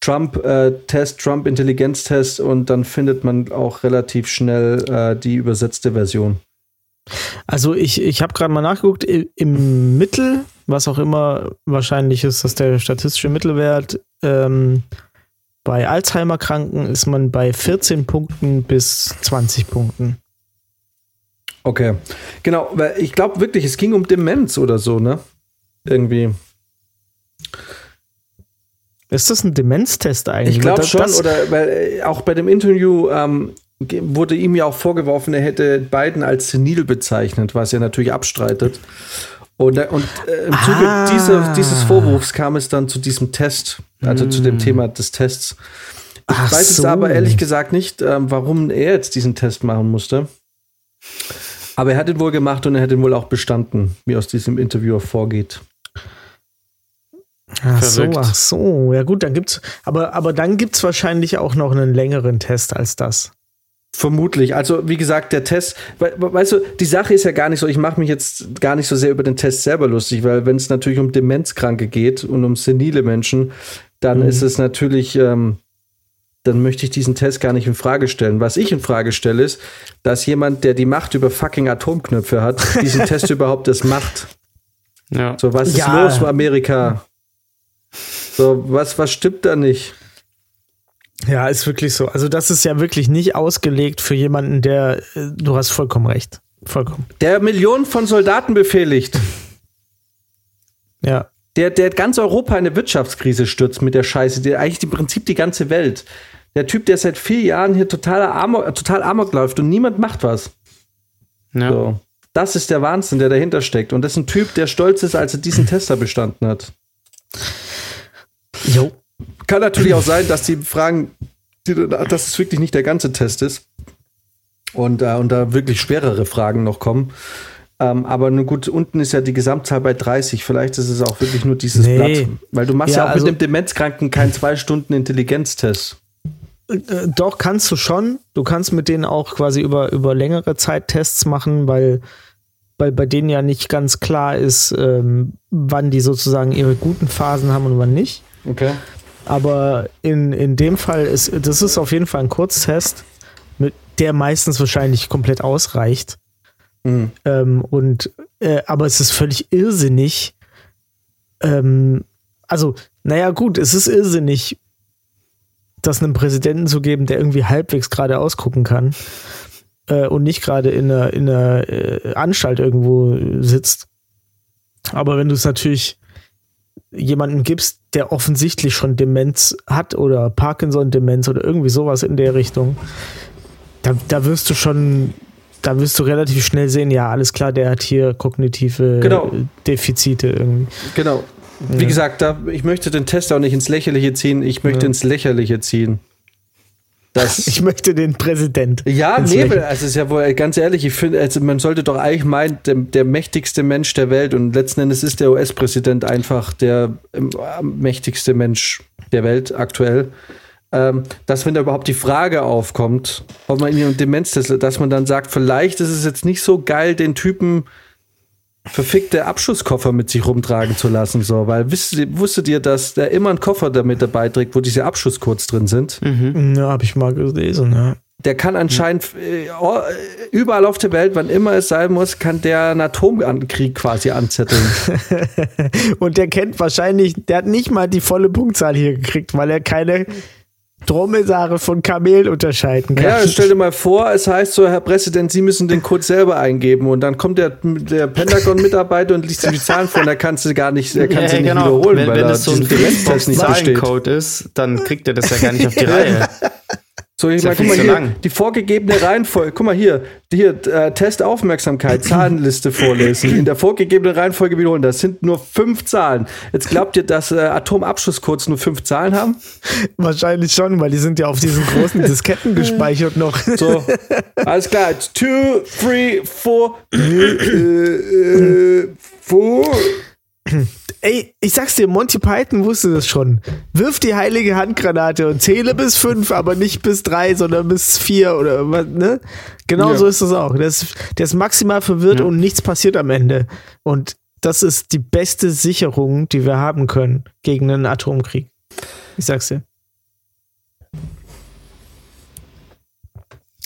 [SPEAKER 1] Trump-Test, Trump-Intelligenztest und dann findet man auch relativ schnell äh, die übersetzte Version.
[SPEAKER 3] Also ich, ich habe gerade mal nachgeguckt, im Mittel, was auch immer wahrscheinlich ist, dass der statistische Mittelwert ähm, bei Alzheimer-Kranken ist man bei 14 Punkten bis 20 Punkten.
[SPEAKER 1] Okay. Genau, weil ich glaube wirklich, es ging um Demenz oder so, ne? Irgendwie.
[SPEAKER 3] Ist das ein Demenztest eigentlich?
[SPEAKER 1] Ich glaube schon,
[SPEAKER 3] das-
[SPEAKER 1] oder weil äh, auch bei dem Interview ähm, wurde ihm ja auch vorgeworfen, er hätte Biden als senil bezeichnet, was er natürlich abstreitet. Und, und äh, im Zuge
[SPEAKER 3] Ah.
[SPEAKER 1] dieser, dieses Vorwurfs kam es dann zu diesem Test, also zu dem Thema des Tests. Ich
[SPEAKER 3] Ach
[SPEAKER 1] weiß jetzt
[SPEAKER 3] so.
[SPEAKER 1] aber ehrlich gesagt nicht, ähm, warum er jetzt diesen Test machen musste. Aber er hat ihn wohl gemacht und er hat ihn wohl auch bestanden, wie aus diesem Interview hervorgeht.
[SPEAKER 3] Ach so, ach so. Ja gut, dann gibt's, aber, aber dann gibt's wahrscheinlich auch noch einen längeren Test als das.
[SPEAKER 1] Vermutlich. Also, wie gesagt, der Test, we we- weißt du, die Sache ist ja gar nicht so, ich mache mich jetzt gar nicht so sehr über den Test selber lustig, weil wenn es natürlich um Demenzkranke geht und um senile Menschen, dann ist es natürlich, ähm, dann möchte ich diesen Test gar nicht in Frage stellen. Was ich in Frage stelle, ist, dass jemand, der die Macht über fucking Atomknöpfe hat, diesen Test überhaupt erst macht.
[SPEAKER 2] Ja.
[SPEAKER 1] So, was ist
[SPEAKER 3] Ja.
[SPEAKER 1] los mit Amerika? So, was, was stimmt da nicht?
[SPEAKER 3] Ja, ist wirklich so. Also das ist ja wirklich nicht ausgelegt für jemanden, der, äh, du hast vollkommen recht. Vollkommen.
[SPEAKER 1] Der Millionen von Soldaten befehligt.
[SPEAKER 3] Ja.
[SPEAKER 1] der, der ganz Europa in eine Wirtschaftskrise stürzt mit der Scheiße, der eigentlich im Prinzip die ganze Welt. Der Typ, der seit vier Jahren hier total amok, total amok läuft und niemand macht was.
[SPEAKER 2] ja.
[SPEAKER 1] So. Das ist der Wahnsinn, der dahinter steckt. Und das ist ein Typ, der stolz ist, als er diesen Tester bestanden hat.
[SPEAKER 3] Jo.
[SPEAKER 1] Kann natürlich auch sein, dass die Fragen, dass es wirklich nicht der ganze Test ist. Und, äh, und da wirklich schwerere Fragen noch kommen. Ähm, aber nun gut, unten ist ja die Gesamtzahl bei 30. Vielleicht ist es auch wirklich nur dieses
[SPEAKER 3] Nee.
[SPEAKER 1] Blatt. Weil du machst ja,
[SPEAKER 3] Ja,
[SPEAKER 1] auch
[SPEAKER 3] also-
[SPEAKER 1] mit dem Demenzkranken keinen zwei Stunden Intelligenztest.
[SPEAKER 3] Äh, Doch, kannst du schon. Du kannst mit denen auch quasi über, über längere Zeit Tests machen, weil, weil bei denen ja nicht ganz klar ist, ähm, wann die sozusagen ihre guten Phasen haben und wann nicht.
[SPEAKER 1] Okay.
[SPEAKER 3] Aber in, in dem Fall ist, das ist auf jeden Fall ein Kurztest, mit der meistens wahrscheinlich komplett ausreicht.
[SPEAKER 1] Mhm.
[SPEAKER 3] Ähm, und, äh, aber es ist völlig irrsinnig. Ähm, also, naja, gut, es ist irrsinnig, das einem Präsidenten zu geben, der irgendwie halbwegs gerade ausgucken kann äh, und nicht gerade in einer, in einer äh, Anstalt irgendwo sitzt. Aber wenn du es natürlich jemanden gibst, der offensichtlich schon Demenz hat oder Parkinson-Demenz oder irgendwie sowas in der Richtung, da, da wirst du schon, da wirst du relativ schnell sehen, ja, alles klar, der hat hier kognitive
[SPEAKER 1] Genau.
[SPEAKER 3] Defizite irgendwie.
[SPEAKER 1] Genau. Wie
[SPEAKER 3] Ja.
[SPEAKER 1] gesagt, da, ich möchte den Test auch nicht ins Lächerliche ziehen, ich möchte
[SPEAKER 3] Ja.
[SPEAKER 1] ins Lächerliche ziehen. Das,
[SPEAKER 3] Ich möchte den Präsident.
[SPEAKER 1] ja, nee, also ist ja wohl ganz ehrlich, ich finde, also man sollte doch eigentlich meinen, der, der mächtigste Mensch der Welt und letzten Endes ist der US-Präsident einfach der ähm, mächtigste Mensch der Welt aktuell. Ähm, dass wenn da überhaupt die Frage aufkommt, ob man ihn Demenztest, dass man dann sagt, vielleicht ist es jetzt nicht so geil, den Typen verfickte Abschusskoffer mit sich rumtragen zu lassen, so, weil wisst ihr, wusstet ihr, dass der immer einen Koffer damit dabei trägt, wo diese Abschusscodes drin sind?
[SPEAKER 3] Ja, habe ich mal gelesen, ja.
[SPEAKER 1] Der kann anscheinend äh, oh, äh, überall auf der Welt, wann immer es sein muss, kann der einen Atomkrieg quasi anzetteln.
[SPEAKER 3] Und der kennt wahrscheinlich, der hat nicht mal die volle Punktzahl hier gekriegt, weil er keine Dromedare von Kamelen unterscheiden kann.
[SPEAKER 1] ja, stell dir mal vor, es heißt so, Herr Präsident, Sie müssen den Code selber eingeben und dann kommt der, der Pentagon-Mitarbeiter und liest dir die Zahlen vor und er kann sie gar nicht, er kann
[SPEAKER 2] Ja,
[SPEAKER 1] sie nicht
[SPEAKER 2] genau.
[SPEAKER 1] wiederholen,
[SPEAKER 2] wenn,
[SPEAKER 1] weil
[SPEAKER 2] wenn das so ein
[SPEAKER 1] nicht.
[SPEAKER 2] Zahlencode ist, dann kriegt er das ja gar nicht auf die Reihe.
[SPEAKER 1] So, ich meine, guck mal hier,
[SPEAKER 2] lang.
[SPEAKER 1] die vorgegebene Reihenfolge, guck mal hier, hier, äh, Test Aufmerksamkeit, Zahlenliste vorlesen, in der vorgegebenen Reihenfolge wiederholen, das sind nur fünf Zahlen. Jetzt glaubt ihr, dass äh, Atomabschusscodes nur fünf Zahlen haben?
[SPEAKER 3] Wahrscheinlich schon, weil die sind ja auf diesen großen Disketten gespeichert noch.
[SPEAKER 1] So, alles klar, it's two, three, four, äh, äh, four.
[SPEAKER 3] Ey, ich sag's dir, Monty Python wusste das schon. Wirf die heilige Handgranate und zähle bis fünf, aber nicht bis drei, sondern bis vier oder was, ne? Genau
[SPEAKER 1] ja.
[SPEAKER 3] so ist das auch. Der ist, der ist maximal verwirrt ja. und nichts passiert am Ende. Und das ist die beste Sicherung, die wir haben können gegen einen Atomkrieg. Ich sag's dir.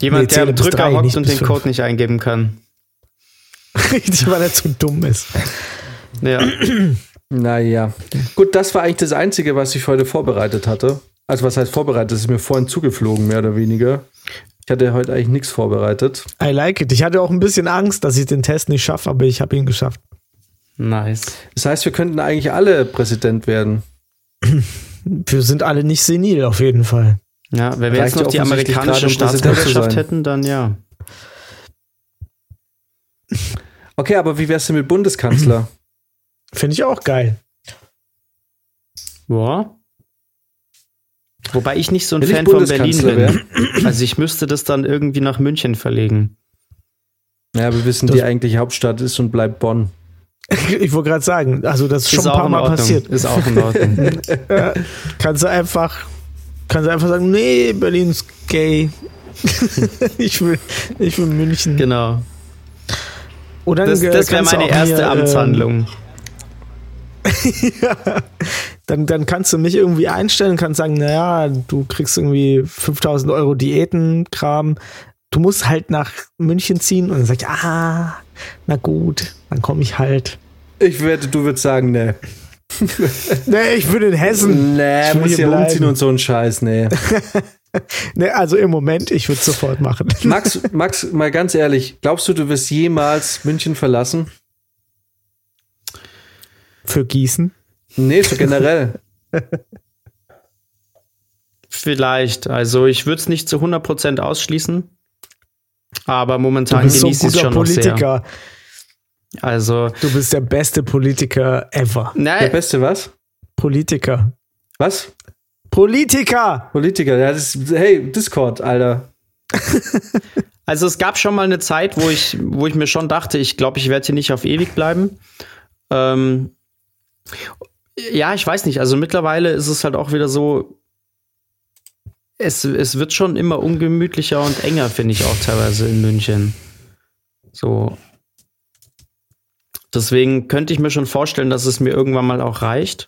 [SPEAKER 2] Jemand,
[SPEAKER 3] nee,
[SPEAKER 2] der am Drücker
[SPEAKER 3] drei,
[SPEAKER 2] hockt und den
[SPEAKER 3] fünf.
[SPEAKER 2] Code nicht eingeben kann.
[SPEAKER 3] Richtig, weil er zu dumm ist.
[SPEAKER 2] Ja.
[SPEAKER 1] Naja. Gut, das war eigentlich das Einzige, was ich heute vorbereitet hatte. Also, was heißt vorbereitet? Das ist mir vorhin zugeflogen, mehr oder weniger. Ich hatte heute eigentlich nichts vorbereitet.
[SPEAKER 3] I like it. Ich hatte auch ein bisschen Angst, dass ich den Test nicht schaffe, aber ich habe ihn geschafft.
[SPEAKER 2] Nice.
[SPEAKER 1] Das heißt, wir könnten eigentlich alle Präsident werden.
[SPEAKER 3] Wir sind alle nicht senil, auf jeden Fall.
[SPEAKER 2] Ja, wenn wir
[SPEAKER 1] Reicht
[SPEAKER 2] jetzt noch die amerikanische Staatsbürgerschaft hätten, dann ja.
[SPEAKER 1] Okay, aber wie wär's denn mit Bundeskanzler?
[SPEAKER 3] Finde ich auch geil.
[SPEAKER 2] Ja. Wobei ich nicht so ein
[SPEAKER 1] Wenn
[SPEAKER 2] Fan von Berlin bin. Also ich müsste das dann irgendwie nach München verlegen.
[SPEAKER 1] Ja, wir wissen,
[SPEAKER 3] Das-
[SPEAKER 1] die eigentliche Hauptstadt ist und bleibt Bonn.
[SPEAKER 3] Ich wollte gerade sagen, also das ist schon ein paar Mal
[SPEAKER 2] Ordnung.
[SPEAKER 3] passiert.
[SPEAKER 2] Ist auch in Ordnung.
[SPEAKER 3] Ja, kannst du einfach, kannst du einfach sagen, nee, Berlin ist gay. ich will, ich will München.
[SPEAKER 2] genau.
[SPEAKER 3] Oder
[SPEAKER 2] Das,
[SPEAKER 3] äh,
[SPEAKER 2] das wäre meine erste
[SPEAKER 3] mir, ähm,
[SPEAKER 2] Amtshandlung.
[SPEAKER 3] ja, dann, dann kannst du mich irgendwie einstellen, kannst sagen, naja, du kriegst irgendwie 5000 Euro Diätenkram. Du musst halt nach München ziehen und dann sag ich, ah, na gut, dann komme ich halt.
[SPEAKER 1] Ich wette, du würdest sagen, nee.
[SPEAKER 3] Nee, ich bin in Hessen.
[SPEAKER 1] Nee,
[SPEAKER 3] Ich
[SPEAKER 1] muss
[SPEAKER 3] hier
[SPEAKER 1] hier umziehen
[SPEAKER 3] bleiben.
[SPEAKER 1] und so ein Scheiß, nee.
[SPEAKER 3] Nee, also im Moment, ich würde sofort machen.
[SPEAKER 1] Max, Max, mal ganz ehrlich, glaubst du, du wirst jemals München verlassen?
[SPEAKER 3] Für Gießen.
[SPEAKER 1] Nee, so generell.
[SPEAKER 2] Vielleicht. Also ich würde es nicht zu 100% ausschließen. Aber momentan
[SPEAKER 3] so
[SPEAKER 2] genieße ich es
[SPEAKER 3] guter
[SPEAKER 2] schon noch sehr.
[SPEAKER 3] Politiker.
[SPEAKER 2] Also,
[SPEAKER 3] Du bist der beste Politiker ever.
[SPEAKER 1] Der
[SPEAKER 2] nein,
[SPEAKER 1] Beste was?
[SPEAKER 3] Politiker.
[SPEAKER 1] Was?
[SPEAKER 3] Politiker!
[SPEAKER 1] Politiker, ja, das ist, hey, Discord, Alter.
[SPEAKER 2] also es gab schon mal eine Zeit, wo ich, wo ich mir schon dachte, ich glaube, ich werde hier nicht auf ewig bleiben. Ähm, ja, ich weiß nicht. Also mittlerweile ist es halt auch wieder so, es, es wird schon immer ungemütlicher und enger, finde ich auch teilweise in München. So. Deswegen könnte ich mir schon vorstellen, dass es mir irgendwann mal auch reicht.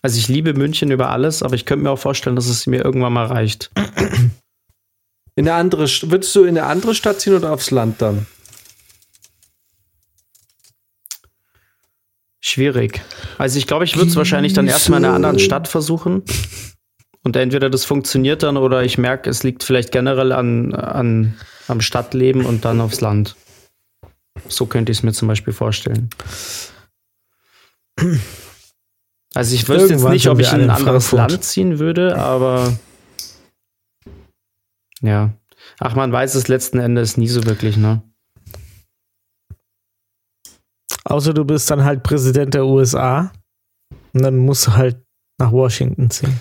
[SPEAKER 2] Also ich liebe München über alles, aber ich könnte mir auch vorstellen, dass es mir irgendwann mal reicht.
[SPEAKER 1] In eine andere, St- würdest du in eine andere Stadt ziehen oder aufs Land dann?
[SPEAKER 2] Schwierig. Also ich glaube, ich würde es wahrscheinlich dann erstmal in einer anderen Stadt versuchen. Und entweder das funktioniert dann oder ich merke, es liegt vielleicht generell an, an, am Stadtleben und dann aufs Land. So könnte ich es mir zum Beispiel vorstellen. Also ich wüsste jetzt nicht, ob ich in ein
[SPEAKER 3] in
[SPEAKER 2] anderes
[SPEAKER 3] Frankfurt.
[SPEAKER 2] Land ziehen würde, aber ja. Ach, man weiß es letzten Endes nie so wirklich, ne?
[SPEAKER 3] Außer du bist dann halt Präsident der USA. Und dann musst du halt nach Washington ziehen.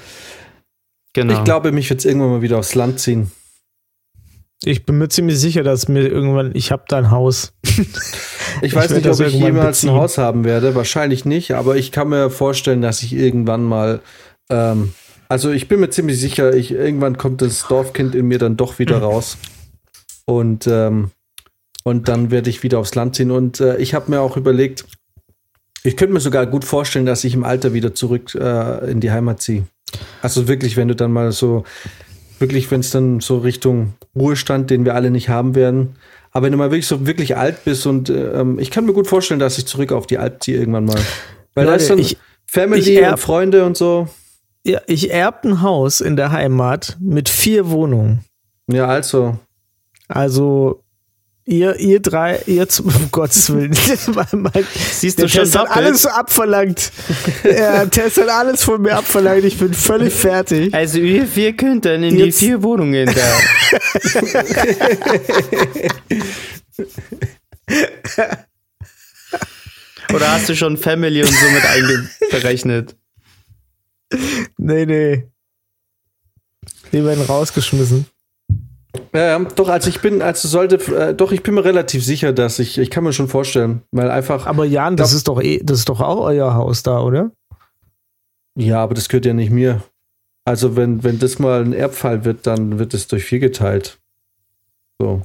[SPEAKER 2] Genau.
[SPEAKER 1] Ich glaube, mich wird es irgendwann mal wieder aufs Land ziehen.
[SPEAKER 3] Ich bin mir ziemlich sicher, dass mir irgendwann, ich habe da ein Haus.
[SPEAKER 1] Ich weiß nicht, ob ich jemals ein
[SPEAKER 3] beziehen.
[SPEAKER 1] Haus haben werde. Wahrscheinlich nicht, aber ich kann mir vorstellen, dass ich irgendwann mal. Ähm, also ich bin mir ziemlich sicher, ich, irgendwann kommt das Dorfkind in mir dann doch wieder raus. Und, ähm, und dann werde ich wieder aufs Land ziehen. Und äh, ich habe mir auch überlegt, ich könnte mir sogar gut vorstellen, dass ich im Alter wieder zurück äh, in die Heimat ziehe. Also wirklich, wenn du dann mal so, wirklich, wenn es dann so Richtung Ruhestand, den wir alle nicht haben werden, aber wenn du mal wirklich so wirklich alt bist und ähm, ich kann mir gut vorstellen, dass ich zurück auf die Alp ziehe irgendwann mal. Weil da
[SPEAKER 3] Leute,
[SPEAKER 1] ist dann
[SPEAKER 3] ich-
[SPEAKER 1] Family
[SPEAKER 3] ich erb-
[SPEAKER 1] und Freunde und so.
[SPEAKER 3] Ja, ich erb ein Haus in der Heimat mit vier Wohnungen.
[SPEAKER 1] Ja, also.
[SPEAKER 3] Also ihr, ihr drei, ihr zum um Gottes Willen. mein,
[SPEAKER 2] Siehst
[SPEAKER 3] der
[SPEAKER 2] du schon
[SPEAKER 3] Test hat alles abverlangt. Der Test hat alles von mir abverlangt. Ich bin völlig fertig.
[SPEAKER 2] Also ihr vier könnt dann in
[SPEAKER 3] Jetzt-
[SPEAKER 2] die vier Wohnungen da. Oder hast du schon Family und so mit eingerechnet?
[SPEAKER 3] Nee, nee. Die werden rausgeschmissen.
[SPEAKER 1] Ja, ja, doch, also ich bin, also sollte, äh, doch, ich bin mir relativ sicher, dass ich, ich kann mir schon vorstellen, weil einfach.
[SPEAKER 3] Aber Jan, das
[SPEAKER 1] Glaub-
[SPEAKER 3] ist doch eh, das ist doch auch euer Haus da, oder?
[SPEAKER 1] Ja, aber das gehört ja nicht mir. Also wenn, wenn das mal ein Erbfall wird, dann wird es durch vier geteilt. So.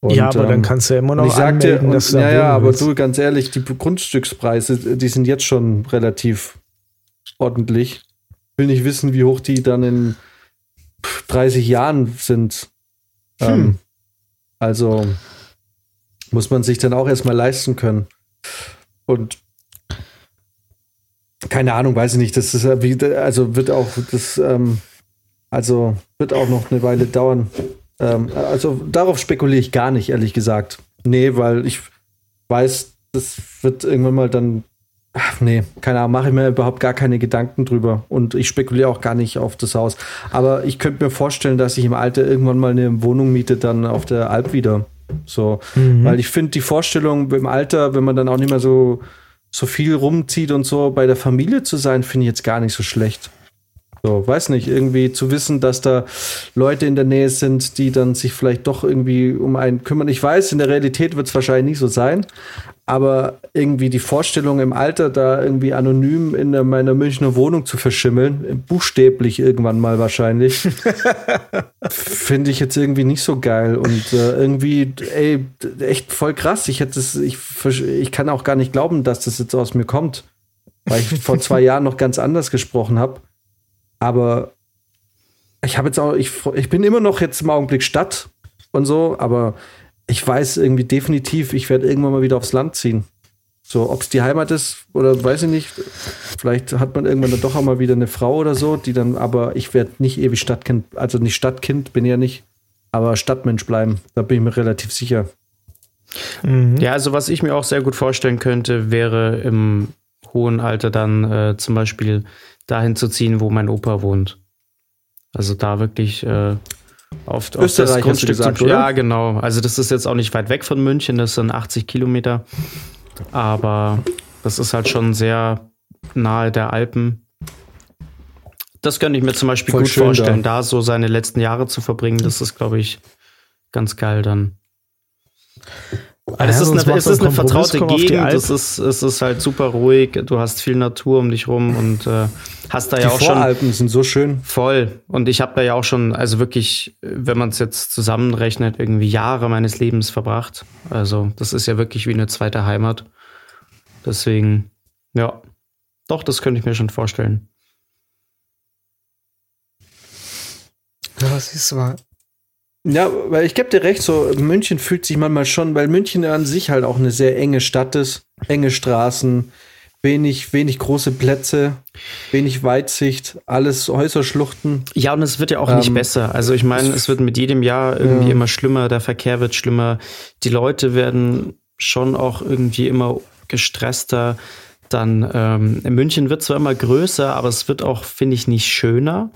[SPEAKER 1] Und,
[SPEAKER 3] ja, aber dann
[SPEAKER 1] ähm,
[SPEAKER 3] kannst du ja immer
[SPEAKER 1] und
[SPEAKER 3] noch
[SPEAKER 1] ich sagte,
[SPEAKER 3] anmelden, dass du
[SPEAKER 1] ja, ja, aber
[SPEAKER 3] willst.
[SPEAKER 1] du, ganz ehrlich, die Grundstückspreise, die sind jetzt schon relativ ordentlich. Will nicht wissen, wie hoch die dann in 30 Jahren sind. Ähm, also muss man sich dann auch erstmal leisten können. Und keine Ahnung, weiß ich nicht. Das ist also wird auch das, ähm, also wird auch noch eine Weile dauern. Ähm, also darauf spekuliere ich gar nicht, ehrlich gesagt. Nee, weil ich weiß, das wird irgendwann mal dann. Ach, nee, keine Ahnung, mache ich mir überhaupt gar keine Gedanken drüber. Und ich spekuliere auch gar nicht auf das Haus. Aber ich könnte mir vorstellen, dass ich im Alter irgendwann mal eine Wohnung miete, dann auf der Alp wieder. So.
[SPEAKER 3] Mhm.
[SPEAKER 1] Weil ich finde die Vorstellung im Alter, wenn man dann auch nicht mehr so, so viel rumzieht und so, bei der Familie zu sein, finde ich jetzt gar nicht so schlecht. So, weiß nicht, irgendwie zu wissen, dass da Leute in der Nähe sind, die dann sich vielleicht doch irgendwie um einen kümmern. Ich weiß, in der Realität wird es wahrscheinlich nicht so sein, aber irgendwie die Vorstellung im Alter, da irgendwie anonym in meiner Münchner Wohnung zu verschimmeln, buchstäblich irgendwann mal wahrscheinlich, finde ich jetzt irgendwie nicht so geil. Und äh, irgendwie, ey, echt voll krass. Ich hätte es, ich, ich kann auch gar nicht glauben, dass das jetzt aus mir kommt, weil ich vor zwei Jahren noch ganz anders gesprochen habe. Aber ich habe jetzt auch, ich, ich bin immer noch jetzt im Augenblick Stadt und so, aber ich weiß irgendwie definitiv, ich werde irgendwann mal wieder aufs Land ziehen. So, ob es die Heimat ist oder weiß ich nicht. Vielleicht hat man irgendwann dann doch auch mal wieder eine Frau oder so, die dann, aber ich werde nicht ewig Stadtkind, also nicht Stadtkind, bin ich ja nicht, aber Stadtmensch bleiben. Da bin ich mir relativ sicher.
[SPEAKER 2] Ja, also was ich mir auch sehr gut vorstellen könnte, wäre im hohen Alter dann äh, zum Beispiel dahin zu ziehen, wo mein Opa wohnt. Also da wirklich äh, auf, auf
[SPEAKER 1] Österreich du
[SPEAKER 2] Grundstück
[SPEAKER 1] gesagt,
[SPEAKER 2] zu? Ja, genau. Also das ist jetzt auch nicht weit weg von München, das sind 80 Kilometer. Aber das ist halt schon sehr nahe der Alpen. Das könnte ich mir zum Beispiel
[SPEAKER 1] Voll
[SPEAKER 2] gut vorstellen,
[SPEAKER 1] da.
[SPEAKER 2] da so seine letzten Jahre zu verbringen. Das ist, glaube ich, ganz geil dann. Weil es ist eine, es ist eine vertraute
[SPEAKER 3] die
[SPEAKER 2] Gegend, es ist, es ist halt super ruhig, du hast viel Natur um dich rum und äh, hast da
[SPEAKER 1] Die
[SPEAKER 2] ja auch schon
[SPEAKER 1] Voralpen sind so schön.
[SPEAKER 2] voll. Und ich habe da ja auch schon, also wirklich, wenn man es jetzt zusammenrechnet, irgendwie Jahre meines Lebens verbracht. Also das ist ja wirklich wie eine zweite Heimat. Deswegen, ja, doch, das könnte ich mir schon vorstellen.
[SPEAKER 3] Ja, siehst du mal.
[SPEAKER 1] Ja, weil ich gebe dir recht, so München fühlt sich manchmal schon, weil München an sich halt auch eine sehr enge Stadt ist, enge Straßen, wenig, wenig große Plätze, wenig Weitsicht, alles Häuserschluchten.
[SPEAKER 2] Ja, und es wird ja auch nicht
[SPEAKER 1] Ähm,
[SPEAKER 2] besser. Also ich meine, es wird mit jedem Jahr irgendwie
[SPEAKER 1] Ja.
[SPEAKER 2] immer schlimmer, der Verkehr wird schlimmer, die Leute werden schon auch irgendwie immer gestresster. Dann ähm, München wird zwar immer größer, aber es wird auch, finde ich, nicht schöner.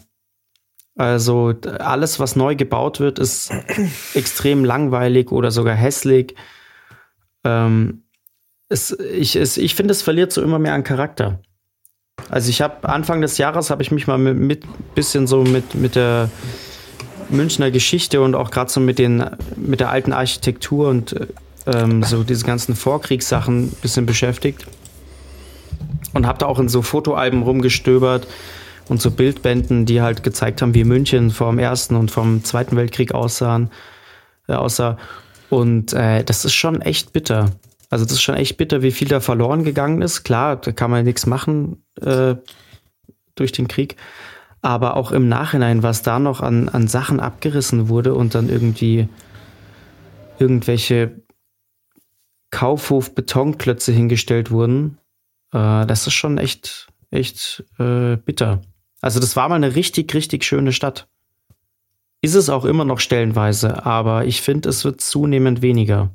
[SPEAKER 2] Also alles, was neu gebaut wird, ist extrem langweilig oder sogar hässlich. Ähm, es, ich es, ich finde, es verliert so immer mehr an Charakter. Also ich habe Anfang des Jahres habe ich mich mal mit, mit bisschen so mit mit der Münchner Geschichte und auch gerade so mit den mit der alten Architektur und äh, ähm, so diese ganzen Vorkriegssachen ein bisschen beschäftigt und habe da auch in so Fotoalben rumgestöbert und so Bildbänden, die halt gezeigt haben, wie München vor dem Ersten und vom Zweiten Weltkrieg aussahen, äh, aussah. Und äh, das ist schon echt bitter. Also das ist schon echt bitter, wie viel da verloren gegangen ist. Klar, da kann man nichts machen äh, durch den Krieg. Aber auch im Nachhinein, was da noch an, an Sachen abgerissen wurde und dann irgendwie irgendwelche Kaufhof-Betonklötze hingestellt wurden, äh, das ist schon echt, echt äh, bitter. Also das war mal eine richtig, richtig schöne Stadt. Ist es auch immer noch stellenweise, aber ich finde, es wird zunehmend weniger.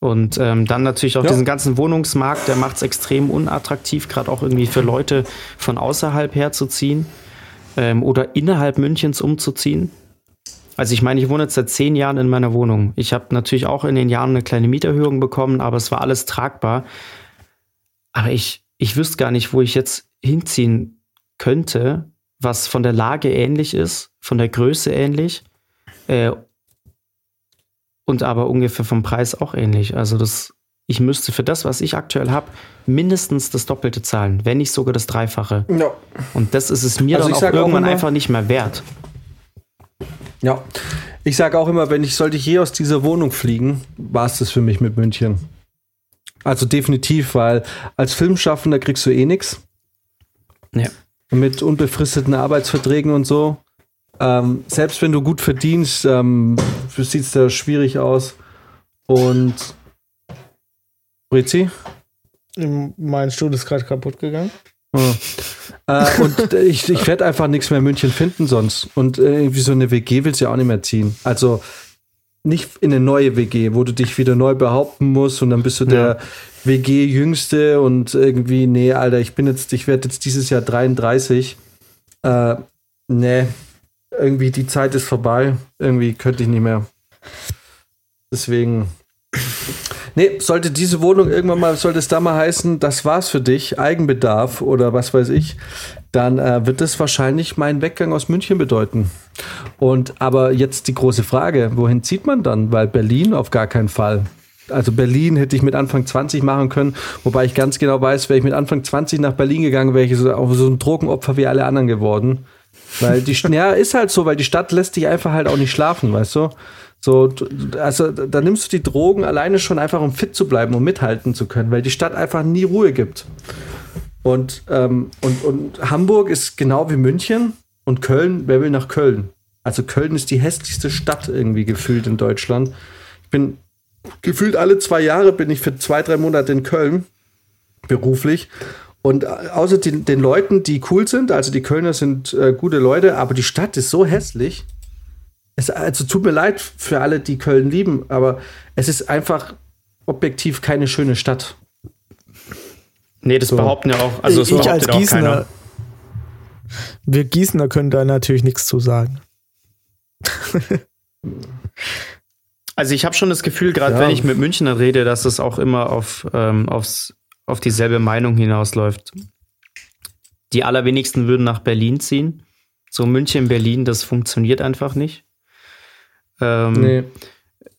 [SPEAKER 2] Und ähm, dann natürlich auch
[SPEAKER 1] Ja.
[SPEAKER 2] diesen ganzen Wohnungsmarkt, der macht es extrem unattraktiv, gerade auch irgendwie für Leute von außerhalb herzuziehen ähm, oder innerhalb Münchens umzuziehen. Also ich meine, ich wohne jetzt seit zehn Jahren in meiner Wohnung. Ich habe natürlich auch in den Jahren eine kleine Mieterhöhung bekommen, aber es war alles tragbar. Aber ich, ich wüsste gar nicht, wo ich jetzt hinziehen könnte, was von der Lage ähnlich ist, von der Größe ähnlich äh, und aber ungefähr vom Preis auch ähnlich. Also das, ich müsste für das, was ich aktuell habe, mindestens das Doppelte zahlen, wenn nicht sogar das Dreifache.
[SPEAKER 1] Ja.
[SPEAKER 2] Und das ist es mir
[SPEAKER 1] Also
[SPEAKER 2] dann auch
[SPEAKER 1] sag auch
[SPEAKER 2] irgendwann
[SPEAKER 1] immer-
[SPEAKER 2] einfach nicht mehr wert.
[SPEAKER 1] Ja. Ich sage auch immer, wenn ich sollte ich je aus dieser Wohnung fliegen, war es das für mich mit München. Also definitiv, weil als Filmschaffender kriegst du eh nichts.
[SPEAKER 2] Ja.
[SPEAKER 1] Mit unbefristeten Arbeitsverträgen und so. Ähm, selbst wenn du gut verdienst, ähm, sieht es da schwierig aus. Und Brizi?
[SPEAKER 3] Mein Stuhl ist gerade kaputt gegangen.
[SPEAKER 1] Ja. äh, und ich, ich werde einfach nichts mehr in München finden sonst. Und äh, irgendwie so eine WG willst du ja auch nicht mehr ziehen. Also nicht in eine neue WG, wo du dich wieder neu behaupten musst und dann bist du ja. der WG-Jüngste und irgendwie, nee, Alter, ich bin jetzt, ich werde jetzt dieses Jahr 33. Äh, nee, irgendwie die Zeit ist vorbei. Irgendwie könnte ich nicht mehr. Deswegen. Nee, sollte diese Wohnung irgendwann mal, sollte es da mal heißen, das war's für dich, Eigenbedarf oder was weiß ich, dann äh, wird das wahrscheinlich meinen Weggang aus München bedeuten. Und aber jetzt die große Frage, wohin zieht man dann? Weil Berlin auf gar keinen Fall. Also Berlin hätte ich mit Anfang 20 machen können, wobei ich ganz genau weiß, wäre ich mit Anfang 20 nach Berlin gegangen, wäre ich so, auch so ein Drogenopfer wie alle anderen geworden. Weil die, ja, ist halt so, weil die Stadt lässt dich einfach halt auch nicht schlafen, weißt du? So, also da nimmst du die Drogen alleine schon einfach, um fit zu bleiben, um mithalten zu können, weil die Stadt einfach nie Ruhe gibt. Und, ähm, und, und Hamburg ist genau wie München und Köln, wer will nach Köln? Also Köln ist die hässlichste Stadt irgendwie gefühlt in Deutschland. Ich bin gefühlt alle zwei Jahre bin ich für zwei, drei Monate in Köln beruflich. Und außer den, den Leuten, die cool sind, also die Kölner sind äh, gute Leute, aber die Stadt ist so hässlich. Es, also tut mir leid für alle, die Köln lieben, aber es ist einfach objektiv keine schöne Stadt.
[SPEAKER 2] Nee, das so. behaupten ja auch. Also
[SPEAKER 3] das ich als Gießener, wir Gießener können da natürlich nichts zu sagen.
[SPEAKER 2] also ich habe schon das Gefühl, gerade ja. wenn ich mit Münchner rede, dass es auch immer auf, ähm, aufs, auf dieselbe Meinung hinausläuft. Die allerwenigsten würden nach Berlin ziehen. So München, Berlin, das funktioniert einfach nicht.
[SPEAKER 1] Ähm, nee.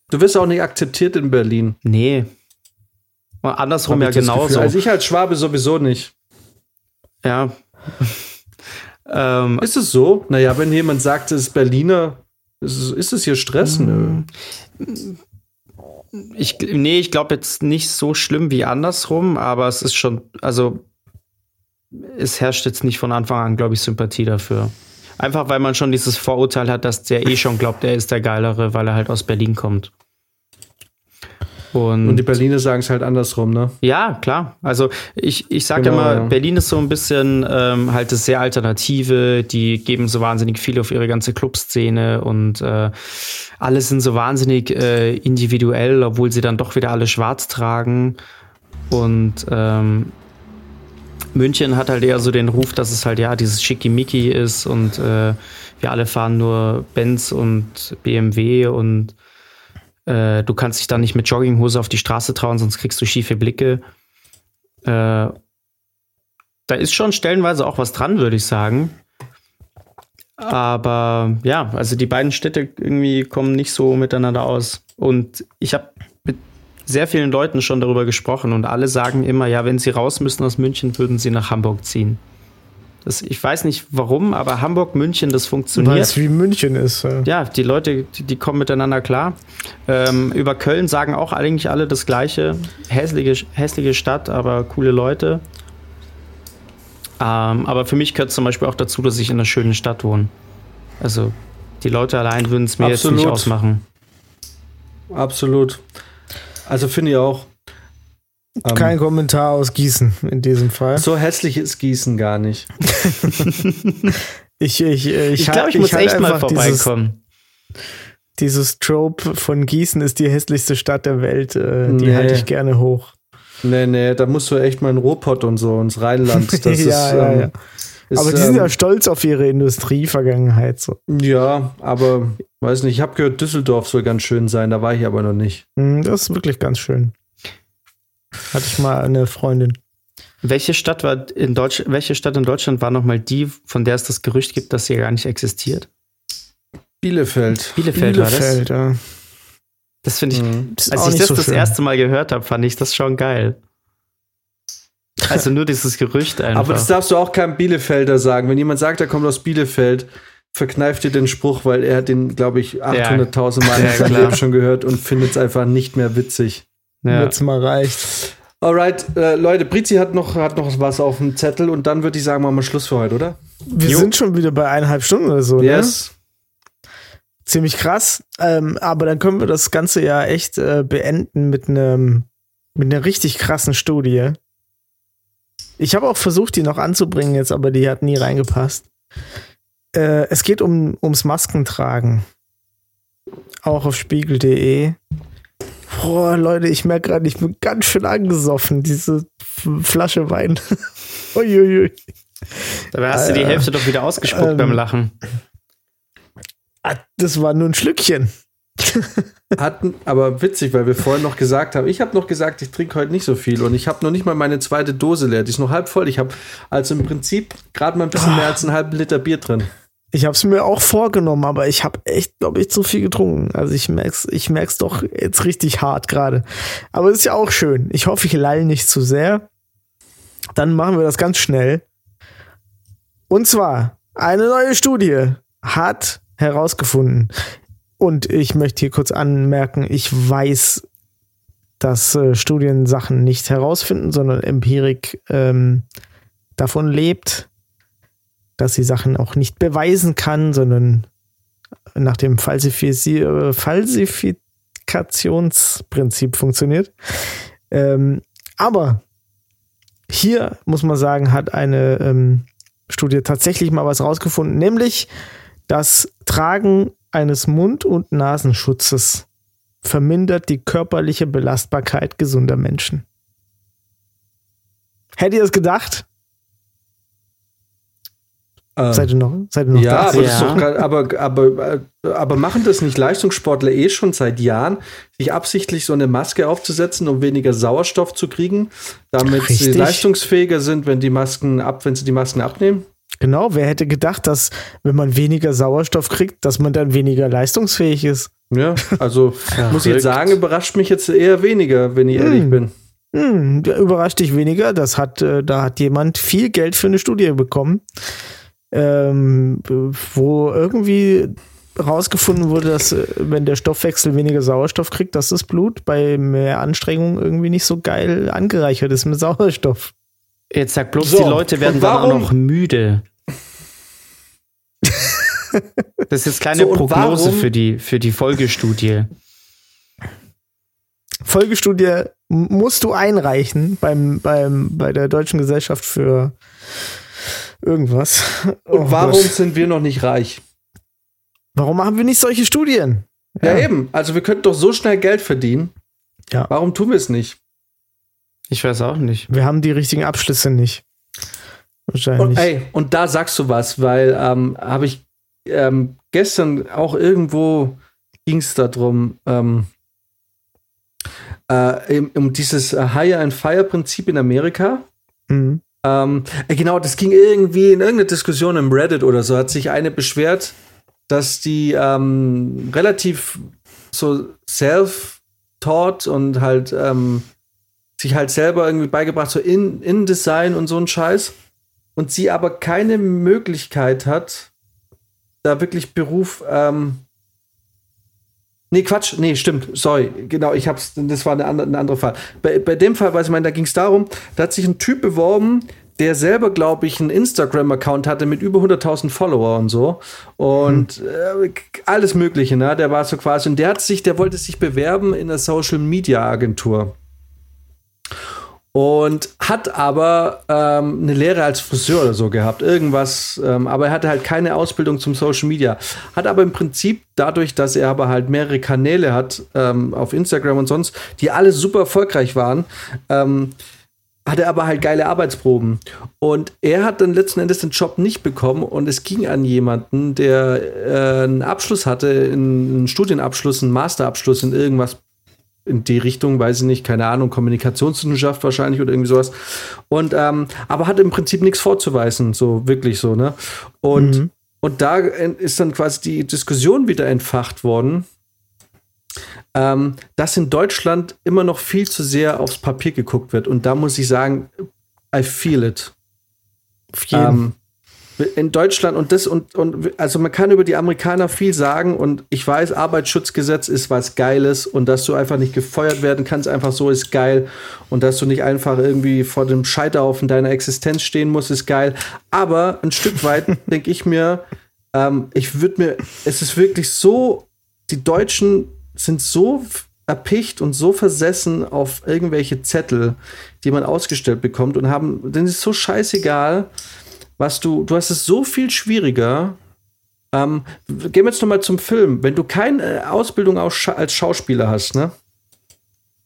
[SPEAKER 1] Du wirst auch nicht akzeptiert in Berlin.
[SPEAKER 2] Nee. Und andersrum ja genauso.
[SPEAKER 1] Also ich als Schwabe sowieso nicht.
[SPEAKER 2] Ja.
[SPEAKER 1] Ähm, ist es so? Naja, wenn jemand sagt, es ist Berliner, ist es, ist es hier Stress? Nö.
[SPEAKER 2] Ich, nee, ich glaube jetzt nicht so schlimm wie andersrum, aber es ist schon, also es herrscht jetzt nicht von Anfang an, glaube ich, Sympathie dafür. Einfach weil man schon dieses Vorurteil hat, dass der eh schon glaubt, er ist der Geilere, weil er halt aus Berlin kommt.
[SPEAKER 1] Und, und die Berliner sagen es halt andersrum, ne?
[SPEAKER 2] Ja, klar. Also ich, ich sage genau, immer, ja. Berlin ist so ein bisschen ähm, halt das sehr Alternative. Die geben so wahnsinnig viel auf ihre ganze Clubszene und äh, alle sind so wahnsinnig äh, individuell, obwohl sie dann doch wieder alle schwarz tragen. Und ähm, München hat halt eher so den Ruf, dass es halt ja dieses Schickimicki ist und äh, wir alle fahren nur Benz und BMW und äh, du kannst dich dann nicht mit Jogginghose auf die Straße trauen, sonst kriegst du schiefe Blicke. Äh, da ist schon stellenweise auch was dran, würde ich sagen. Aber ja, also die beiden Städte irgendwie kommen nicht so miteinander aus. Und ich habe sehr vielen Leuten schon darüber gesprochen und alle sagen immer, ja, wenn sie raus müssen aus München, würden sie nach Hamburg ziehen. Das, ich weiß nicht warum, aber Hamburg, München, das funktioniert. Weil es
[SPEAKER 3] wie München ist.
[SPEAKER 2] Ja, ja die Leute, die, die, kommen miteinander klar. Ähm, über Köln sagen auch eigentlich alle das Gleiche. Hässliche, hässliche Stadt, aber coole Leute. Ähm, aber für mich gehört zum Beispiel auch dazu, dass ich in einer schönen Stadt wohne. Also die Leute allein würden es mir Absolut. jetzt nicht ausmachen.
[SPEAKER 1] Absolut. Also finde ich auch.
[SPEAKER 3] Ähm, Kein ähm, Kommentar aus Gießen in diesem Fall.
[SPEAKER 1] So hässlich ist Gießen gar nicht.
[SPEAKER 3] ich ich, ich,
[SPEAKER 2] ich glaube, ich, ich muss halt echt mal vorbeikommen.
[SPEAKER 3] Dieses, dieses Trope von Gießen ist die hässlichste Stadt der Welt. Äh, die nee. halte ich gerne hoch.
[SPEAKER 1] Nee, nee, da musst du echt mal in Ruhrpott und so, ins Rheinland. Das ja, ist, ja, ähm, ja.
[SPEAKER 3] Ist, aber die sind ja ähm, stolz auf ihre Industrievergangenheit. So.
[SPEAKER 1] Ja, aber weiß nicht, ich habe gehört, Düsseldorf soll ganz schön sein, da war ich aber noch nicht.
[SPEAKER 3] Hm, das ist wirklich ganz schön. Hatte ich mal eine Freundin.
[SPEAKER 2] Welche Stadt war in Deutsch, welche Stadt in Deutschland war nochmal die, von der es das Gerücht gibt, dass sie gar nicht existiert?
[SPEAKER 1] Bielefeld.
[SPEAKER 2] Bielefeld, Bielefeld war das? Ja. Das finde ich, mhm. als ich das so das schön. erste Mal gehört habe, fand ich das schon geil. Also nur dieses Gerücht einfach.
[SPEAKER 1] Aber das darfst du auch keinem Bielefelder sagen. Wenn jemand sagt, er kommt aus Bielefeld, verkneift dir den Spruch, weil er hat den, glaube ich, 800.000 Mal ja, in seinem Leben schon gehört und findet es einfach nicht mehr witzig.
[SPEAKER 3] Ja. Jetzt mal reicht.
[SPEAKER 1] Alright, äh, Leute, Brizi hat noch, hat noch was auf dem Zettel und dann würde ich sagen, machen wir Schluss für heute, oder?
[SPEAKER 3] Wir jo. sind schon wieder bei eineinhalb Stunden oder so,
[SPEAKER 1] ne? yes.
[SPEAKER 3] ziemlich krass. Ähm, aber dann können wir das Ganze ja echt äh, beenden mit einem mit einer richtig krassen Studie. Ich habe auch versucht, die noch anzubringen jetzt, aber die hat nie reingepasst. Äh, es geht um ums Maskentragen. Auch auf spiegel.de. Boah, Leute, ich merke gerade, ich bin ganz schön angesoffen, diese Flasche Wein. Uiuiui.
[SPEAKER 2] Dabei hast du die
[SPEAKER 3] Äh,
[SPEAKER 2] Hälfte doch wieder ausgespuckt
[SPEAKER 3] ähm,
[SPEAKER 2] beim Lachen.
[SPEAKER 3] Ah, das war nur ein Schlückchen.
[SPEAKER 1] Hatten, aber witzig, weil wir vorhin noch gesagt haben, ich habe noch gesagt, ich trinke heute nicht so viel und ich habe noch nicht mal meine zweite Dose leer. Die ist noch halb voll. Ich habe also im Prinzip gerade mal ein bisschen mehr als einen halben Liter Bier drin.
[SPEAKER 3] Ich habe es mir auch vorgenommen, aber ich habe echt, glaube ich, zu viel getrunken. Also ich merk's, ich merk's doch jetzt richtig hart gerade. Aber es ist ja auch schön. Ich hoffe, ich lall nicht zu sehr. Dann machen wir das ganz schnell. Und zwar eine neue Studie hat herausgefunden. Und ich möchte hier kurz anmerken, ich weiß, dass äh, Studien Sachen nicht herausfinden, sondern Empirik ähm, davon lebt, dass sie Sachen auch nicht beweisen kann, sondern nach dem Falsifizi äh, Falsifikationsprinzip funktioniert. Ähm, aber hier muss man sagen, hat eine ähm, Studie tatsächlich mal was rausgefunden, nämlich das Tragen eines Mund- und Nasenschutzes vermindert die körperliche Belastbarkeit gesunder Menschen. Hättet ihr es gedacht?
[SPEAKER 1] Ähm,
[SPEAKER 3] Seid ihr noch, seid ihr noch
[SPEAKER 1] ja,
[SPEAKER 3] da?
[SPEAKER 1] aber, das ist
[SPEAKER 2] Ja.
[SPEAKER 1] doch grad, aber, aber, aber machen das nicht Leistungssportler eh schon seit Jahren, sich absichtlich so eine Maske aufzusetzen, um weniger Sauerstoff zu kriegen, damit sie
[SPEAKER 3] Richtig.
[SPEAKER 1] leistungsfähiger sind, wenn die Masken ab, wenn sie die Masken abnehmen?
[SPEAKER 3] Genau, wer hätte gedacht, dass wenn man weniger Sauerstoff kriegt, dass man dann weniger leistungsfähig ist?
[SPEAKER 1] Ja, also muss ich jetzt sagen, überrascht mich jetzt eher weniger, wenn ich ehrlich
[SPEAKER 3] Hm.
[SPEAKER 1] bin.
[SPEAKER 3] Hm, überrascht dich weniger. Das hat, äh, da hat jemand viel Geld für eine Studie bekommen, ähm, wo irgendwie rausgefunden wurde, dass äh, wenn der Stoffwechsel weniger Sauerstoff kriegt, dass das Blut bei mehr Anstrengung irgendwie nicht so geil angereichert ist mit Sauerstoff.
[SPEAKER 2] Jetzt sag bloß,
[SPEAKER 1] So,
[SPEAKER 2] die Leute werden dann auch noch müde. Das ist jetzt kleine
[SPEAKER 1] So,
[SPEAKER 2] Prognose
[SPEAKER 1] warum-
[SPEAKER 2] für die, für die Folgestudie.
[SPEAKER 3] Folgestudie musst du einreichen beim, beim, bei der Deutschen Gesellschaft für irgendwas.
[SPEAKER 1] Und
[SPEAKER 3] Oh
[SPEAKER 1] warum
[SPEAKER 3] Gott.
[SPEAKER 1] sind wir noch nicht reich?
[SPEAKER 3] warum haben wir nicht solche Studien?
[SPEAKER 1] Ja. eben. Also wir könnten doch so schnell Geld verdienen.
[SPEAKER 3] Ja.
[SPEAKER 1] Warum tun wir es nicht?
[SPEAKER 2] Ich weiß auch nicht.
[SPEAKER 3] Wir haben die richtigen Abschlüsse nicht. Wahrscheinlich.
[SPEAKER 1] Und, ey, und da sagst du was, weil ähm, habe ich ähm, gestern auch irgendwo ging es darum, ähm, äh, um, dieses Hire and Fire Prinzip in Amerika.
[SPEAKER 3] Mhm.
[SPEAKER 1] Ähm, äh, genau, das ging irgendwie in irgendeiner Diskussion im Reddit oder so, hat sich eine beschwert, dass die ähm, relativ so self-taught und halt ähm, sich halt selber irgendwie beigebracht, so in, InDesign und so ein Scheiß. Und sie aber keine Möglichkeit hat, da wirklich Beruf, ähm, Nee, Quatsch, nee, stimmt, sorry, genau, ich hab's, das war eine andere, ein anderer Fall. Bei, bei dem Fall, weiß ich meine, da ging es darum, da hat sich ein Typ beworben, der selber, glaube ich, einen Instagram-Account hatte mit über 100.000 Follower und so. Und äh, alles Mögliche, ne? Der war so quasi, und der hat sich, der wollte sich bewerben in einer Social-Media-Agentur. Und hat aber ähm, eine Lehre als Friseur oder so gehabt, irgendwas, ähm, aber er hatte halt keine Ausbildung zum Social Media. Hat aber im Prinzip dadurch, dass er aber halt mehrere Kanäle hat ähm, auf Instagram und sonst, die alle super erfolgreich waren, ähm, hatte aber halt geile Arbeitsproben. Und er hat dann letzten Endes den Job nicht bekommen und es ging an jemanden, der äh, einen Abschluss hatte, einen Studienabschluss, einen Masterabschluss in irgendwas in die Richtung, weiß ich nicht, keine Ahnung, Kommunikationswissenschaft wahrscheinlich oder irgendwie sowas. Und ähm, aber hat im Prinzip nichts vorzuweisen, so wirklich so, ne? Und,
[SPEAKER 3] Mhm.
[SPEAKER 1] und da ist dann quasi die Diskussion wieder entfacht worden, ähm, dass in Deutschland immer noch viel zu sehr aufs Papier geguckt wird. Und da muss ich sagen, I feel it.
[SPEAKER 3] Auf jeden.
[SPEAKER 1] Ähm, in Deutschland und das und, und also man kann über die Amerikaner viel sagen und ich weiß, Arbeitsschutzgesetz ist was Geiles und dass du einfach nicht gefeuert werden kannst, einfach so ist geil und dass du nicht einfach irgendwie vor dem Scheiterhaufen deiner Existenz stehen musst, ist geil. Aber ein Stück weit denke ich mir, ähm, ich würde mir, es ist wirklich so, die Deutschen sind so erpicht und so versessen auf irgendwelche Zettel, die man ausgestellt bekommt und haben, denen ist so scheißegal, was du, du hast es so viel schwieriger. Ähm, gehen wir jetzt noch mal zum Film. Wenn du keine Ausbildung als Schauspieler hast, ne?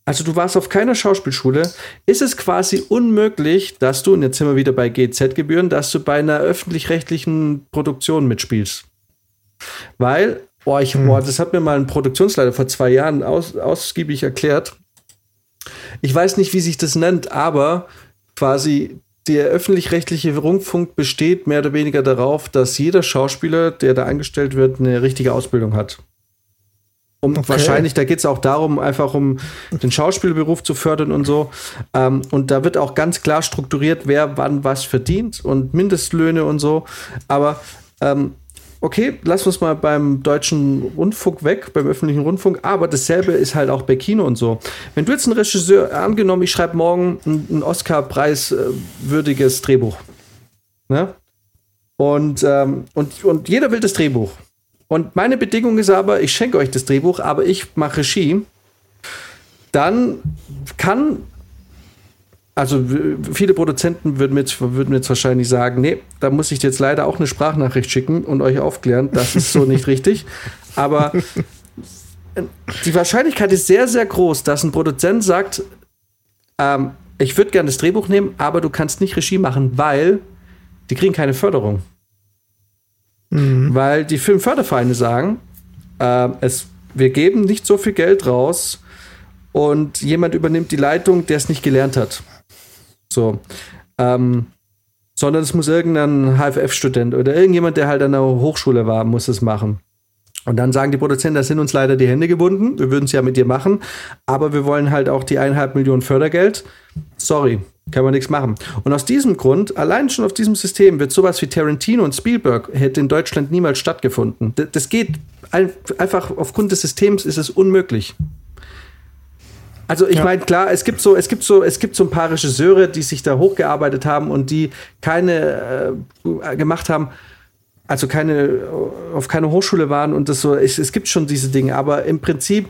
[SPEAKER 1] Also du warst auf keiner Schauspielschule, ist es quasi unmöglich, dass du, und jetzt sind wir wieder bei GZ-Gebühren, dass du bei einer öffentlich-rechtlichen Produktion mitspielst. Weil, boah, ich, boah, das hat mir mal ein Produktionsleiter vor zwei Jahren aus, ausgiebig erklärt. Ich weiß nicht, wie sich das nennt, aber quasi der öffentlich-rechtliche Rundfunk besteht mehr oder weniger darauf, dass jeder Schauspieler, der da angestellt wird, eine richtige Ausbildung hat. Um okay. wahrscheinlich, da geht es auch darum, einfach um den Schauspielberuf zu fördern und so. Ähm, und da wird auch ganz klar strukturiert, wer wann was verdient und Mindestlöhne und so. Aber ähm, okay, lass uns mal beim deutschen Rundfunk weg, beim öffentlichen Rundfunk, aber dasselbe ist halt auch bei Kino und so. Wenn du jetzt einen Regisseur, angenommen, ich schreibe morgen ein, ein Oscar-Preis-würdiges Drehbuch, ne? Und, ähm, und, und jeder will das Drehbuch. Und meine Bedingung ist aber, ich schenke euch das Drehbuch, aber ich mache Regie. Dann kann, also viele Produzenten würden mir, jetzt, würden jetzt wahrscheinlich sagen, nee, da muss ich jetzt leider auch eine Sprachnachricht schicken und euch aufklären, das ist so nicht richtig. Aber die Wahrscheinlichkeit ist sehr, sehr groß, dass ein Produzent sagt, ähm, ich würde gerne das Drehbuch nehmen, aber du kannst nicht Regie machen, weil die kriegen keine Förderung. Mhm. Weil die Filmfördervereine sagen, äh, es, wir geben nicht so viel Geld raus und jemand übernimmt die Leitung, der es nicht gelernt hat. So. Ähm, sondern es muss irgendein HFF-Student oder irgendjemand, der halt an der Hochschule war, muss es machen. Und dann sagen die Produzenten, da sind uns leider die Hände gebunden. Wir würden es ja mit dir machen, aber wir wollen halt auch die eineinhalb Millionen Fördergeld. Sorry, kann man nichts machen. Und aus diesem Grund, allein schon auf diesem System, wird sowas wie Tarantino und Spielberg hätte in Deutschland niemals stattgefunden. Das geht einfach aufgrund des Systems ist es unmöglich. Also ich ja. meine, klar, es gibt so, es gibt so, es gibt so ein paar Regisseure, die sich da hochgearbeitet haben und die keine äh, gemacht haben, also keine auf keine Hochschule waren und das so. Es, es gibt schon diese Dinge, aber im Prinzip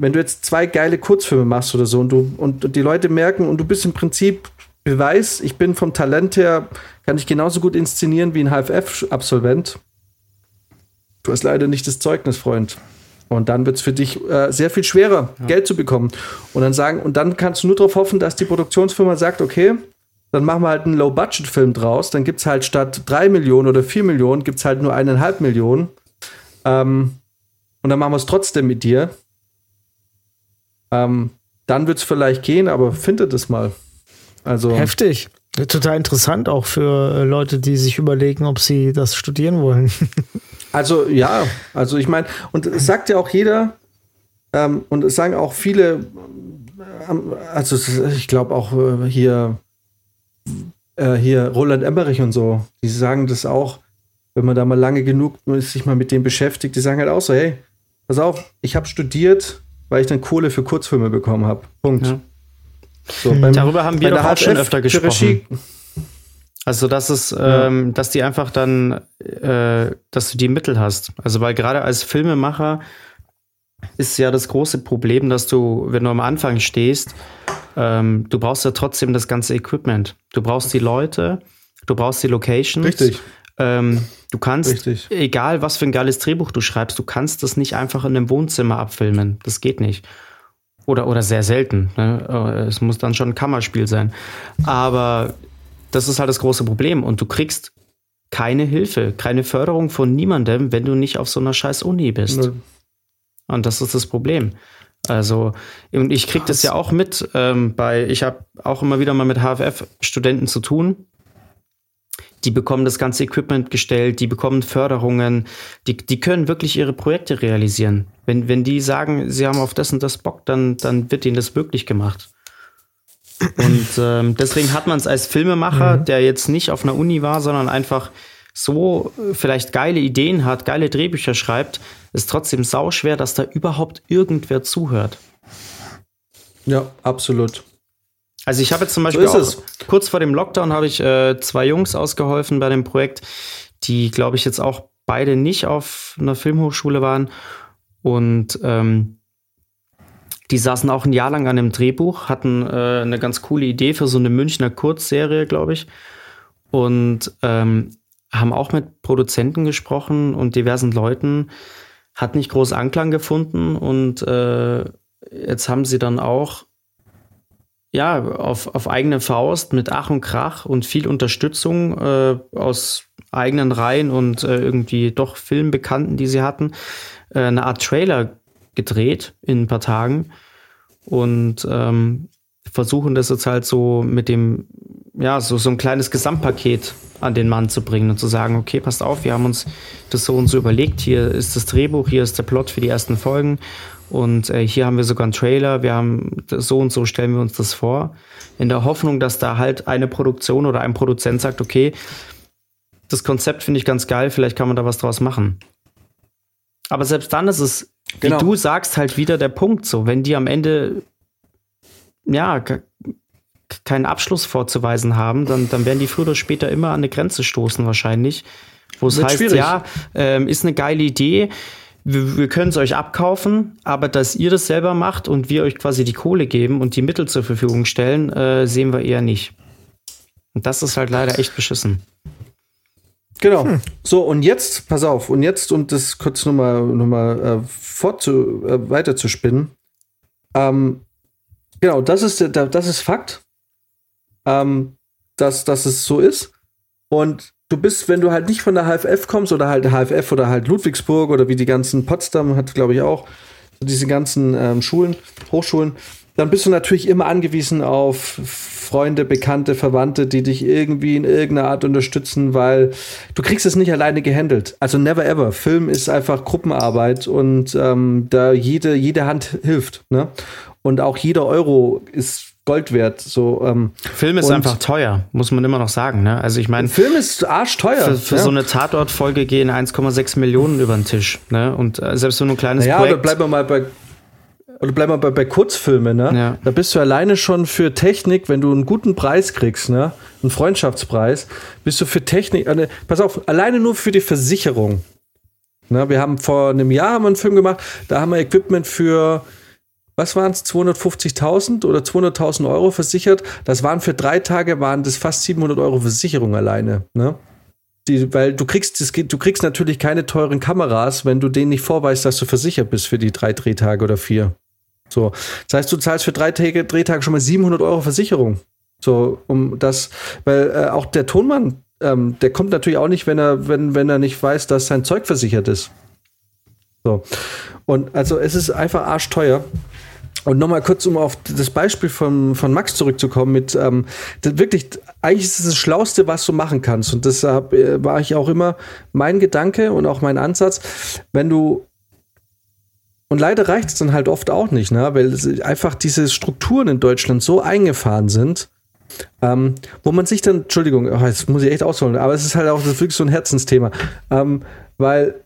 [SPEAKER 1] wenn du jetzt zwei geile Kurzfilme machst oder so und du und die Leute merken und du bist im Prinzip Beweis, ich bin vom Talent her, kann ich genauso gut inszenieren wie ein HFF-Absolvent. Du hast leider nicht das Zeugnis, Freund. Und dann wird es für dich äh, sehr viel schwerer, ja. Geld zu bekommen. Und dann sagen, und dann kannst du nur darauf hoffen, dass die Produktionsfirma sagt, okay, dann machen wir halt einen Low-Budget-Film draus. Dann gibt es halt statt drei Millionen oder vier Millionen, gibt es halt nur eineinhalb Millionen. Ähm, und dann machen wir es trotzdem mit dir. Ähm, dann wird es vielleicht gehen, aber findet es mal. Also
[SPEAKER 3] heftig. Total interessant auch für äh, Leute, die sich überlegen, ob sie das studieren wollen.
[SPEAKER 1] also ja, also ich meine, und es sagt ja auch jeder, ähm, und es sagen auch viele, ähm, also ich glaube auch äh, hier, äh, hier Roland Emmerich und so, die sagen das auch, wenn man da mal lange genug sich mal mit dem beschäftigt, die sagen halt auch so, hey, pass auf, ich habe studiert, weil ich dann Kohle für Kurzfilme bekommen habe. Punkt. Ja.
[SPEAKER 2] So, beim, Darüber haben wir doch auch schon öfter gesprochen. Also, dass es, ja. ähm, dass die einfach dann, äh, dass du die Mittel hast. Also, weil gerade als Filmemacher ist ja das große Problem, dass du, wenn du am Anfang stehst, ähm, du brauchst ja trotzdem das ganze Equipment. Du brauchst die Leute, du brauchst die Locations.
[SPEAKER 1] Richtig.
[SPEAKER 2] Ähm, du kannst, Richtig. egal was für ein geiles Drehbuch du schreibst, du kannst das nicht einfach in einem Wohnzimmer abfilmen. Das geht nicht. Oder, oder sehr selten. Ne? Äh, es muss dann schon ein Kammerspiel sein. Aber das ist halt das große Problem. Und du kriegst keine Hilfe, keine Förderung von niemandem, wenn du nicht auf so einer scheiß Uni bist. Ne. Und das ist das Problem. Also, und ich krieg das ja auch mit ähm, bei, ich habe auch immer wieder mal mit HFF-Studenten zu tun die bekommen das ganze Equipment gestellt, die bekommen Förderungen, die, die können wirklich ihre Projekte realisieren. Wenn, wenn die sagen, sie haben auf das und das Bock, dann, dann wird ihnen das möglich gemacht. Und ähm, deswegen hat man es als Filmemacher, mhm. der jetzt nicht auf einer Uni war, sondern einfach so vielleicht geile Ideen hat, geile Drehbücher schreibt, ist trotzdem sauschwer, dass da überhaupt irgendwer zuhört.
[SPEAKER 1] Ja, absolut.
[SPEAKER 2] Also ich habe jetzt zum Beispiel so auch, kurz vor dem Lockdown habe ich äh, zwei Jungs ausgeholfen bei dem Projekt, die, glaube ich, jetzt auch beide nicht auf einer Filmhochschule waren. Und ähm, die saßen auch ein Jahr lang an einem Drehbuch, hatten äh, eine ganz coole Idee für so eine Münchner Kurzserie, glaube ich. Und ähm, haben auch mit Produzenten gesprochen und diversen Leuten. Hat nicht groß Anklang gefunden und äh, jetzt haben sie dann auch ja, auf, auf eigene Faust mit Ach und Krach und viel Unterstützung äh, aus eigenen Reihen und äh, irgendwie doch Filmbekannten, die sie hatten, äh, eine Art Trailer gedreht in ein paar Tagen und ähm, versuchen das jetzt halt so mit dem, ja, so, so ein kleines Gesamtpaket an den Mann zu bringen und zu sagen, okay, passt auf, wir haben uns das so und so überlegt, hier ist das Drehbuch, hier ist der Plot für die ersten Folgen und äh, hier haben wir sogar einen Trailer, wir haben so und so stellen wir uns das vor, in der Hoffnung, dass da halt eine Produktion oder ein Produzent sagt, okay, das Konzept finde ich ganz geil, vielleicht kann man da was draus machen. Aber selbst dann ist es, genau. wie du sagst, halt wieder der Punkt so, wenn die am Ende ja keinen Abschluss vorzuweisen haben, dann, dann werden die früher oder später immer an eine Grenze stoßen wahrscheinlich, wo es heißt, schwierig. ja, ähm, ist eine geile Idee, wir, wir können es euch abkaufen, aber dass ihr das selber macht und wir euch quasi die Kohle geben und die Mittel zur Verfügung stellen, äh, sehen wir eher nicht. Und das ist halt leider echt beschissen.
[SPEAKER 1] Genau. Hm. So, und jetzt, pass auf, und jetzt, um das kurz nochmal noch mal, äh, fortzu, äh, weiter zu spinnen. Ähm, genau, das ist, das ist Fakt, ähm, dass, dass es so ist. Und du bist, wenn du halt nicht von der HFF kommst oder halt HFF oder halt Ludwigsburg oder wie die ganzen Potsdam hat, glaube ich auch, diese ganzen ähm, Schulen, Hochschulen, dann bist du natürlich immer angewiesen auf Freunde, Bekannte, Verwandte, die dich irgendwie in irgendeiner Art unterstützen, weil du kriegst es nicht alleine gehandelt. Also never ever. Film ist einfach Gruppenarbeit und ähm, da jede, jede Hand hilft. Ne? Und auch jeder Euro ist Gold wert. So, ähm,
[SPEAKER 2] Film ist einfach teuer, muss man immer noch sagen. Ne? Also ich meine,
[SPEAKER 1] Film ist arschteuer.
[SPEAKER 2] Für, für ja. so eine Tatortfolge gehen 1,6 Millionen über den Tisch. Ne? Und äh, selbst so ein kleines
[SPEAKER 1] naja,
[SPEAKER 2] Projekt.
[SPEAKER 1] Oder bleiben wir mal bei oder bleiben wir bei, bei Kurzfilmen, ne? Ja. Da bist du alleine schon für Technik, wenn du einen guten Preis kriegst, ne? Einen Freundschaftspreis, bist du für Technik, äh, pass auf, alleine nur für die Versicherung. Ne? Wir haben vor einem Jahr haben wir einen Film gemacht, da haben wir Equipment für was waren es, 250.000 oder 200.000 Euro versichert. Das waren für drei Tage, waren das fast 700 Euro Versicherung alleine. Ne? Die, weil du kriegst, das du kriegst natürlich keine teuren Kameras, wenn du denen nicht vorweist, dass du versichert bist für die drei Drehtage oder vier. So. Das heißt, du zahlst für drei Tage, Drehtage schon mal 700 Euro Versicherung. So, um das, weil äh, auch der Tonmann, ähm, der kommt natürlich auch nicht, wenn er, wenn, wenn er nicht weiß, dass sein Zeug versichert ist. So. Und also es ist einfach arschteuer. Und nochmal kurz, um auf das Beispiel von, von Max zurückzukommen, mit ähm, wirklich, eigentlich ist es das Schlauste, was du machen kannst. Und deshalb äh, war ich auch immer mein Gedanke und auch mein Ansatz, wenn du und leider reicht es dann halt oft auch nicht, ne? weil einfach diese Strukturen in Deutschland so eingefahren sind, ähm, wo man sich dann, Entschuldigung, oh, jetzt muss ich echt ausholen, aber es ist halt auch wirklich so ein Herzensthema, ähm, weil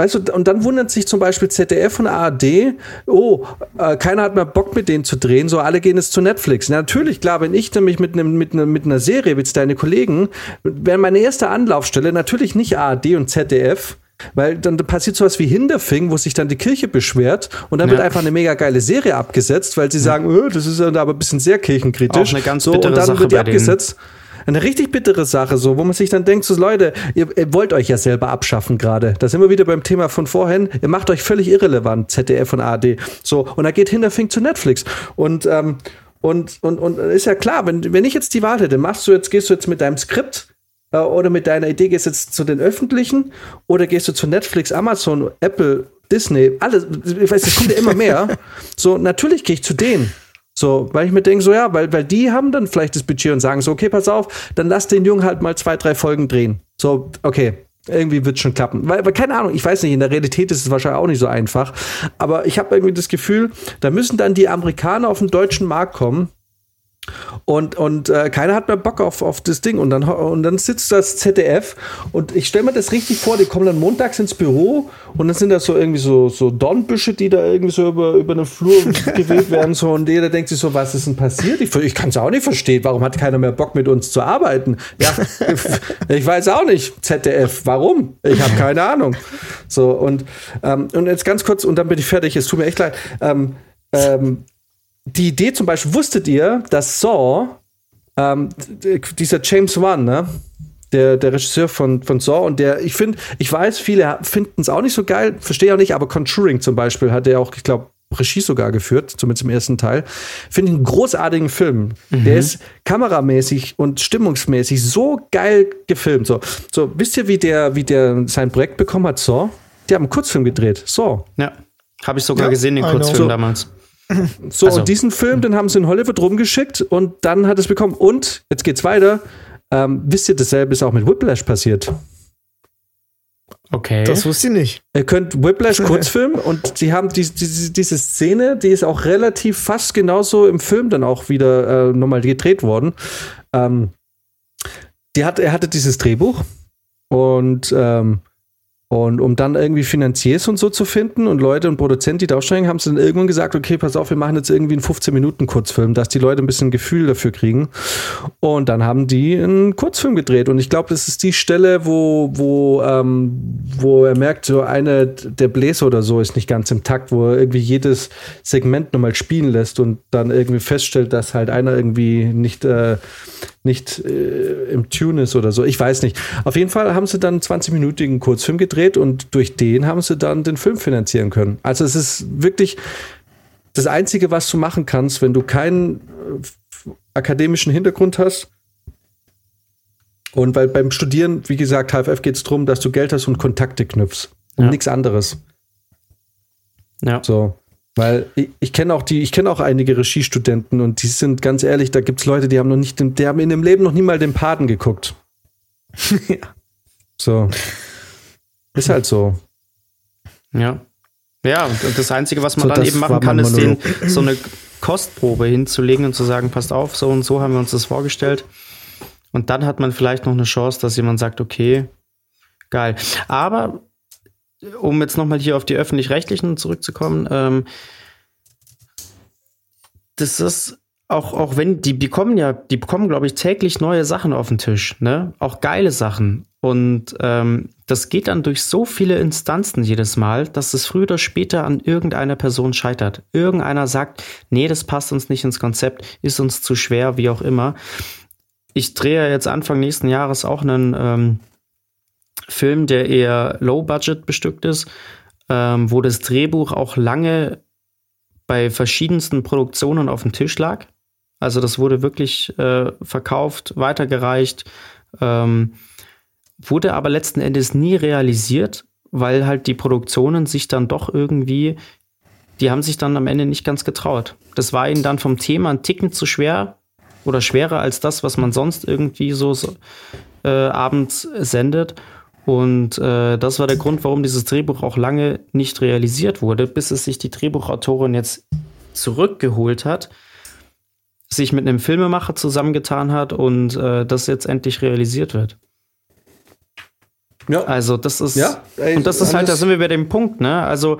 [SPEAKER 1] Weißt du, und dann wundert sich zum Beispiel ZDF und ARD, oh, äh, keiner hat mehr Bock mit denen zu drehen, so alle gehen jetzt zu Netflix. Na, natürlich, klar, wenn ich nämlich mit, nem, mit, ne, mit einer Serie, wie deine Kollegen, wäre meine erste Anlaufstelle natürlich nicht ARD und ZDF, weil dann passiert sowas wie Hinterfing, wo sich dann die Kirche beschwert und dann ja. wird einfach eine mega geile Serie abgesetzt, weil sie sagen, oh, das ist dann aber ein bisschen sehr kirchenkritisch.
[SPEAKER 2] Auch eine ganz
[SPEAKER 1] so,
[SPEAKER 2] und dann
[SPEAKER 1] Sache
[SPEAKER 2] wird die
[SPEAKER 1] abgesetzt. Denen. Eine richtig bittere Sache, so, wo man sich dann denkt, so Leute, ihr, ihr wollt euch ja selber abschaffen gerade. Da sind wir wieder beim Thema von vorhin. Ihr macht euch völlig irrelevant, ZDF und ARD. So, und da geht Hinterfink zu Netflix. Und, ähm, und, und, und ist ja klar, wenn, wenn ich jetzt die Wahl hätte, machst du jetzt, gehst du jetzt mit deinem Skript äh, oder mit deiner Idee, gehst du jetzt zu den öffentlichen oder gehst du zu Netflix, Amazon, Apple, Disney, alles, ich weiß, es kommt ja immer mehr. So, natürlich gehe ich zu denen. So, weil ich mir denke, so ja, weil, weil die haben dann vielleicht das Budget und sagen so, okay, pass auf, dann lass den Jungen halt mal zwei, drei Folgen drehen. So, okay, irgendwie wird es schon klappen. Weil, weil, keine Ahnung, ich weiß nicht, in der Realität ist es wahrscheinlich auch nicht so einfach. Aber ich habe irgendwie das Gefühl, da müssen dann die Amerikaner auf den deutschen Markt kommen Und, und äh, keiner hat mehr Bock auf, auf das Ding. Und dann, und dann sitzt das ZDF und ich stelle mir das richtig vor, die kommen dann montags ins Büro und dann sind da so irgendwie so, so Dornbüsche, die da irgendwie so über, über den Flur gewählt werden. So, und jeder denkt sich so, was ist denn passiert? Ich, ich kann es auch nicht verstehen. Warum hat keiner mehr Bock mit uns zu arbeiten? Ja, ich weiß auch nicht. ZDF, warum? Ich habe keine Ahnung. So, und, ähm, und jetzt ganz kurz, und dann bin ich fertig. Es tut mir echt leid. Ähm, ähm, die Idee zum Beispiel, wusstet ihr, dass Saw, ähm, dieser James Wan, ne? Der, der Regisseur von, von Saw und der, ich finde, ich weiß, viele finden es auch nicht so geil, verstehe auch nicht, aber Conjuring zum Beispiel hat er auch, ich glaube, Regie sogar geführt, zumindest im ersten Teil. Finde ich einen großartigen Film. Mhm. Der ist kameramäßig und stimmungsmäßig so geil gefilmt. So, so wisst ihr, wie der, wie der sein Projekt bekommen hat, Saw? Die haben einen Kurzfilm gedreht. Saw.
[SPEAKER 2] Ja. Habe ich sogar ja, gesehen, den Kurzfilm so, damals.
[SPEAKER 1] So, also. und diesen Film, den haben sie in Hollywood rumgeschickt und dann hat es bekommen. Und jetzt geht's weiter. Ähm, wisst ihr, dasselbe ist auch mit Whiplash passiert.
[SPEAKER 3] Okay. Das wusste ich nicht.
[SPEAKER 1] Ihr könnt Whiplash Kurzfilm und sie haben die, die, diese Szene, die ist auch relativ fast genauso im Film dann auch wieder äh, nochmal gedreht worden. Ähm, die hat, er hatte dieses Drehbuch und ähm, und um dann irgendwie Finanziers und so zu finden und Leute und Produzenten, die da aussteigen, haben sie dann irgendwann gesagt, okay, pass auf, wir machen jetzt irgendwie einen 15-Minuten-Kurzfilm, dass die Leute ein bisschen Gefühl dafür kriegen. Und dann haben die einen Kurzfilm gedreht. Und ich glaube, das ist die Stelle, wo, wo, ähm, wo er merkt, so eine der Bläser oder so ist nicht ganz im Takt, wo er irgendwie jedes Segment nochmal spielen lässt und dann irgendwie feststellt, dass halt einer irgendwie nicht äh, nicht äh, im Tune ist oder so. Ich weiß nicht. Auf jeden Fall haben sie dann einen 20-minütigen Kurzfilm gedreht und durch den haben sie dann den Film finanzieren können. Also es ist wirklich das Einzige, was du machen kannst, wenn du keinen äh, akademischen Hintergrund hast. Und weil beim Studieren, wie gesagt, HFF geht es darum, dass du Geld hast und Kontakte knüpfst. Und ja. nichts anderes. Ja. So. Weil ich, ich kenne auch die, ich kenne auch einige Regiestudenten und die sind ganz ehrlich, da gibt es Leute, die haben noch nicht, die haben in dem Leben noch nie mal den Paten geguckt. ja. So. Ist halt so.
[SPEAKER 2] Ja. Ja, und das Einzige, was man so, dann eben machen kann, ist den, so eine Kostprobe hinzulegen und zu sagen, passt auf, so und so haben wir uns das vorgestellt. Und dann hat man vielleicht noch eine Chance, dass jemand sagt, okay, geil. Aber um jetzt nochmal hier auf die öffentlich-rechtlichen zurückzukommen, ähm, das ist auch, auch wenn, die bekommen ja, die bekommen, glaube ich, täglich neue Sachen auf den Tisch, ne? Auch geile Sachen. Und ähm, das geht dann durch so viele Instanzen jedes Mal, dass es früher oder später an irgendeiner Person scheitert. Irgendeiner sagt, nee, das passt uns nicht ins Konzept, ist uns zu schwer, wie auch immer. Ich drehe jetzt Anfang nächsten Jahres auch einen ähm, Film, der eher low-budget bestückt ist, ähm, wo das Drehbuch auch lange bei verschiedensten Produktionen auf dem Tisch lag. Also das wurde wirklich äh, verkauft, weitergereicht, ähm, wurde aber letzten Endes nie realisiert, weil halt die Produktionen sich dann doch irgendwie, die haben sich dann am Ende nicht ganz getraut. Das war ihnen dann vom Thema ein Ticken zu schwer oder schwerer als das, was man sonst irgendwie so äh, abends sendet. Und äh, das war der Grund, warum dieses Drehbuch auch lange nicht realisiert wurde, bis es sich die Drehbuchautorin jetzt zurückgeholt hat, sich mit einem Filmemacher zusammengetan hat und äh, das jetzt endlich realisiert wird. Ja. Also das ist ja, ey, und das ist halt, da sind wir bei dem Punkt, ne? Also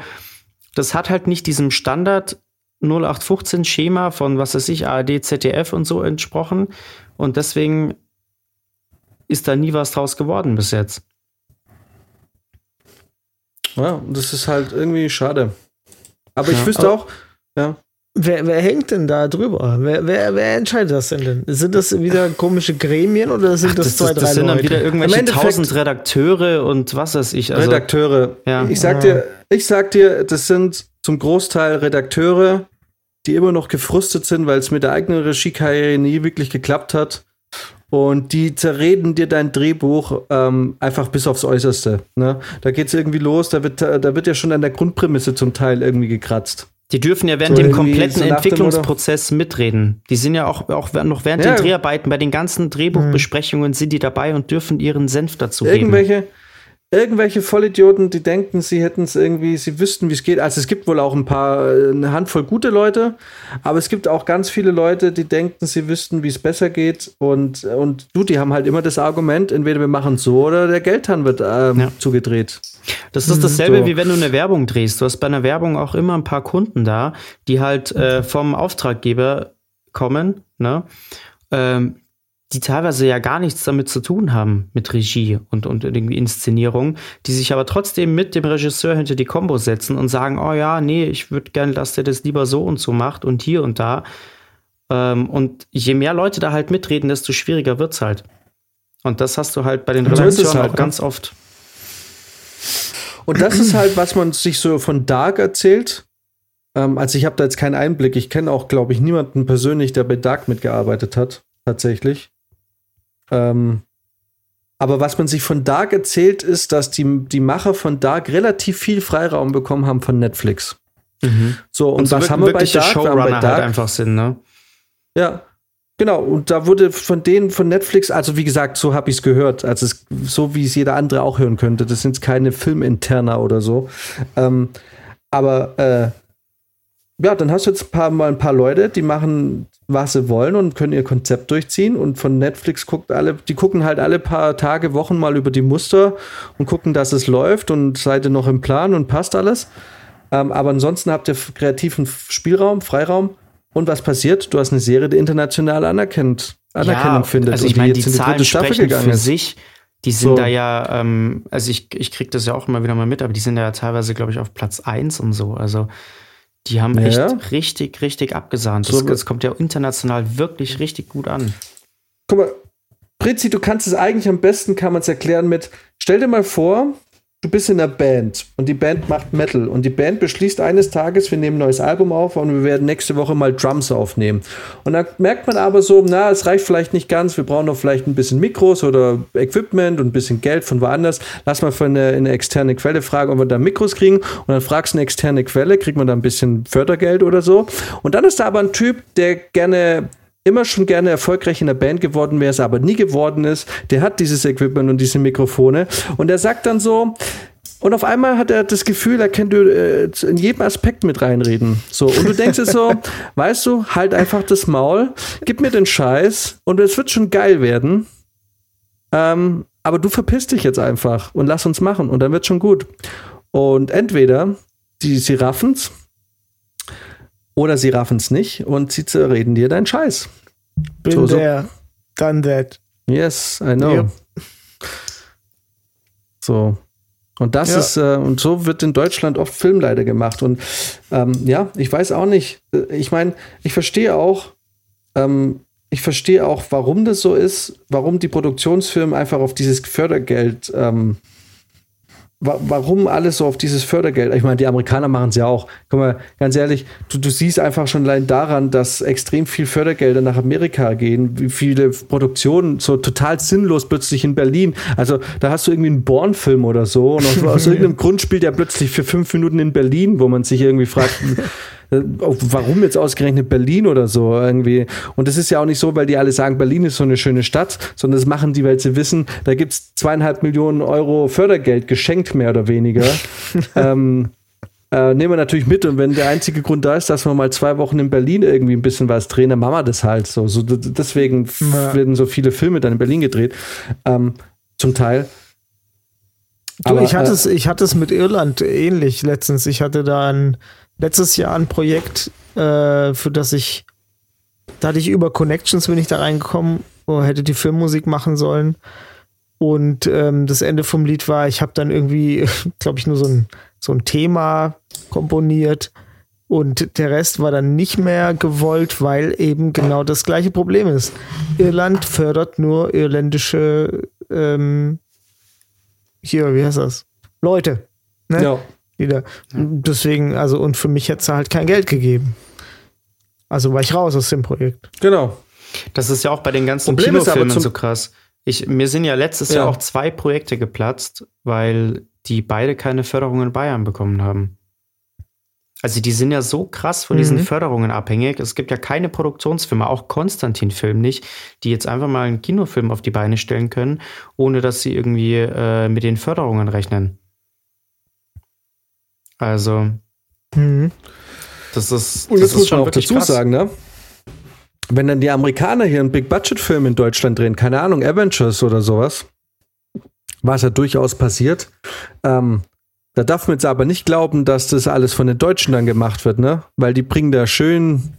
[SPEAKER 2] das hat halt nicht diesem Standard 0815 Schema von was weiß ich ARD, ZDF und so entsprochen und deswegen ist da nie was draus geworden bis jetzt.
[SPEAKER 1] Ja, das ist halt irgendwie schade. Aber ich wüsste auch, ja.
[SPEAKER 3] Wer, wer hängt denn da drüber? Wer, wer, wer entscheidet das denn, denn? Sind das wieder komische Gremien oder sind Ach, das, das, zwei, das, drei
[SPEAKER 2] Das sind dann wieder irgendwelche tausend Redakteure und was weiß ich.
[SPEAKER 1] Also, Redakteure. Ja. Ich sag dir, ich sag dir, das sind zum Großteil Redakteure, die immer noch gefrustet sind, weil es mit der eigenen Regiekarriere nie wirklich geklappt hat und die zerreden dir dein Drehbuch ähm, einfach bis aufs Äußerste. Ne? Da es irgendwie los, da wird, da wird ja schon an der Grundprämisse zum Teil irgendwie gekratzt.
[SPEAKER 2] Die dürfen ja während so dem kompletten so Entwicklungsprozess mitreden. Die sind ja auch, auch noch während ja. den Dreharbeiten bei den ganzen Drehbuchbesprechungen sind die dabei und dürfen ihren Senf dazu
[SPEAKER 1] irgendwelche,
[SPEAKER 2] geben.
[SPEAKER 1] Irgendwelche Vollidioten, die denken, sie hätten es irgendwie, sie wüssten, wie es geht. Also es gibt wohl auch ein paar, äh, eine Handvoll gute Leute, aber es gibt auch ganz viele Leute, die denken, sie wüssten, wie es besser geht. Und, und du, die haben halt immer das Argument, entweder wir machen es so oder der Geldhahn wird ähm,
[SPEAKER 2] Ja.
[SPEAKER 1] zugedreht.
[SPEAKER 2] Das ist dasselbe,
[SPEAKER 1] So.
[SPEAKER 2] wie wenn du eine Werbung drehst. Du hast bei einer Werbung auch immer ein paar Kunden da, die halt äh, vom Auftraggeber kommen, ne? Ähm, die teilweise ja gar nichts damit zu tun haben, mit Regie und, und irgendwie Inszenierung, die sich aber trotzdem mit dem Regisseur hinter die Kombo setzen und sagen, oh ja, nee, ich würde gern, dass der das lieber so und so macht und hier und da. Ähm, und je mehr Leute da halt mitreden, desto schwieriger wird's halt. Und das hast du halt bei den
[SPEAKER 1] es
[SPEAKER 2] Redaktionen
[SPEAKER 1] halt,
[SPEAKER 2] auch
[SPEAKER 1] ne?
[SPEAKER 2] ganz oft.
[SPEAKER 1] Und das ist halt, was man sich so von Dark erzählt. Ähm, also ich habe da jetzt keinen Einblick. Ich kenne auch, glaube ich, niemanden persönlich, der bei Dark mitgearbeitet hat, tatsächlich. Ähm, aber was man sich von Dark erzählt, ist, dass die, die Macher von Dark relativ viel Freiraum bekommen haben von Netflix. So, und,
[SPEAKER 2] so
[SPEAKER 1] was
[SPEAKER 2] wirk-
[SPEAKER 1] haben wir bei Dark? Wir haben
[SPEAKER 2] Showrunner
[SPEAKER 1] bei
[SPEAKER 2] halt
[SPEAKER 1] Dark
[SPEAKER 2] einfach sind, ne?
[SPEAKER 1] ja, genau. Und da wurde von denen von Netflix, also wie gesagt, so habe ich es gehört, also es, so wie es jeder andere auch hören könnte. Das sind keine Filminterner oder so. Ähm, aber äh, ja, dann hast du jetzt ein paar, mal ein paar Leute, die machen, was sie wollen und können ihr Konzept durchziehen. Und von Netflix guckt alle, die gucken halt alle paar Tage, Wochen mal über die Muster und gucken, dass es läuft und seid ihr noch im Plan und passt alles. Ähm, aber ansonsten habt ihr kreativen Spielraum, Freiraum. Und was passiert? Du hast eine Serie, die international anerkennt, Anerkennung findet.
[SPEAKER 2] Also ich meine, die
[SPEAKER 1] in
[SPEAKER 2] Zahlen
[SPEAKER 1] dritte Staffel
[SPEAKER 2] sprechen
[SPEAKER 1] gegangen
[SPEAKER 2] für
[SPEAKER 1] ist.
[SPEAKER 2] sich. Die sind
[SPEAKER 1] So.
[SPEAKER 2] da ja, ähm, also ich, ich krieg das ja auch immer wieder mal mit, aber die sind da ja teilweise, glaube ich, auf Platz 1 und so. Also die haben
[SPEAKER 1] Ja.
[SPEAKER 2] echt richtig, richtig abgesahnt. Das, das kommt ja international wirklich richtig gut an.
[SPEAKER 1] Guck mal, Pritzi, du kannst es eigentlich am besten, kann man es erklären mit, stell dir mal vor, du bist in einer Band und die Band macht Metal und die Band beschließt eines Tages, wir nehmen ein neues Album auf und wir werden nächste Woche mal Drums aufnehmen. Und dann merkt man aber so, na, es reicht vielleicht nicht ganz, wir brauchen noch vielleicht ein bisschen Mikros oder Equipment und ein bisschen Geld von woanders. Lass mal für eine, eine externe Quelle fragen, ob wir da Mikros kriegen und dann fragst du eine externe Quelle, kriegt man da ein bisschen Fördergeld oder so. Und dann ist da aber ein Typ, der gerne immer schon gerne erfolgreich in der Band geworden wäre, es aber nie geworden ist. Der hat dieses Equipment und diese Mikrofone. Und er sagt dann so, und auf einmal hat er das Gefühl, er könnte äh, in jedem Aspekt mit reinreden. So, und du denkst dir so, weißt du, halt einfach das Maul, gib mir den Scheiß und es wird schon geil werden. Ähm, aber du verpisst dich jetzt einfach und lass uns machen und dann wird schon gut. Und entweder die, sie raffen's oder sie raffen's nicht und sie zerreden dir deinen Scheiß.
[SPEAKER 3] Bin
[SPEAKER 1] So, so.
[SPEAKER 3] der, done that.
[SPEAKER 1] Yes, I know.
[SPEAKER 3] Yep.
[SPEAKER 1] So. Und das
[SPEAKER 3] Ja.
[SPEAKER 1] ist, äh, und so wird in Deutschland oft Film leider gemacht. Und ähm, ja, ich weiß auch nicht. Äh, Ich meine, ich verstehe auch, ähm, ich verstehe auch, warum das so ist, warum die Produktionsfirmen einfach auf dieses Fördergeld, ähm, wa warum alles so auf dieses Fördergeld, ich meine, die Amerikaner machen es ja auch. Guck mal, ganz ehrlich, du, du siehst einfach schon allein daran, dass extrem viel Fördergelder nach Amerika gehen, wie viele Produktionen so total sinnlos plötzlich in Berlin. Also da hast du irgendwie einen Born-Film oder so und aus, aus irgendeinem Grund spielt er plötzlich für fünf Minuten in Berlin, wo man sich irgendwie fragt, warum jetzt ausgerechnet Berlin oder so irgendwie. Und das ist ja auch nicht so, weil die alle sagen, Berlin ist so eine schöne Stadt, sondern das machen die, weil sie wissen, da gibt es zweieinhalb Millionen Euro Fördergeld geschenkt, mehr oder weniger. ähm, äh, nehmen wir natürlich mit und wenn der einzige Grund da ist, dass wir mal zwei Wochen in Berlin irgendwie ein bisschen was drehen, dann machen wir das halt so. so deswegen
[SPEAKER 3] Ja.
[SPEAKER 1] werden so viele Filme dann in Berlin gedreht. Ähm, zum Teil.
[SPEAKER 3] Du,
[SPEAKER 1] Aber,
[SPEAKER 3] ich, hatte
[SPEAKER 1] äh,
[SPEAKER 3] es, ich hatte es mit Irland ähnlich letztens. Ich hatte da ein, letztes Jahr ein Projekt, äh, für das ich, da hatte ich über Connections bin ich da reingekommen, wo hätte die Filmmusik machen sollen. Und ähm, das Ende vom Lied war, ich habe dann irgendwie, glaube ich, nur so ein, so ein Thema komponiert. Und der Rest war dann nicht mehr gewollt, weil eben genau das gleiche Problem ist. Irland fördert nur irländische ähm, hier, wie heißt das? Leute. Ne?
[SPEAKER 1] Ja.
[SPEAKER 3] Wieder. Deswegen, also, und für mich hätte es halt kein Geld gegeben. Also war ich raus aus dem Projekt.
[SPEAKER 1] Genau.
[SPEAKER 2] Das ist ja auch bei den ganzen
[SPEAKER 1] Problem ist aber
[SPEAKER 2] Kinofilmen so krass. Ich, mir sind ja letztes
[SPEAKER 1] Ja.
[SPEAKER 2] Jahr auch zwei Projekte geplatzt, weil die beide keine Förderung in Bayern bekommen haben. Also die sind ja so krass von diesen Förderungen abhängig. Es gibt ja keine Produktionsfirma, auch Konstantin-Film nicht, die jetzt einfach mal einen Kinofilm auf die Beine stellen können, ohne dass sie irgendwie äh, mit den Förderungen rechnen. Also, das ist,
[SPEAKER 1] Und
[SPEAKER 2] das
[SPEAKER 1] muss man auch dazu
[SPEAKER 2] krass.
[SPEAKER 1] sagen, ne? Wenn dann die Amerikaner hier einen Big-Budget-Film in Deutschland drehen, keine Ahnung, Avengers oder sowas, was ja durchaus passiert, ähm, da darf man jetzt aber nicht glauben, dass das alles von den Deutschen dann gemacht wird, ne? Weil die bringen da schön,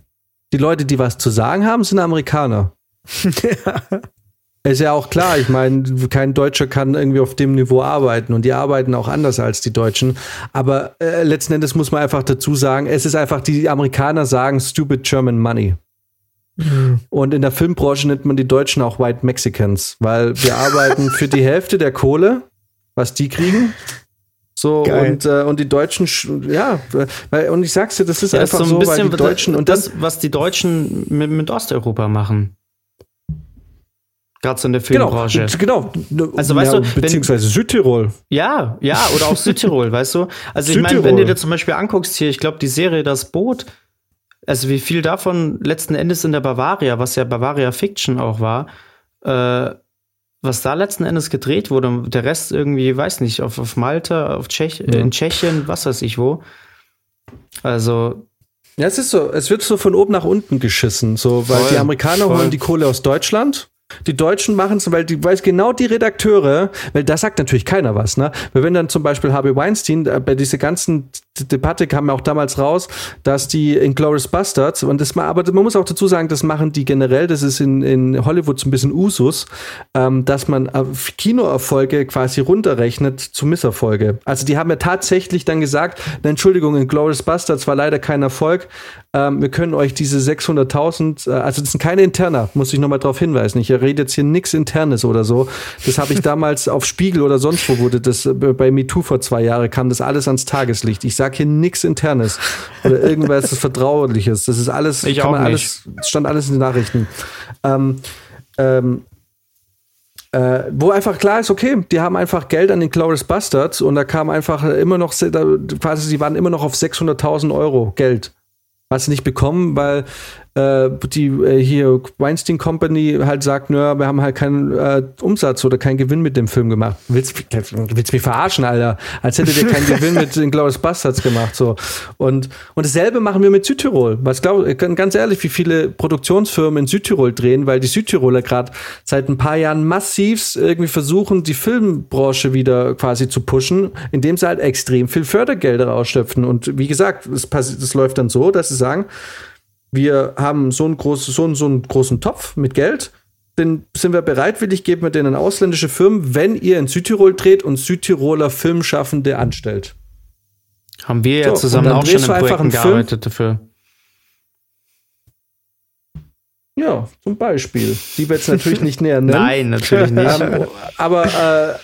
[SPEAKER 1] die Leute, die was zu sagen haben, sind Amerikaner. Ist ja auch klar, ich meine, kein Deutscher kann irgendwie auf dem Niveau arbeiten und die arbeiten auch anders als die Deutschen. Aber äh, letzten Endes muss man einfach dazu sagen, es ist einfach, die Amerikaner sagen stupid German money. Und in der Filmbranche nennt man die Deutschen auch White Mexicans, weil wir arbeiten für die Hälfte der Kohle, was die kriegen. So,
[SPEAKER 3] Geil.
[SPEAKER 1] und, äh, und die Deutschen, sch- ja, weil, und ich sag's dir, das ist
[SPEAKER 2] ist
[SPEAKER 1] einfach
[SPEAKER 2] so ein
[SPEAKER 1] so, weil
[SPEAKER 2] bisschen
[SPEAKER 1] die Deutschen, und
[SPEAKER 2] das,
[SPEAKER 1] das,
[SPEAKER 2] was die Deutschen mit, mit Osteuropa machen. Gerade so in der
[SPEAKER 1] genau,
[SPEAKER 2] Filmbranche.
[SPEAKER 1] genau,
[SPEAKER 2] Also, weißt du, wenn-
[SPEAKER 1] beziehungsweise Südtirol.
[SPEAKER 2] Ja, ja, oder auch Südtirol, weißt du? Also ich meine, wenn du dir zum Beispiel anguckst hier, ich glaube, die Serie Das Boot, also wie viel davon letzten Endes in der Bavaria, was ja Bavaria Fiction auch war, äh, was da letzten Endes gedreht wurde, und der Rest irgendwie, weiß nicht, auf, auf Malta, auf Tschech, äh, in Tschechien, was weiß ich wo. Also,
[SPEAKER 1] Ja, es ist so, es wird so von oben nach unten geschissen, so, weil
[SPEAKER 2] Voll,
[SPEAKER 1] die Amerikaner
[SPEAKER 2] voll.
[SPEAKER 1] holen die Kohle aus Deutschland. Die Deutschen machen es, weil die, weil genau die Redakteure, weil da sagt natürlich keiner was, ne? Weil wenn dann zum Beispiel Harvey Weinstein, äh, bei dieser ganzen D- Debatte kam ja auch damals raus, dass die Inglourious Bastards, und das aber man muss auch dazu sagen, das machen die generell, das ist in, in Hollywood so ein bisschen Usus, ähm, dass man äh, Kinoerfolge quasi runterrechnet zu Misserfolge. Also die haben ja tatsächlich dann gesagt, na, Entschuldigung, Inglourious Bastards war leider kein Erfolg, ähm, wir können euch diese 600.000, äh, also das sind keine Interner, muss ich nochmal darauf hinweisen. Ich rede jetzt hier nichts Internes oder so. Das habe ich damals auf Spiegel oder sonst wo wurde das äh, bei MeToo vor zwei Jahren kam das alles ans Tageslicht. Ich sage hier nichts Internes oder irgendwas Vertrauliches. Das ist alles,
[SPEAKER 2] Ich
[SPEAKER 1] kann
[SPEAKER 2] auch
[SPEAKER 1] man alles, stand alles in den Nachrichten. Ähm, ähm, äh, wo einfach klar ist, okay, die haben einfach Geld an den Glorious Bastards und da kam einfach immer noch, da, quasi, sie waren immer noch auf 600.000 Euro Geld. Was sie nicht bekommen, weil äh, die äh, hier Weinstein Company halt sagt, nö, wir haben halt keinen äh, Umsatz oder keinen Gewinn mit dem Film gemacht. Willst, willst mich verarschen, Alter? Als hättet ihr keinen Gewinn mit den Glorious Bastards gemacht, so. Und, und dasselbe machen wir mit Südtirol. Was glaub, ganz ehrlich, wie viele Produktionsfirmen in Südtirol drehen, weil die Südtiroler gerade seit ein paar Jahren massiv irgendwie versuchen, die Filmbranche wieder quasi zu pushen, indem sie halt extrem viel Fördergelder rausschöpfen. Und wie gesagt, passi- das läuft dann so, dass sie sagen, wir haben so einen, großen, so, einen, so einen großen Topf mit Geld, den sind wir bereitwillig, geben wir den an ausländische Firmen, wenn ihr in Südtirol dreht und Südtiroler Filmschaffende anstellt.
[SPEAKER 2] haben wir ja
[SPEAKER 1] So,
[SPEAKER 2] zusammen auch schon in Projekten
[SPEAKER 1] einen Film.
[SPEAKER 2] gearbeitet dafür.
[SPEAKER 1] Ja, zum Beispiel. Die wir jetzt natürlich nicht näher nennen.
[SPEAKER 2] Nein, natürlich nicht.
[SPEAKER 1] Ähm, aber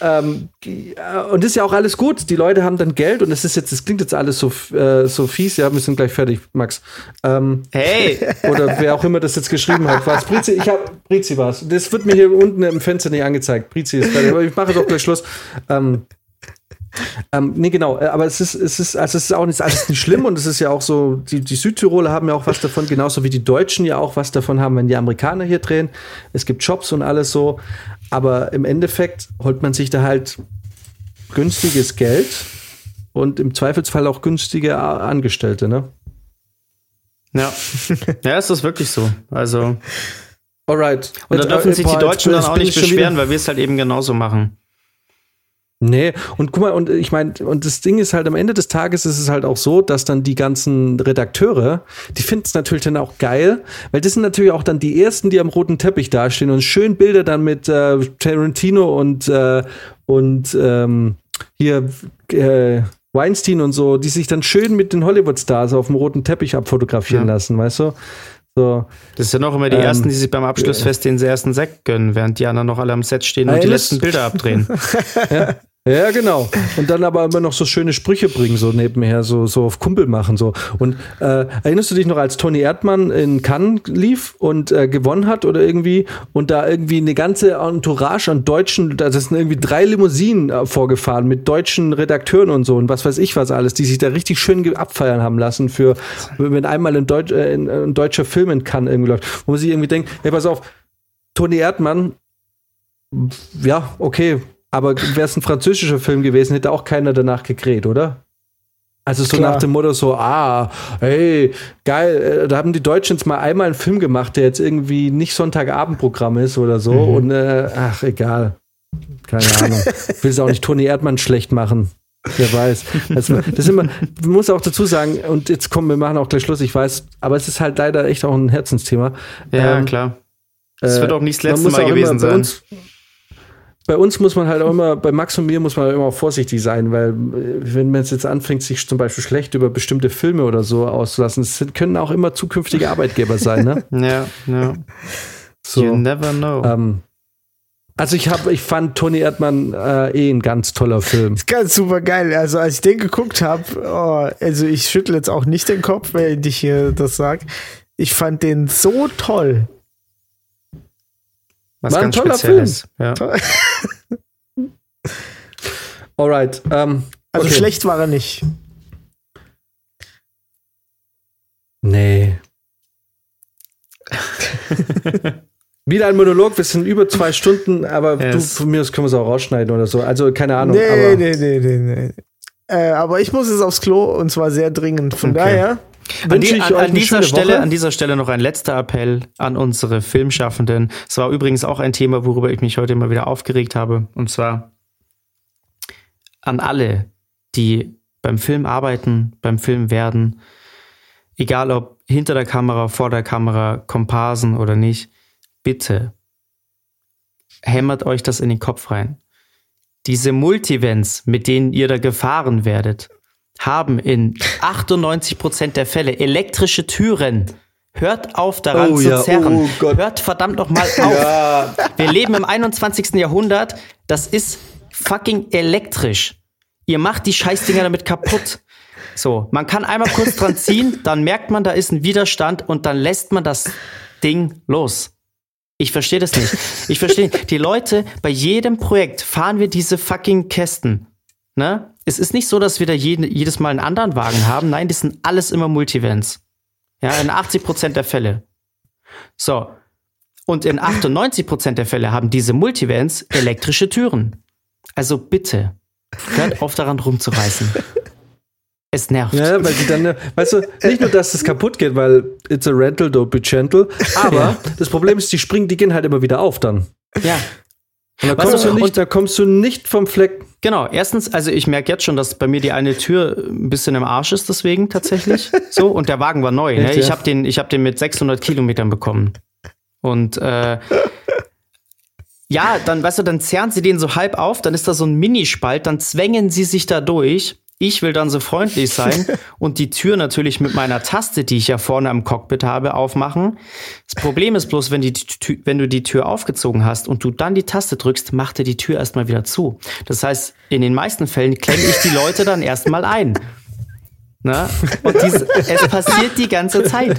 [SPEAKER 1] äh, ähm, äh, und das ist ja auch alles gut. Die Leute haben dann Geld und es ist jetzt, das klingt jetzt alles so, äh, so fies. Ja, wir sind gleich fertig, Max. Ähm,
[SPEAKER 2] Hey!
[SPEAKER 1] oder wer auch immer das jetzt geschrieben hat. Was? Brizi, ich habe Brizi was. Das wird mir hier unten im Fenster nicht angezeigt. Brizi ist fertig. Aber ich mache doch gleich Schluss. Ähm, ähm, nee, genau, äh, aber es ist, es ist, also es ist auch nicht alles nicht schlimm und es ist ja auch so, die, die Südtiroler haben ja auch was davon, genauso wie die Deutschen ja auch was davon haben, wenn die Amerikaner hier drehen. Es gibt Jobs und alles so, aber im Endeffekt holt man sich da halt günstiges Geld und im Zweifelsfall auch günstige Angestellte, ne?
[SPEAKER 2] Ja. ja, es ist wirklich so. Also,
[SPEAKER 1] Alright.
[SPEAKER 2] und da dürfen
[SPEAKER 1] äh,
[SPEAKER 2] sich die Deutschen dann auch nicht beschweren, weil wir es halt eben genauso machen.
[SPEAKER 1] Nee, und guck mal, und ich meine, und das Ding ist halt, am Ende des Tages ist es halt auch so, dass dann die ganzen Redakteure, die finden es natürlich dann auch geil, weil das sind natürlich auch dann die ersten, die am roten Teppich dastehen und schön Bilder dann mit äh, Tarantino und, äh, und ähm, hier äh, Weinstein und so, die sich dann schön mit den Hollywood-Stars auf dem roten Teppich abfotografieren
[SPEAKER 2] Ja.
[SPEAKER 1] lassen, weißt du? So.
[SPEAKER 2] Das sind auch immer die
[SPEAKER 1] Ähm,
[SPEAKER 2] ersten, die sich beim Abschlussfest den ersten Sekt gönnen, während die anderen noch alle am Set stehen und die
[SPEAKER 1] ja,
[SPEAKER 2] letzten Bilder abdrehen.
[SPEAKER 1] Ja, genau. Und dann aber immer noch so schöne Sprüche bringen, so nebenher, so, so auf Kumpel machen, so. Und äh, erinnerst du dich noch, als Toni Erdmann in Cannes lief und äh, gewonnen hat oder irgendwie und da irgendwie eine ganze Entourage an Deutschen, da sind irgendwie drei Limousinen äh, vorgefahren mit deutschen Redakteuren und so und was weiß ich was alles, die sich da richtig schön abfeiern haben lassen für, wenn einmal ein, Deutsch, äh, ein, ein deutscher Film in Cannes irgendwie läuft, wo man sich irgendwie denkt, hey, pass auf, Toni Erdmann, ja, okay, aber wäre es ein französischer Film gewesen, hätte auch keiner danach gekräht, oder? Also so
[SPEAKER 3] Klar.
[SPEAKER 1] nach dem Motto so, ah, hey, geil, äh, da haben die Deutschen jetzt mal einmal einen Film gemacht, der jetzt irgendwie nicht Sonntagabendprogramm ist oder so und äh, ach, egal. Keine Ahnung. Will es auch nicht Toni Erdmann schlecht machen. Wer weiß. Das, das ist immer, man muss auch dazu sagen, und jetzt kommen wir machen auch gleich Schluss, ich weiß, aber es ist halt leider echt auch ein Herzensthema.
[SPEAKER 2] Ja,
[SPEAKER 1] Ähm,
[SPEAKER 2] klar. Das
[SPEAKER 1] äh,
[SPEAKER 2] wird auch nicht das letzte Mal gewesen sein.
[SPEAKER 1] Uns, bei uns muss man halt auch immer, bei Max und mir muss man immer vorsichtig sein, weil äh, wenn man jetzt anfängt, sich zum Beispiel schlecht über bestimmte Filme oder so auszulassen, es können auch immer zukünftige Arbeitgeber sein, ne?
[SPEAKER 2] Ja, ja.
[SPEAKER 1] So,
[SPEAKER 2] You never know.
[SPEAKER 1] ähm, also ich habe, ich fand Toni Erdmann äh, eh ein ganz toller Film.
[SPEAKER 3] Ist ganz super geil. Also als ich den geguckt habe, oh, also ich schüttle jetzt auch nicht den Kopf, wenn ich hier das sag. Ich fand den so toll.
[SPEAKER 2] Was
[SPEAKER 1] war ein toller
[SPEAKER 2] Spezielles. Ja.
[SPEAKER 1] Alright. Ähm,
[SPEAKER 3] Also
[SPEAKER 1] okay.
[SPEAKER 3] schlecht war er nicht.
[SPEAKER 1] Nee. Wieder ein Monolog, wir sind über zwei Stunden, aber
[SPEAKER 2] Yes.
[SPEAKER 1] du, von mir aus können wir es auch rausschneiden oder so. Also keine Ahnung.
[SPEAKER 3] Nee,
[SPEAKER 1] aber
[SPEAKER 3] nee, nee, nee, nee. Äh, aber ich muss jetzt aufs Klo und zwar sehr dringend. Von
[SPEAKER 2] Okay.
[SPEAKER 3] daher,
[SPEAKER 2] An, die, an, an, dieser Stelle,
[SPEAKER 1] Woche.
[SPEAKER 2] an dieser Stelle noch ein letzter Appell an unsere Filmschaffenden. Es war übrigens auch ein Thema, worüber ich mich heute immer wieder aufgeregt habe. Und zwar an alle, die beim Film arbeiten, beim Film werden, egal ob hinter der Kamera, vor der Kamera, Komparsen oder nicht, bitte hämmert euch das in den Kopf rein. Diese Multivents, mit denen ihr da gefahren werdet, haben in 98% der Fälle elektrische Türen. Hört auf daran
[SPEAKER 1] Oh
[SPEAKER 2] zu
[SPEAKER 1] ja,
[SPEAKER 2] zerren.
[SPEAKER 1] oh Gott.
[SPEAKER 2] Hört verdammt noch mal auf. Wir leben im 21. Jahrhundert. Das ist fucking elektrisch. Ihr macht die Scheißdinger damit kaputt. So, man kann einmal kurz dran ziehen, dann merkt man, da ist ein Widerstand und dann lässt man das Ding los. Ich verstehe das nicht. Ich verstehe. Die Leute, bei jedem Projekt fahren wir diese fucking Kästen. Ne? Es ist nicht so, dass wir da jeden, jedes Mal einen anderen Wagen haben. Nein, das sind alles immer Multivents. Ja, in 80 Prozent der Fälle. So. Und in 98 Prozent der Fälle haben diese Multivents elektrische Türen. Also bitte, hört auf daran rumzureißen. Es nervt.
[SPEAKER 1] Ja, weil die dann, weißt du, nicht nur, dass es kaputt geht, weil it's a rental, don't be gentle, aber das Problem ist, die springen, die gehen halt immer wieder auf dann.
[SPEAKER 2] Ja.
[SPEAKER 1] Und da
[SPEAKER 2] Weißt
[SPEAKER 1] kommst
[SPEAKER 2] du,
[SPEAKER 1] du,
[SPEAKER 2] und-
[SPEAKER 1] nicht, da kommst du nicht vom Fleck.
[SPEAKER 2] Genau, erstens, also ich merke jetzt schon, dass bei mir die eine Tür ein bisschen im Arsch ist, deswegen tatsächlich. So, und der Wagen war neu. Ne? Ich habe den, ich hab den mit 600 Kilometern bekommen. Und äh, ja, dann, weißt du, dann zerren sie den so halb auf, dann ist da so ein Minispalt, dann zwängen sie sich da durch. Ich will dann so freundlich sein und die Tür natürlich mit meiner Taste, die ich ja vorne am Cockpit habe, aufmachen. Das Problem ist bloß, wenn, die, wenn du die Tür aufgezogen hast und du dann die Taste drückst, macht er die Tür erstmal wieder zu. Das heißt, in den meisten Fällen klemme ich die Leute dann erstmal ein. Na? Und dies, es passiert die ganze Zeit.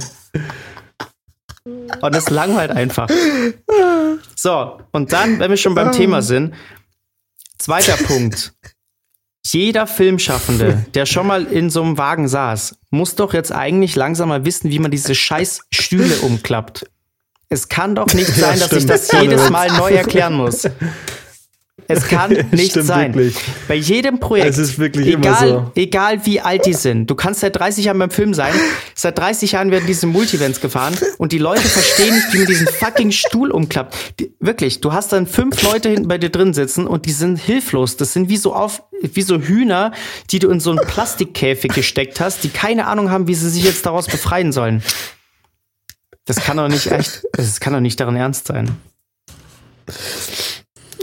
[SPEAKER 2] Und es langweilt einfach. So, und dann, wenn wir schon beim Thema sind, zweiter Punkt. Jeder Filmschaffende, der schon mal in so einem Wagen saß, muss doch jetzt eigentlich langsam mal wissen, wie man diese scheiß Stühle umklappt. Es kann doch nicht sein, dass ich das jedes Mal neu erklären muss. Es kann nicht
[SPEAKER 1] Stimmt
[SPEAKER 2] sein.
[SPEAKER 1] wirklich.
[SPEAKER 2] Bei jedem Projekt,
[SPEAKER 1] Es ist wirklich immer
[SPEAKER 2] egal,
[SPEAKER 1] so.
[SPEAKER 2] egal wie alt die sind, du kannst seit 30 Jahren beim Film sein, seit 30 Jahren werden diese Multivents gefahren und die Leute verstehen nicht, wie man diesen fucking Stuhl umklappt. Die, wirklich, du hast dann fünf Leute hinten bei dir drin sitzen und die sind hilflos. Das sind wie so auf, wie so Hühner, die du in so einen Plastikkäfig gesteckt hast, die keine Ahnung haben, wie sie sich jetzt daraus befreien sollen. Das kann doch nicht echt, das kann doch nicht daran ernst sein.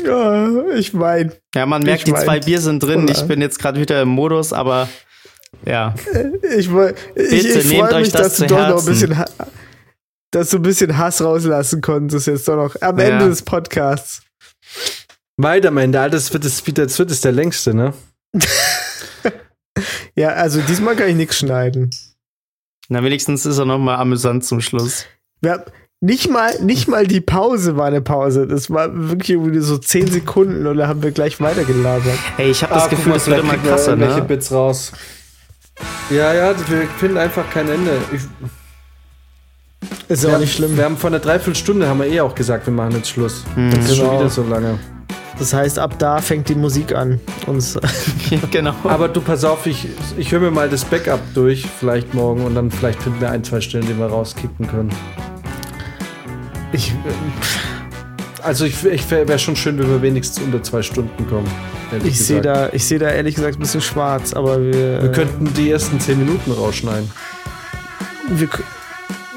[SPEAKER 3] Ja, ich mein,
[SPEAKER 2] Ja, man merkt,
[SPEAKER 3] Ich
[SPEAKER 2] die
[SPEAKER 3] mein,
[SPEAKER 2] zwei Bier sind drin.
[SPEAKER 3] oder?
[SPEAKER 2] Ich bin jetzt gerade wieder im Modus, aber ja.
[SPEAKER 3] ich, ich,
[SPEAKER 2] Bitte
[SPEAKER 3] ich
[SPEAKER 2] nehmt
[SPEAKER 3] freue
[SPEAKER 2] euch
[SPEAKER 3] mich,
[SPEAKER 2] das
[SPEAKER 3] dass du doch noch ein bisschen, dass du ein bisschen Hass rauslassen konntest jetzt doch noch am
[SPEAKER 2] Ja.
[SPEAKER 3] Ende des Podcasts.
[SPEAKER 1] Weit am Ende, Alter, das wird, das, wieder- das wird es der längste, ne?
[SPEAKER 3] Ja, also diesmal kann ich nichts schneiden.
[SPEAKER 2] Na, wenigstens ist er noch mal amüsant zum Schluss.
[SPEAKER 3] Wir nicht mal, nicht mal die Pause war eine Pause. Das war wirklich irgendwie so 10 Sekunden und da haben wir gleich weitergelabert.
[SPEAKER 2] Ey, ich habe das
[SPEAKER 1] Ah,
[SPEAKER 2] Gefühl,
[SPEAKER 1] mal,
[SPEAKER 2] das wird immer
[SPEAKER 1] wir
[SPEAKER 2] krasser,
[SPEAKER 1] irgendwelche
[SPEAKER 2] ne?
[SPEAKER 1] Bits raus. Ja, ja, wir finden einfach kein Ende. Ich,
[SPEAKER 3] Ist
[SPEAKER 1] wir,
[SPEAKER 3] auch nicht schlimm.
[SPEAKER 1] wir haben vor einer Dreiviertelstunde haben wir eh auch gesagt, wir machen jetzt Schluss.
[SPEAKER 2] Hm.
[SPEAKER 1] Das ist schon
[SPEAKER 3] Genau.
[SPEAKER 1] wieder so lange.
[SPEAKER 3] Das heißt, ab da fängt die Musik an. Uns
[SPEAKER 2] genau.
[SPEAKER 1] Aber du, pass auf, ich, ich höre mir mal das Backup durch, vielleicht morgen, und dann vielleicht finden wir ein, zwei Stellen, die wir rauskicken können.
[SPEAKER 3] Ich,
[SPEAKER 1] Also ich, ich wäre schon schön, wenn wir wenigstens unter zwei Stunden kommen.
[SPEAKER 3] ich sehe da, ich sehe da ehrlich gesagt ein bisschen schwarz, aber wir,
[SPEAKER 1] Wir könnten die ersten zehn Minuten rausschneiden.
[SPEAKER 3] wir,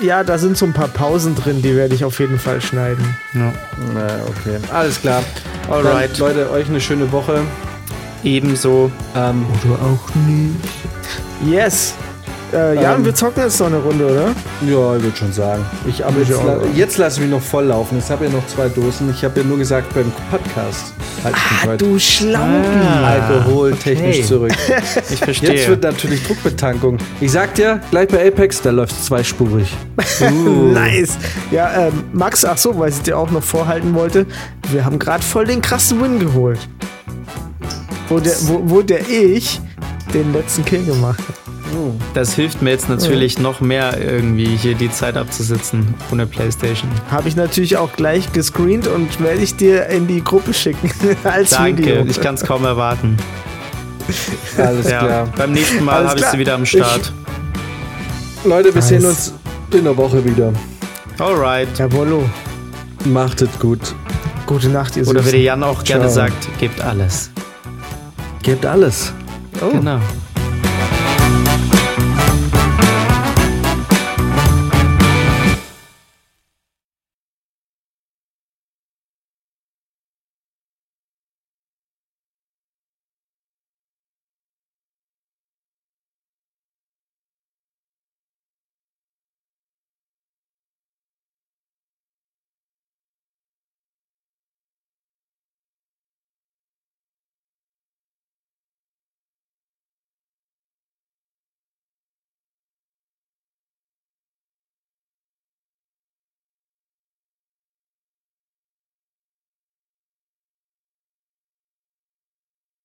[SPEAKER 3] ja, da sind so ein paar Pausen drin, die werde ich auf jeden Fall schneiden.
[SPEAKER 2] Ja.
[SPEAKER 1] Na, okay. Alles klar.
[SPEAKER 2] Alright.
[SPEAKER 1] Dann, Leute, euch eine schöne Woche.
[SPEAKER 2] Ebenso.
[SPEAKER 1] Ähm,
[SPEAKER 3] Oder auch nicht. Yes. Äh, ja,
[SPEAKER 1] Ähm.
[SPEAKER 3] und wir zocken jetzt noch eine Runde, oder?
[SPEAKER 1] ja, ich würde schon sagen. Ich, aber
[SPEAKER 3] Würde
[SPEAKER 1] jetzt,
[SPEAKER 3] ich
[SPEAKER 1] la jetzt lasse ich mich noch voll laufen. Jetzt habe ich ja noch zwei Dosen. Ich habe ja nur gesagt beim Podcast. Halt ich mich heute
[SPEAKER 3] Du Schlaubi.
[SPEAKER 1] alkoholtechnisch
[SPEAKER 2] okay.
[SPEAKER 1] zurück.
[SPEAKER 2] Ich verstehe.
[SPEAKER 1] Jetzt wird natürlich Druckbetankung. Ich sag dir, gleich bei Apex, da läuft zweispurig. Uh.
[SPEAKER 3] Nice. Ja, ähm, Max, ach so, weil ich dir auch noch vorhalten wollte, wir haben gerade voll den krassen Win geholt. Wo der, wo, wo der ich den letzten Kill gemacht hat.
[SPEAKER 2] Das hilft mir jetzt natürlich noch mehr irgendwie hier die Zeit abzusitzen ohne Playstation.
[SPEAKER 3] Habe ich natürlich auch gleich gescreent und werde ich dir in die Gruppe schicken als
[SPEAKER 2] Danke,
[SPEAKER 3] Video.
[SPEAKER 2] ich kann es kaum erwarten.
[SPEAKER 1] Alles
[SPEAKER 2] Ja,
[SPEAKER 1] klar.
[SPEAKER 2] beim nächsten Mal habe ich sie wieder am Start.
[SPEAKER 1] Leute, wir
[SPEAKER 3] Nice.
[SPEAKER 1] sehen uns in der Woche wieder.
[SPEAKER 2] Alright.
[SPEAKER 3] Jawollo.
[SPEAKER 1] Macht es gut.
[SPEAKER 3] Gute Nacht, ihr
[SPEAKER 2] Oder wie der Jan auch gerne
[SPEAKER 1] Ciao.
[SPEAKER 2] sagt, gebt alles.
[SPEAKER 1] Gebt alles.
[SPEAKER 3] Oh.
[SPEAKER 2] Genau.